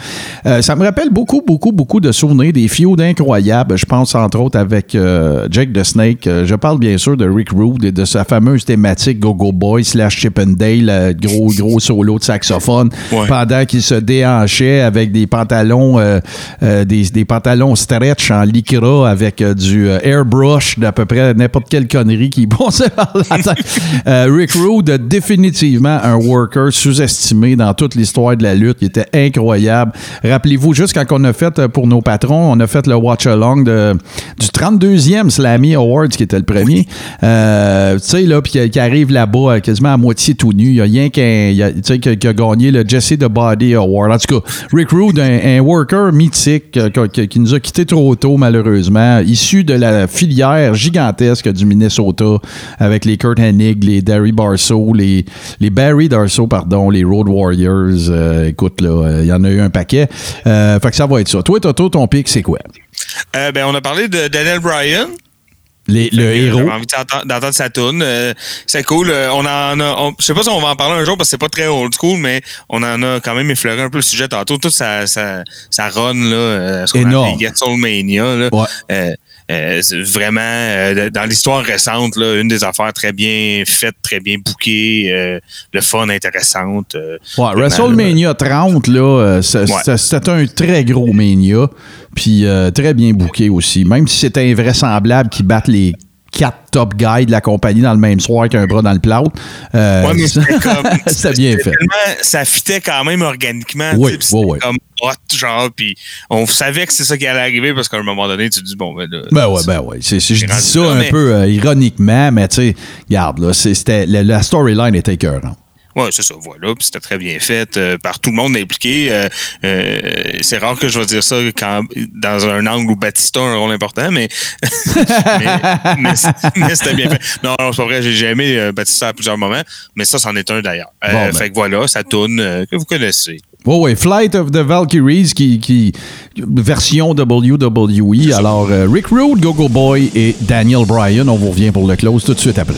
Euh, ça me rappelle beaucoup, beaucoup, beaucoup de souvenirs, des fiots incroyables. Je pense entre autres avec euh, Jake the Snake. Euh, je parle bien sûr de Ricky Rick Rude et de sa fameuse thématique Go-Go Boy slash Chippendale, euh, gros, gros solo de saxophone, Ouais. pendant qu'il se déhanchait avec des pantalons, euh, euh, des, des pantalons stretch en lycra avec euh, du airbrush d'à peu près n'importe quelle connerie qui passait par la tête. Rick Rude, définitivement un worker sous-estimé dans toute l'histoire de la lutte. Il était incroyable. Rappelez-vous, juste quand on a fait pour nos patrons, on a fait le watch-along du 32e Slammy Awards, qui était le premier. Euh, tu sais, là, puis qui- arrive là-bas euh, quasiment à moitié tout nu. Il y a rien qu'un, qui, qui a gagné le Jesse the Body Award. En tout cas, Rick Rude, un, worker mythique euh, qui, nous a quittés trop tôt, malheureusement, issu de la filière gigantesque du Minnesota avec les Kurt Hennig, les Darry Barso, les, les Barry Darso, pardon, les Road Warriors. Écoute, là, il y en a eu un paquet. Euh, fait que ça va être ça. Toi, Toto, ton pic, c'est quoi? Ben, on a parlé de Daniel Bryan. Les- le que héros. J'avais envie d'entendre sa tune. Euh, c'est cool. Euh, on en a. on- je sais pas si on va en parler un jour parce que c'est pas très old school, mais on en a quand même effleuré un peu le sujet tantôt. Toute sa, sa, sa run, là, euh, ce qu'on Énorme. appelle Get Soulmania, là. Ouais. Euh, vraiment, euh, dans l'histoire récente, là, une des affaires très bien faites, très bien bookées, euh, le fun, intéressante. Ouais, vraiment, WrestleMania 30, là, Ouais. c'était un très gros mania, puis très bien booké aussi. Même si c'était invraisemblable qu'ils battent les quatre top guys de la compagnie dans le même soir qu'un bras dans le plâtre. euh, Ouais, c'était bien fait. ça fitait quand même organiquement. Oui, oui, oui. comme hot, genre, puis on savait que c'est ça qui allait arriver parce qu'à un moment donné, tu te dis, bon, ben là. Ben ouais, ben ouais. Je dis ça là, un mais- peu euh, ironiquement, mais tu sais, regarde, là, c'était, la, la storyline était écœurante. Ouais, c'est ça, voilà. Puis c'était très bien fait euh, par tout le monde impliqué. Euh, euh, c'est rare que je vais dire ça quand, dans un angle où Batista a un rôle important, mais, mais, mais, mais c'était bien fait. Non, non, c'est pas vrai, j'ai aimé Batista à plusieurs moments, mais ça, c'en est un d'ailleurs. Bon, ben. Fait que voilà, ça tourne que vous connaissez. Oui, oui, Flight of the Valkyries, qui, qui version WWE. Alors, Rick Rude, Go-Go Boy et Daniel Bryan, on vous revient pour le close tout de suite après.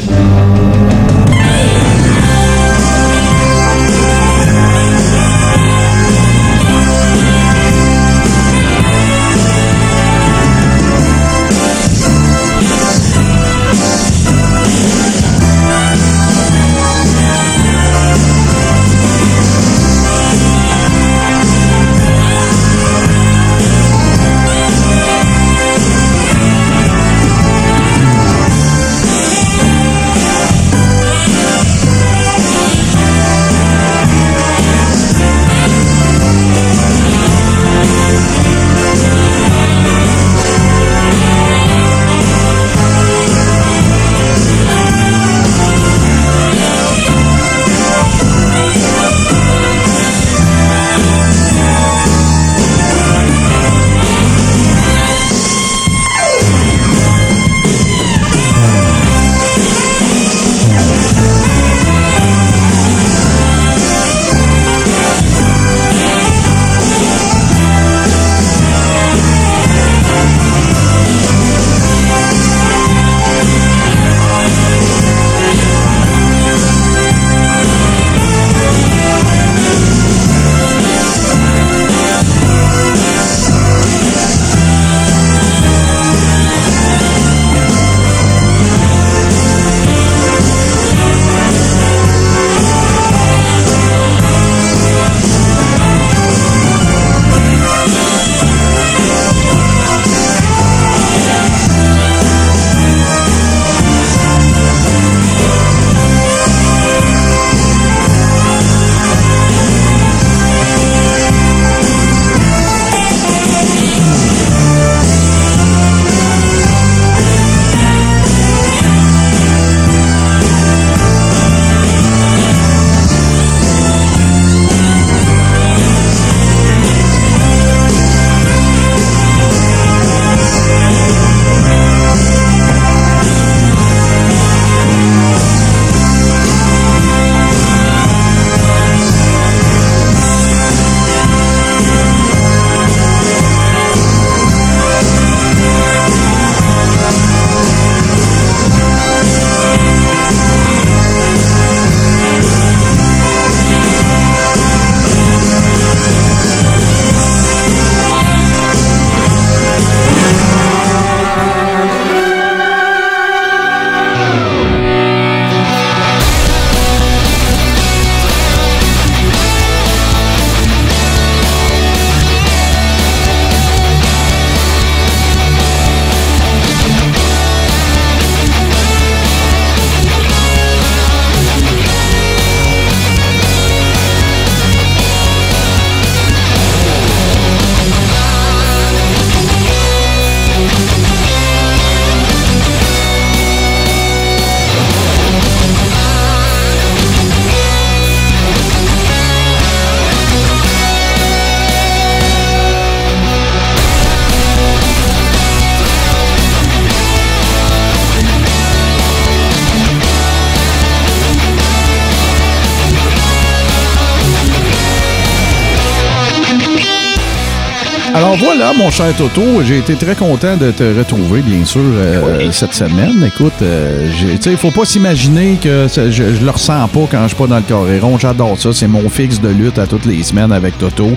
Voilà, mon cher Toto, j'ai été très content de te retrouver, bien sûr, euh, cette semaine. Écoute, euh, j'ai- tu sais, il faut pas s'imaginer que ça- je, je le ressens pas quand je suis pas dans le Coréron. J'adore ça. C'est mon fixe de lutte à toutes les semaines avec Toto.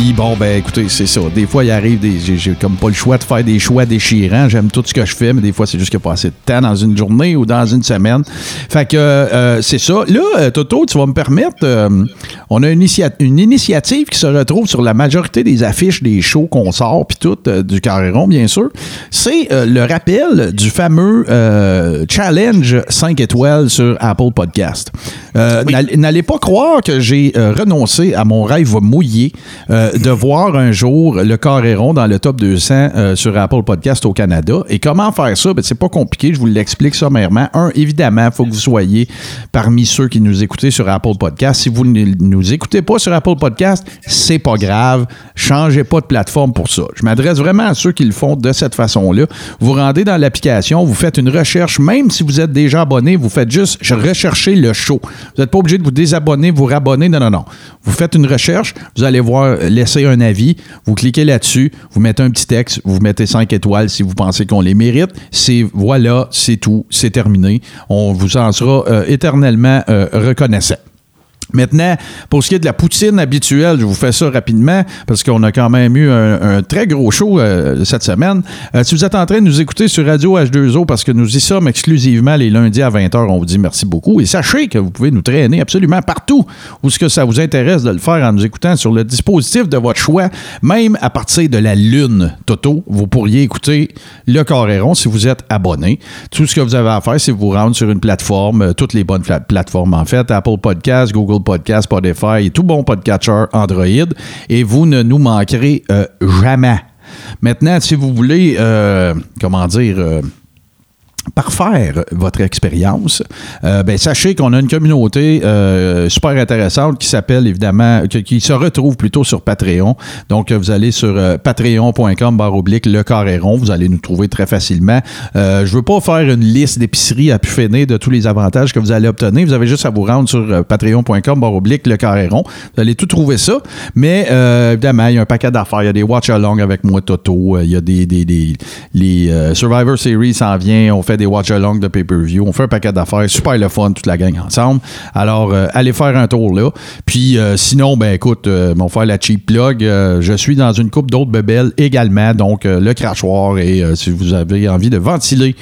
Puis bon, ben écoutez, c'est ça. Des fois, il arrive des. J'ai comme pas le choix de faire des choix déchirants. J'aime tout ce que je fais, mais des fois, c'est juste qu'il n'y a pas assez de temps dans une journée ou dans une semaine. Fait que euh, c'est ça. Là, euh, Toto, tu vas me permettre. euh, on a une, initia- une initiative qui se retrouve sur la majorité des affiches des shows qu'on sort, puis tout, euh, du Carréron, bien sûr. C'est le rappel du fameux challenge 5 étoiles sur Apple Podcast. N'all- N'allez pas croire que j'ai renoncé à mon rêve mouillé euh, de voir un jour le Carréron dans le top 200 euh, sur Apple Podcast au Canada. Et comment faire ça? Ben, c'est pas compliqué, je vous l'explique sommairement. Un, évidemment, il faut que vous soyez parmi ceux qui nous écoutez sur Apple Podcast. Si vous ne nous écoutez pas sur Apple Podcast, c'est pas grave. Changez pas de plateforme pour ça. Je m'adresse vraiment à ceux qui le font de cette façon-là. Vous rendez dans l'application, vous faites une recherche, même si vous êtes déjà abonné, vous faites juste rechercher le show. Vous n'êtes pas obligé de vous désabonner, vous rabonner. Non, non, non. Vous faites une recherche, vous allez voir, euh, laisser un avis, vous cliquez là-dessus, vous mettez un petit texte, vous mettez 5 étoiles si vous pensez qu'on les mérite. C'est voilà, c'est tout, c'est terminé. On vous en sera euh, éternellement euh, reconnaissant. Maintenant, pour ce qui est de la poutine habituelle, je vous fais ça rapidement parce qu'on a quand même eu un, très gros show euh, cette semaine. Euh, si vous êtes en train de nous écouter sur Radio H2O parce que nous y sommes exclusivement les lundis à 20h, on vous dit merci beaucoup. Et sachez que vous pouvez nous traîner absolument partout où ce que ça vous intéresse de le faire en nous écoutant sur le dispositif de votre choix, même à partir de la Lune, Toto. Vous pourriez écouter le Coréron si vous êtes abonné. Tout ce que vous avez à faire, c'est vous rendre sur une plateforme, euh, toutes les bonnes pla- plateformes en fait, Apple Podcast, Google Podcast, Spotify et tout bon podcatcher Android, et vous ne nous manquerez euh, jamais. Maintenant, si vous voulez, euh, comment dire, euh, parfaire votre expérience, euh, ben, sachez qu'on a une communauté euh, super intéressante qui s'appelle évidemment, qui, se retrouve plutôt sur Patreon. Donc, vous allez sur euh, patreon.com barre oblique le carréron. Vous allez nous trouver très facilement. Euh, je veux pas faire une liste d'épiceries à pu de tous les avantages que vous allez obtenir. Vous avez juste à vous rendre sur patreon.com barre oblique le carréron. Vous allez tout trouver ça. Mais évidemment, il y a un paquet d'affaires. Il y a des watch-along avec moi, Toto. Il y a des, Survivor Series s'en vient. On fait des watch-along de pay-per-view. On fait un paquet d'affaires. Super le fun, toute la gang ensemble. Alors, euh, allez faire un tour là. Puis euh, sinon, ben écoute, euh, on va faire la cheap plug. Je suis dans une coupe d'autres bebelles également. Donc, le crachoir. Et si vous avez envie de ventiler,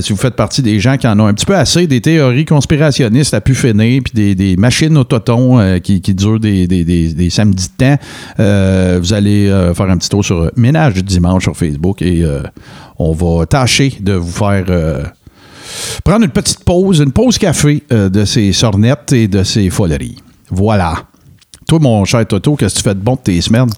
si vous faites partie des gens qui en ont un petit peu assez des théories conspirationnistes à pu finir, puis des, des machines au toton euh, qui, qui durent des, des, des, samedis de temps, vous allez faire un petit tour sur Ménage du dimanche sur Facebook et on va tâcher de vous faire euh, prendre une petite pause, une pause café euh, de ces sornettes et de ces foleries. Voilà. Toi, mon cher Toto, qu'est-ce que tu fais de bon tes semaines?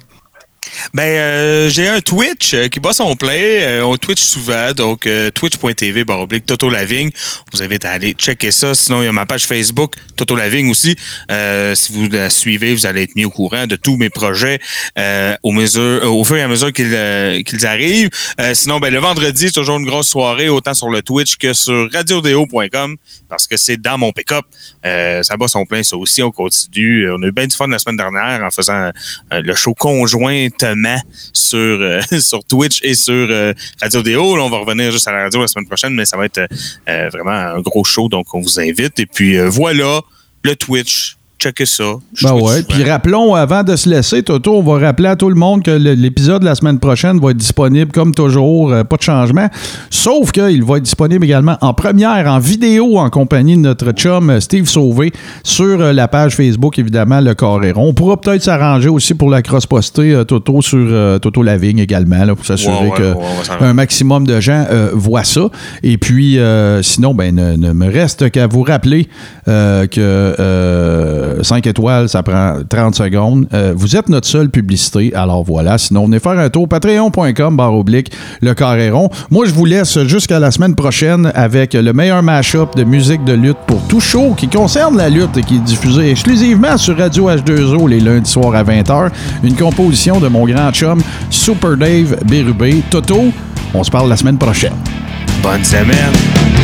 Ben, euh, j'ai un Twitch euh, qui bat son play. Euh, on Twitch souvent, donc euh, twitch.tv baroblique Toto Lavigne. Vous invite à aller checker ça. Sinon, il y a ma page Facebook, Toto Lavigne aussi. Euh, si vous la suivez, vous allez être mis au courant de tous mes projets au, mesure, au fur et à mesure qu'ils qu'ils arrivent. Sinon, ben, le vendredi, c'est toujours une grosse soirée, autant sur le Twitch que sur radiodéo.com, parce que c'est dans mon pick-up. Ça bat son plein, ça aussi. On continue. On a eu bien du fun la semaine dernière en faisant le show sur, euh, sur Twitch et sur euh, Radio Déo. On va revenir juste à la radio la semaine prochaine, mais ça va être euh, vraiment un gros show, donc on vous invite. Et puis voilà, le Twitch. Checkez ça. Je Ben ouais. Puis rappelons, avant de se laisser, Toto, on va rappeler à tout le monde que l'épisode de la semaine prochaine va être disponible comme toujours, euh, pas de changement. Sauf qu'il va être disponible également en première, en vidéo, en compagnie de notre chum euh, Steve Sauvé sur euh, la page Facebook, évidemment, le Coréron. On pourra peut-être s'arranger aussi pour la cross-poster euh, Toto sur Toto Lavigne également, là, pour s'assurer Ouais, ouais, que ouais, on va s'arranger. un maximum de gens voient ça. Et puis, sinon, ben, ne, ne me reste qu'à vous rappeler que euh, 5 étoiles, ça prend 30 secondes. Euh, vous êtes notre seule publicité. Alors voilà. Sinon, venez faire un tour. Patreon.com, barre oblique, le carréron. Moi, je vous laisse jusqu'à la semaine prochaine avec le meilleur mash-up de musique de lutte pour tout show qui concerne la lutte et qui est diffusé exclusivement sur Radio H2O les lundis soirs à 20h. Une composition de mon grand chum, Super Dave Bérubé. Toto, on se parle la semaine prochaine. Bonne semaine.